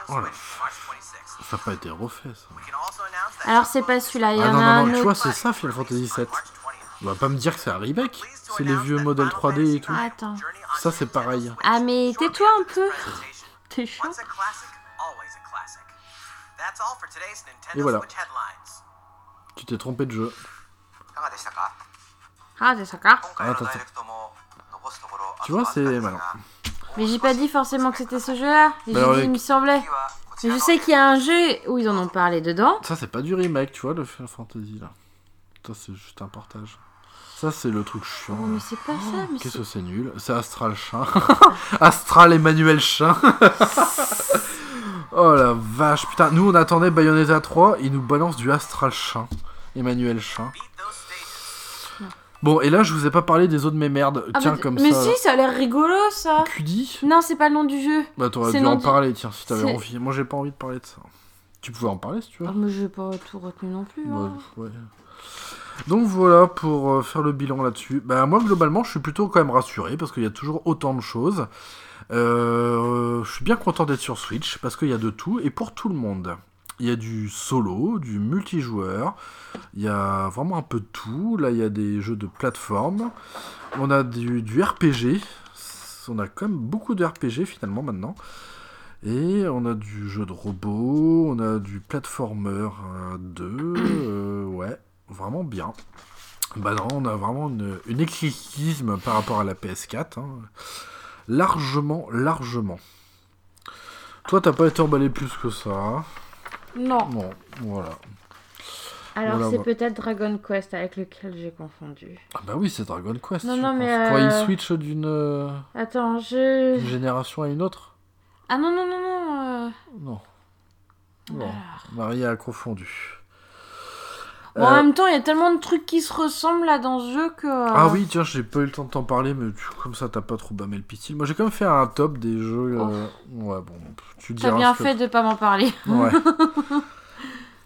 Oh la Ça n'a pas été refait, ça. Alors c'est pas celui-là, il y Ah en non, a non, un non, tu vois, c'est ça, Final Fantasy VII. On va pas me dire que c'est un remake. C'est les vieux modèles 3D et tout. Attends. Ça, c'est pareil. Ah mais tais-toi un peu. T'es chiant. Et voilà. Tu t'es trompé de jeu. Ah c'est ça quoi Ah, attends, attends. Tu vois, c'est malin. Mais j'ai pas dit forcément que c'était ce jeu-là. J'ai Bah, il me semblait. Je sais qu'il y a un jeu où ils en ont parlé dedans. Ça, c'est pas du remake, tu vois, le Final Fantasy, là. Ça, c'est juste un portage. Ça, c'est le truc chiant. Oh mais c'est pas ça, mais Qu'est-ce que c'est nul? C'est Astral Chien. Astral Emmanuel Chien. oh la vache, putain. Nous, on attendait Bayonetta 3, il nous balance du Astral Chien. Emmanuel Chien. Bon, et là, je vous ai pas parlé des autres mes merdes. Ah, Tiens, mais, comme mais ça. si, ça a l'air rigolo ça. Cudi Non, c'est pas le nom du jeu. Bah, t'aurais dû en du- parler, tiens, si t'avais envie. Moi, j'ai pas envie de parler de ça. Tu pouvais en parler si tu veux. Ah, mais j'ai pas tout retenu non plus. Ouais, hein. ouais. Donc voilà pour euh, faire le bilan là-dessus. Bah moi globalement je suis plutôt quand même rassuré parce qu'il y a toujours autant de choses. Euh, je suis bien content d'être sur Switch parce qu'il y a de tout et pour tout le monde. Il y a du solo, du multijoueur, il y a vraiment un peu de tout. Là il y a des jeux de plateforme, on a du, RPG, on a quand même beaucoup de RPG finalement maintenant. Et on a du jeu de robot, on a du platformer euh, 2, euh, ouais, vraiment bien. Bah non, on a vraiment une, une éclectisme par rapport à la PS4. hein. Largement, largement. Toi, t'as pas été emballé plus que ça. Non. Bon, voilà. Alors Voilà, c'est bah. peut-être Dragon Quest avec lequel j'ai confondu. Ah bah oui, c'est Dragon Quest. Non, je non, pense. mais, euh, il switch d'une euh, Attends, je... d'une génération à une autre Ah non, non, non, non. euh, Non. Non, Marie a confondu. Bon, en Euh, même temps, il y a tellement de trucs qui se ressemblent là dans ce jeu que... euh, Ah oui, tiens, j'ai pas eu le temps de t'en parler, mais tu- comme ça, t'as pas trop bâmé le pistil. Moi, j'ai quand même fait un top des jeux. Ouais, bon, tu T'as diras. bien ce que- fait de pas m'en parler. Ouais.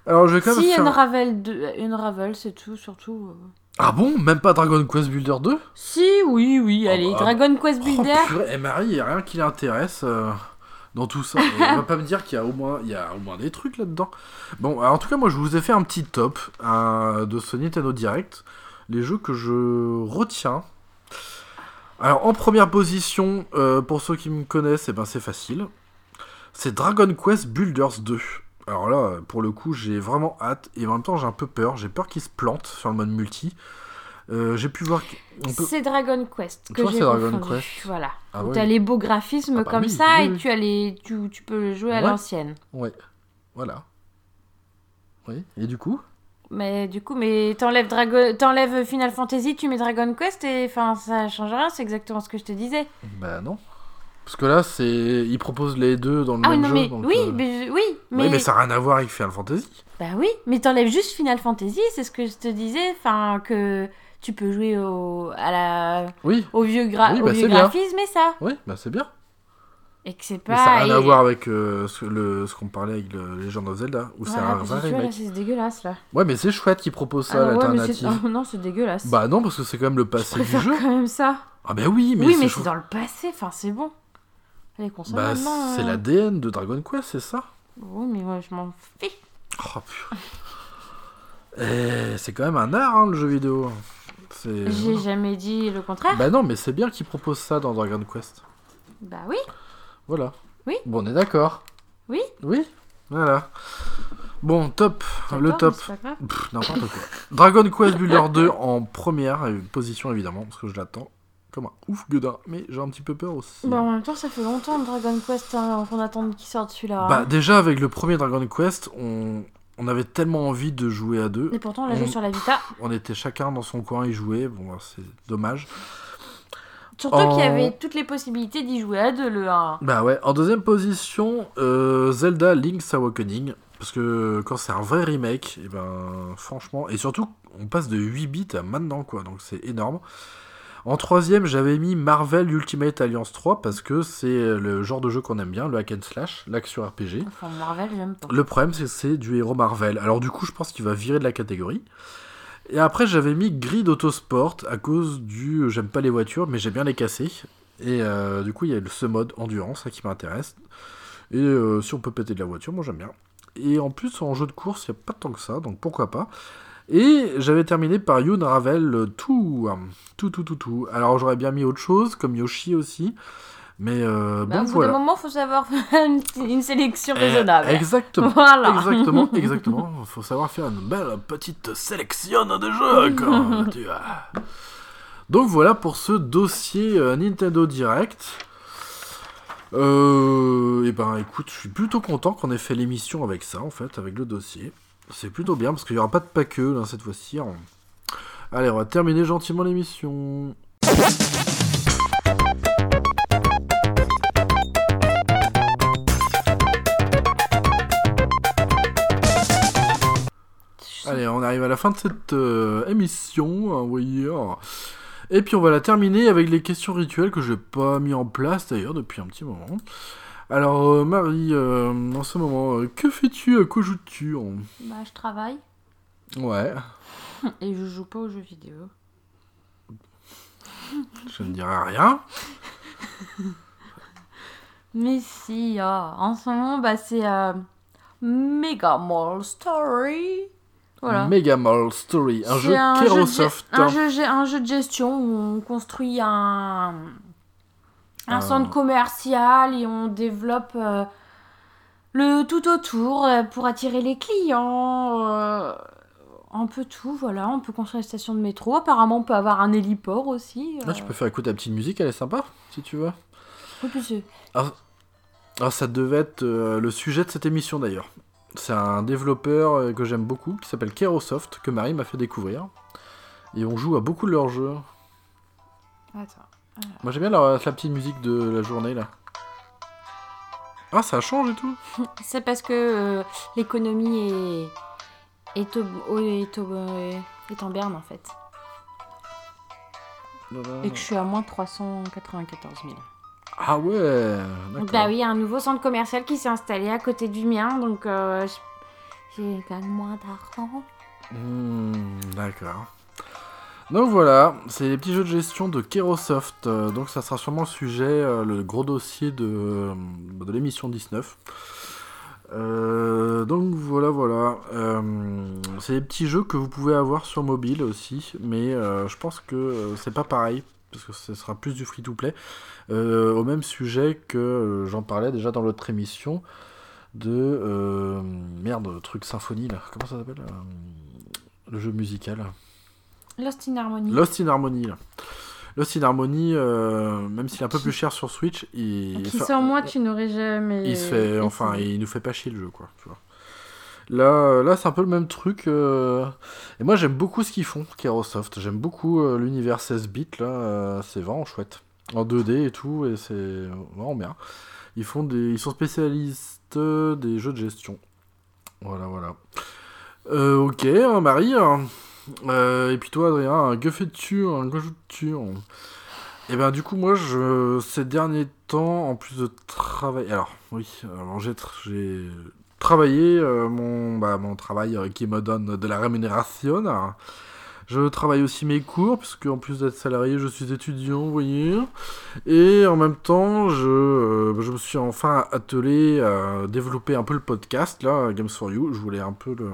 Alors, je vais quand même Si, faire. une Ravel, 2, une Ravel, c'est tout, surtout. euh. Ah bon? Même pas Dragon Quest Builder 2 Si, oui, oui, Oh, allez, bah, Dragon Quest Oh, Builder. purée, et Marie, il a rien qui l'intéresse euh, dans tout ça. On va pas me dire qu'il y a au moins, il y a au moins des trucs là-dedans. Bon, alors, en tout cas, moi, je vous ai fait un petit top euh, de ce Nintendo Direct. Les jeux que je retiens. Alors, en première position, euh, pour ceux qui me connaissent, eh ben, c'est facile. C'est Dragon Quest Builders 2. Alors là, pour le coup, j'ai vraiment hâte. Et en même temps, j'ai un peu peur. J'ai peur qu'il se plante sur le mode multi. Euh, j'ai pu voir peut... C'est Dragon Quest que Tu j'ai c'est Dragon. Quest. Voilà. Ah Où ouais. t'as les beaux graphismes Ah bah comme oui, ça oui, et oui. tu, as les... tu, tu peux le jouer à l'ancienne. Ouais, voilà. Oui, et du coup? Mais du coup, mais t'enlèves Dragon... t'enlèves Final Fantasy, tu mets Dragon Quest et enfin ça change rien, c'est exactement ce que je te disais. Bah non. Parce que là, c'est. Ils proposent les deux dans le Ah même non, jeu. mais donc, oui, euh, mais je- oui, mais, Oui, mais ça n'a rien à voir avec Final Fantasy. bah oui, mais t'enlèves juste Final Fantasy, c'est ce que je te disais, enfin que tu peux jouer au à la Oui, au vieux, gra- Oui, au bah, vieux c'est bien. graphisme et ça, oui, bah c'est bien. et que c'est Mais pas. ça n'a rien à voir avec euh, ce, le, ce qu'on parlait avec le Legend of Zelda, où c'est Voilà, un vrai remake. c'est dégueulasse là. Ouais, mais c'est chouette qu'ils proposent ça, Ah non, ouais, mais c'est- l'alternative. oh, non, c'est dégueulasse. Bah non, parce que c'est quand même le je passé du préfère jeu. quand même ça. Ah bah oui, mais oui, c'est mais chou- c'est dans le passé, enfin c'est bon. Les consoles Bah, maintenant. c'est euh, l'ADN de Dragon Quest, c'est ça? Oui, mais moi je m'en fiche. Oh, purée. Eh, c'est quand même un art, hein, le jeu vidéo. J'ai jamais dit le contraire. Bah non, mais c'est bien qu'ils proposent ça dans Dragon Quest. Bah oui. Voilà. Oui. Bon, on est d'accord. Oui. Oui. Voilà. Bon, top. Le top. N'importe quoi. Dragon Quest Builder 2 en première position, évidemment, parce que je l'attends comme un ouf gueudin. Mais j'ai un petit peu peur aussi. Bah, en même temps, ça fait longtemps Dragon Quest hein, qu'on attend qu'il sorte celui-là. Bah, déjà, avec le premier Dragon Quest, on, on avait tellement envie de jouer à deux. Et pourtant, on l'a joué sur la Vita. On était chacun dans son coin, y jouait. Bon, bah, c'est dommage. Surtout En- qu'il y avait toutes les possibilités d'y jouer à deux, le 1. Bah ouais, en deuxième position, euh, Zelda Link's Awakening. Parce que quand c'est un vrai remake, et ben franchement, et surtout on passe de 8 bits à maintenant quoi, donc c'est énorme. En troisième, j'avais mis Marvel Ultimate Alliance 3 parce que c'est le genre de jeu qu'on aime bien, le hack and slash, l'action RPG. Enfin, Marvel, j'aime pas. Le problème, c'est que c'est du héros Marvel. Alors du coup, je pense qu'il va virer de la catégorie. Et après, j'avais mis Grid Autosport à cause du... J'aime pas les voitures, mais j'aime bien les casser. Et euh, du coup, il y a le- ce mode endurance ça, qui m'intéresse. Et euh, si on peut péter de la voiture, moi j'aime bien. Et en plus, en jeu de course, il n'y a pas tant que ça, donc pourquoi pas. Et j'avais terminé par Yoon Ravel tout, euh, tout, tout, tout, tout. Alors j'aurais bien mis autre chose, comme Yoshi aussi. Mais euh, Bah, bon, au bout voilà. d'un moment, faut savoir faire une, une sélection Eh, raisonnable. exactement. Voilà. Exactement, exactement. Il faut savoir faire une belle petite sélection de jeux. quand tu as. Donc voilà pour ce dossier euh, Nintendo Direct. Euh, et ben écoute, je suis plutôt content qu'on ait fait l'émission avec ça en fait, avec le dossier. C'est plutôt bien parce qu'il n'y aura pas de pas que là cette fois-ci. On- Allez, on va terminer gentiment l'émission. Allez, on arrive à la fin de cette euh, émission, hein, vous voyez. Et puis on va la terminer avec les questions rituelles que je n'ai pas mis en place d'ailleurs depuis un petit moment. Alors euh, Marie, euh, en ce moment, euh, que fais-tu quoi joues-tu en- Bah, je travaille Ouais, et je joue pas aux jeux vidéo. je ne dirai rien. Mais si, ah, en ce moment, bah, c'est euh, Mega Mall Story. Voilà. Mega Mall Story, un jeu un jeu de Kerosoft. ge- Un jeu, un jeu de gestion où on construit un, un Un- centre commercial et on développe euh, le tout autour euh, pour attirer les clients. euh, un peu tout, voilà. On peut construire une station de métro. Apparemment, on peut avoir un héliport aussi. Ah, tu peux faire écouter la petite musique, elle est sympa, si tu veux. euh, plus, c'est- Alors ça devait être euh, le sujet de cette émission d'ailleurs. C'est un développeur euh, que j'aime beaucoup qui s'appelle Kerosoft que Marie m'a fait découvrir. Et on joue à beaucoup de leurs jeux. Attends. Moi j'aime bien la, la petite musique de la journée là. Ah ça change et tout. C'est parce que euh, l'économie est, est, au- au- est, au- est en berne en fait. Et que je suis à moins 394 000. Ah ouais. Donc bah oui, un nouveau centre commercial qui s'est installé à côté du mien, donc euh, j'ai quand même moins d'argent. Hmm, D'accord. Donc voilà, c'est les petits jeux de gestion de Kerosoft. euh, donc ça sera sûrement le sujet, euh, le gros dossier de, euh, l'émission 19. Euh, donc voilà, voilà. C'est des petits jeux que vous pouvez avoir sur mobile aussi, mais je pense que c'est pas pareil, parce que ce sera plus du free-to-play. Au même sujet que j'en parlais déjà dans l'autre émission de... merde, truc symphonie là, comment ça s'appelle Le jeu musical? Lost in Harmony. Lost in Harmony là. Lost in Harmony, euh, même s'il est un peu plus cher sur Switch, il, Qui sans moi, tu n'aurais jamais. il se fait, enfin, il nous fait pas chier le jeu, quoi. Tu vois. Là, là, c'est un peu le même truc. euh, Et moi, j'aime beaucoup ce qu'ils font, Kerosoft. J'aime beaucoup euh, l'univers 16 bits là. euh, C'est vraiment chouette. en 2D et tout, et c'est vraiment bien. Ils, font des, ils sont spécialistes des jeux de gestion. Voilà, voilà. Euh, ok, hein, Marie. hein. Euh, et puis toi, Adrien, que fais-tu hein, Que joues-tu Et ben du coup, moi, je, ces derniers temps, en plus de travailler... Alors, oui, j'ai tr- j'ai travaillé euh, mon, bah, mon travail euh, qui me donne de la rémunération. Je travaille aussi mes cours, puisque en plus d'être salarié, je suis étudiant, vous voyez. Et en même temps, je, je me suis enfin attelé à développer un peu le podcast, là, Games for You. Je voulais un peu le,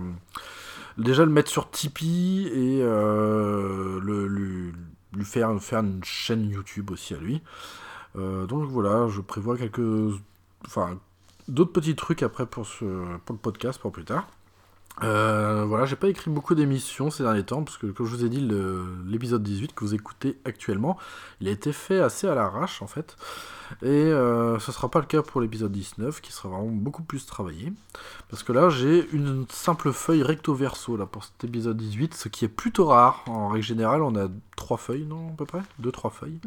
déjà le mettre sur Tipeee et euh, le, lui, lui faire, faire une chaîne YouTube aussi à lui. Euh, donc voilà, je prévois quelques. Enfin, d'autres petits trucs après pour, ce, pour le podcast pour plus tard. Euh, voilà, j'ai pas écrit beaucoup d'émissions ces derniers temps, parce que comme je vous ai dit, l'épisode 18 que vous écoutez actuellement, il a été fait assez à l'arrache en fait. Et euh, ce sera pas le cas pour l'épisode 19, qui sera vraiment beaucoup plus travaillé. Parce que là, j'ai une simple feuille recto verso là, pour cet épisode 18, ce qui est plutôt rare. En règle générale, on a trois feuilles, non, à peu près? Deux, trois feuilles.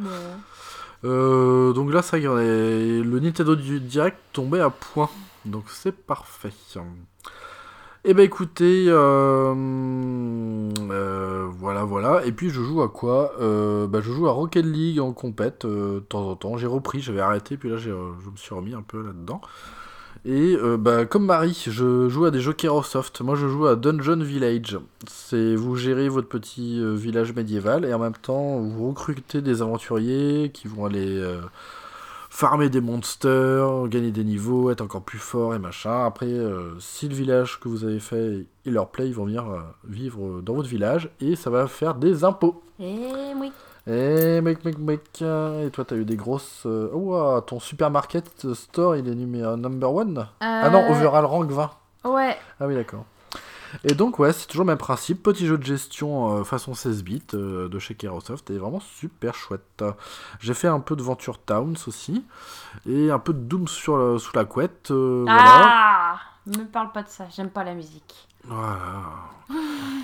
Euh, donc là, ça y est, le Nintendo Direct tombait à point. Donc c'est parfait. Et ben écoutez, euh, euh, voilà, voilà. Et puis je joue à quoi? Euh, bah, Je joue à Rocket League en compète euh, de temps en temps. J'ai repris, j'avais arrêté, puis là je me suis remis un peu là-dedans. Et bah, comme Marie, je joue à des jeux Kerosoft. Moi je joue à Dungeon Village. C'est vous gérez votre petit village médiéval et en même temps vous recrutez des aventuriers qui vont aller farmer des monsters, gagner des niveaux, être encore plus fort et machin. Après, euh, si le village que vous avez fait il leur plaît, ils vont venir euh, vivre dans votre village et ça va faire des impôts. Eh oui. Eh mec mec mec, euh, et toi t'as eu des grosses... euh, Ouah, ton supermarket store il est numéro number one? Ah non, Euh, overall rank 20. Ouais. Ah oui, d'accord. Et donc, ouais, c'est toujours le même principe. Petit jeu de gestion euh, façon 16 bits euh, de chez Kerosoft. Et vraiment super chouette. J'ai fait un peu de Venture Towns aussi. Et un peu de Doom sur sous la couette. euh, voilà. Ah Me parle pas de ça, j'aime pas la musique. Voilà.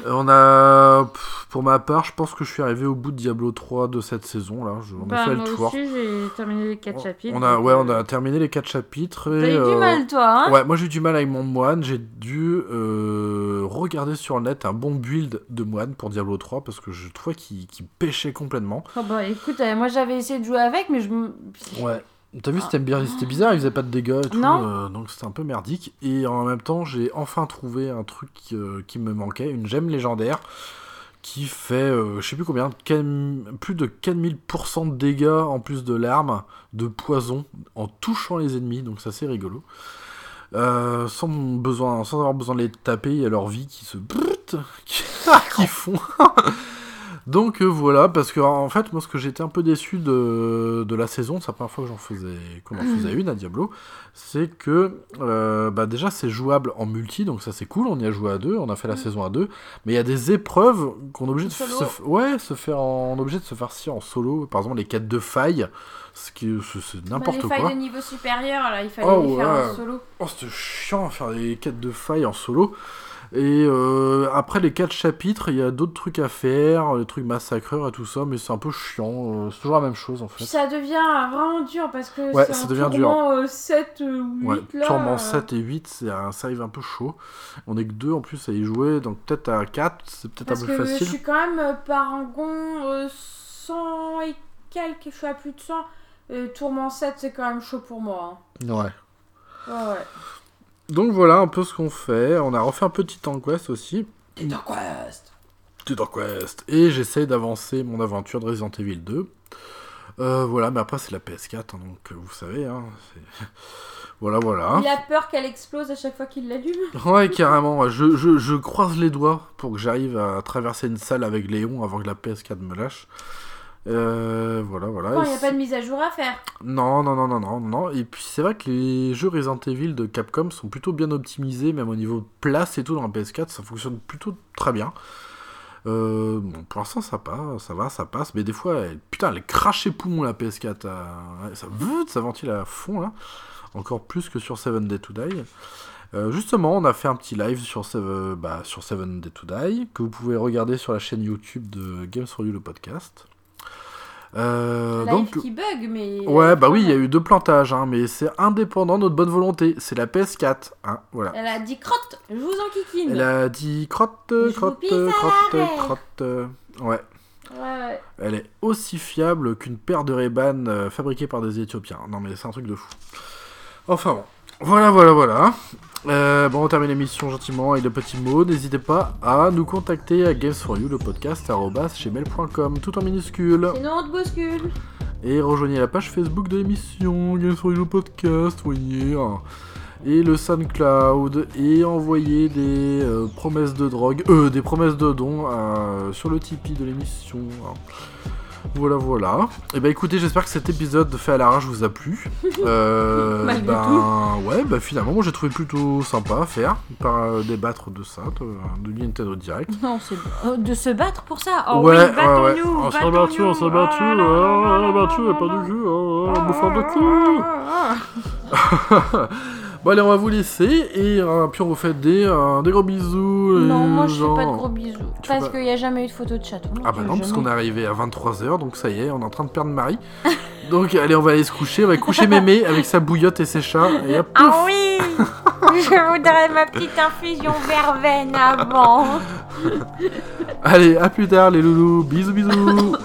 On a. Pour ma part, je pense que je suis arrivé au bout de Diablo 3 de cette saison. là. Je- On a Bah, fait moi le tour. aussi, j'ai terminé les 4 chapitres. On a, ouais, euh, on a terminé les 4 chapitres. T'as eu du euh, mal, toi, hein Ouais, moi j'ai eu du mal avec mon moine. J'ai dû euh, regarder sur le net un bon build de moine pour Diablo 3 parce que je trouvais qu'il qu'il pêchait complètement. Oh, bah écoute, euh, moi j'avais essayé de jouer avec, mais je me. Ouais. T'as vu, c'était bien- c'était bizarre, il faisait pas de dégâts et tout, euh, donc c'était un peu merdique. Et en même temps, j'ai enfin trouvé un truc euh, qui me manquait, une gemme légendaire qui fait, euh, je sais plus combien, plus de 4000% de dégâts en plus de l'arme, de poison, en touchant les ennemis, donc c'est assez rigolo. Sans, besoin, sans avoir besoin de les taper, il y a leur vie qui se... qui, qui font... Donc euh, voilà, parce que en fait, moi ce que j'étais un peu déçu de, de la saison, c'est la première fois que j'en faisais, qu'on en faisait une à Diablo, c'est que euh, bah déjà c'est jouable en multi, donc ça c'est cool, on y a joué à deux, on a fait la Mm. saison à deux, mais il y a des épreuves qu'on est obligé de se, ouais, se faire en, on est obligé de se faire si en solo, par exemple les quêtes de failles, ce qui c'est- Bah, n'importe les quoi. failles de niveau supérieur, là, il fallait Oh, les faire ouais. en solo. Oh, c'était chiant à faire des quêtes de failles en solo. Et euh, après les quatre chapitres, il y a d'autres trucs à faire, les trucs massacreurs et tout ça, mais c'est un peu chiant. euh, c'est toujours la même chose en fait. ça devient vraiment dur parce que Ouais, c'est ça un devient tourment, euh, 7 ou 8 Ouais, là. tourment euh, 7 et 8, c'est un, ça arrive un peu chaud. On est que deux en plus à y jouer, donc peut-être à 4, c'est peut-être un que peu je facile. suis quand même euh, parangon euh, 100 et quelques, je suis à plus de 100. Euh, tourment 7, c'est quand même chaud pour moi. Ouais. hein. Ouais, ouais. Donc voilà un peu ce qu'on fait. On a refait un petit Titan Quest aussi. Titan Quest Titan Quest. Et j'essaye d'avancer mon aventure de Resident Evil 2. Euh, voilà, mais après c'est la PS4, hein, donc euh, vous savez. Hein, c'est- voilà, voilà. Il a peur qu'elle explose à chaque fois qu'il l'allume. Ouais, carrément. Je, je, je croise les doigts pour que j'arrive à traverser une salle avec Léon avant que la PS4 me lâche. Euh, voilà, voilà. Il n'y a pas de mise à jour à faire. Non, non, non, non, non, non. Et puis c'est vrai que les jeux Resident Evil de Capcom sont plutôt bien optimisés, même au niveau de place et tout dans la PS4, ça fonctionne plutôt très bien. Euh, bon, pour l'instant ça passe, ça va, ça passe, mais des fois, elle, putain, elle crache les poumons la PS4, euh, ouais, ça, ça ventile à fond là, encore plus que sur Seven Day to Die. Euh, justement, on a fait un petit live sur, Seven- bah, sur Seven Day to Die, que vous pouvez regarder sur la chaîne YouTube de Games for You le podcast. Euh, donc, qui bug, mais. ouais, bah oui, il y a eu deux plantages, hein, mais c'est indépendant de notre bonne volonté. C'est la PS4, hein, voilà. Elle a dit crotte, je vous en kikine. Elle a dit crotte, crotte, crotte, crotte. euh, Ouais. Ouais. Elle est aussi fiable qu'une paire de Ray-Ban euh, fabriquée par des Éthiopiens. Non mais c'est un truc de fou. Enfin bon. Voilà, voilà, voilà. Euh, bon, on termine l'émission gentiment avec de petits mots. N'hésitez pas à nous contacter à Games for You, le podcast, gmail.com, tout en minuscule. Sinon, on te bouscule. Et rejoignez la page Facebook de l'émission, Games for You, le podcast, voyez. hein. Et le SoundCloud. Et envoyez des euh, promesses de drogue, euh, des promesses de dons euh, sur le Tipeee de l'émission. hein. Voilà, voilà. Et bah écoutez, j'espère que cet épisode fait à l'arrache vous a plu. Euh, Malgré ben, ouais, bah finalement, moi j'ai trouvé plutôt sympa à faire, par euh, débattre de ça, de, de Nintendo Direct. Non, c'est euh, de se battre pour ça. Oh ouais, oui, ouais, ouais. battons-nous. On s'est battons-nous. battu, on s'est battu, Oh oh, on s'est battu, là pas oh, là oh, bouffeur de cul. Bon allez, on va vous laisser et euh, puis on vous fait des, euh, des gros bisous. les Non, moi je fais pas de gros bisous. Tu Parce qu'il n'y a jamais eu de photo de chaton. Ah bah non, parce qu'on est arrivé à 23h, donc ça y est, on est en train de perdre Marie. donc allez, on va aller se coucher, on va coucher mémé avec sa bouillotte et ses chats. Et hop, Ah oui Je voudrais ma petite infusion verveine avant. Allez, à plus tard les loulous, bisous bisous.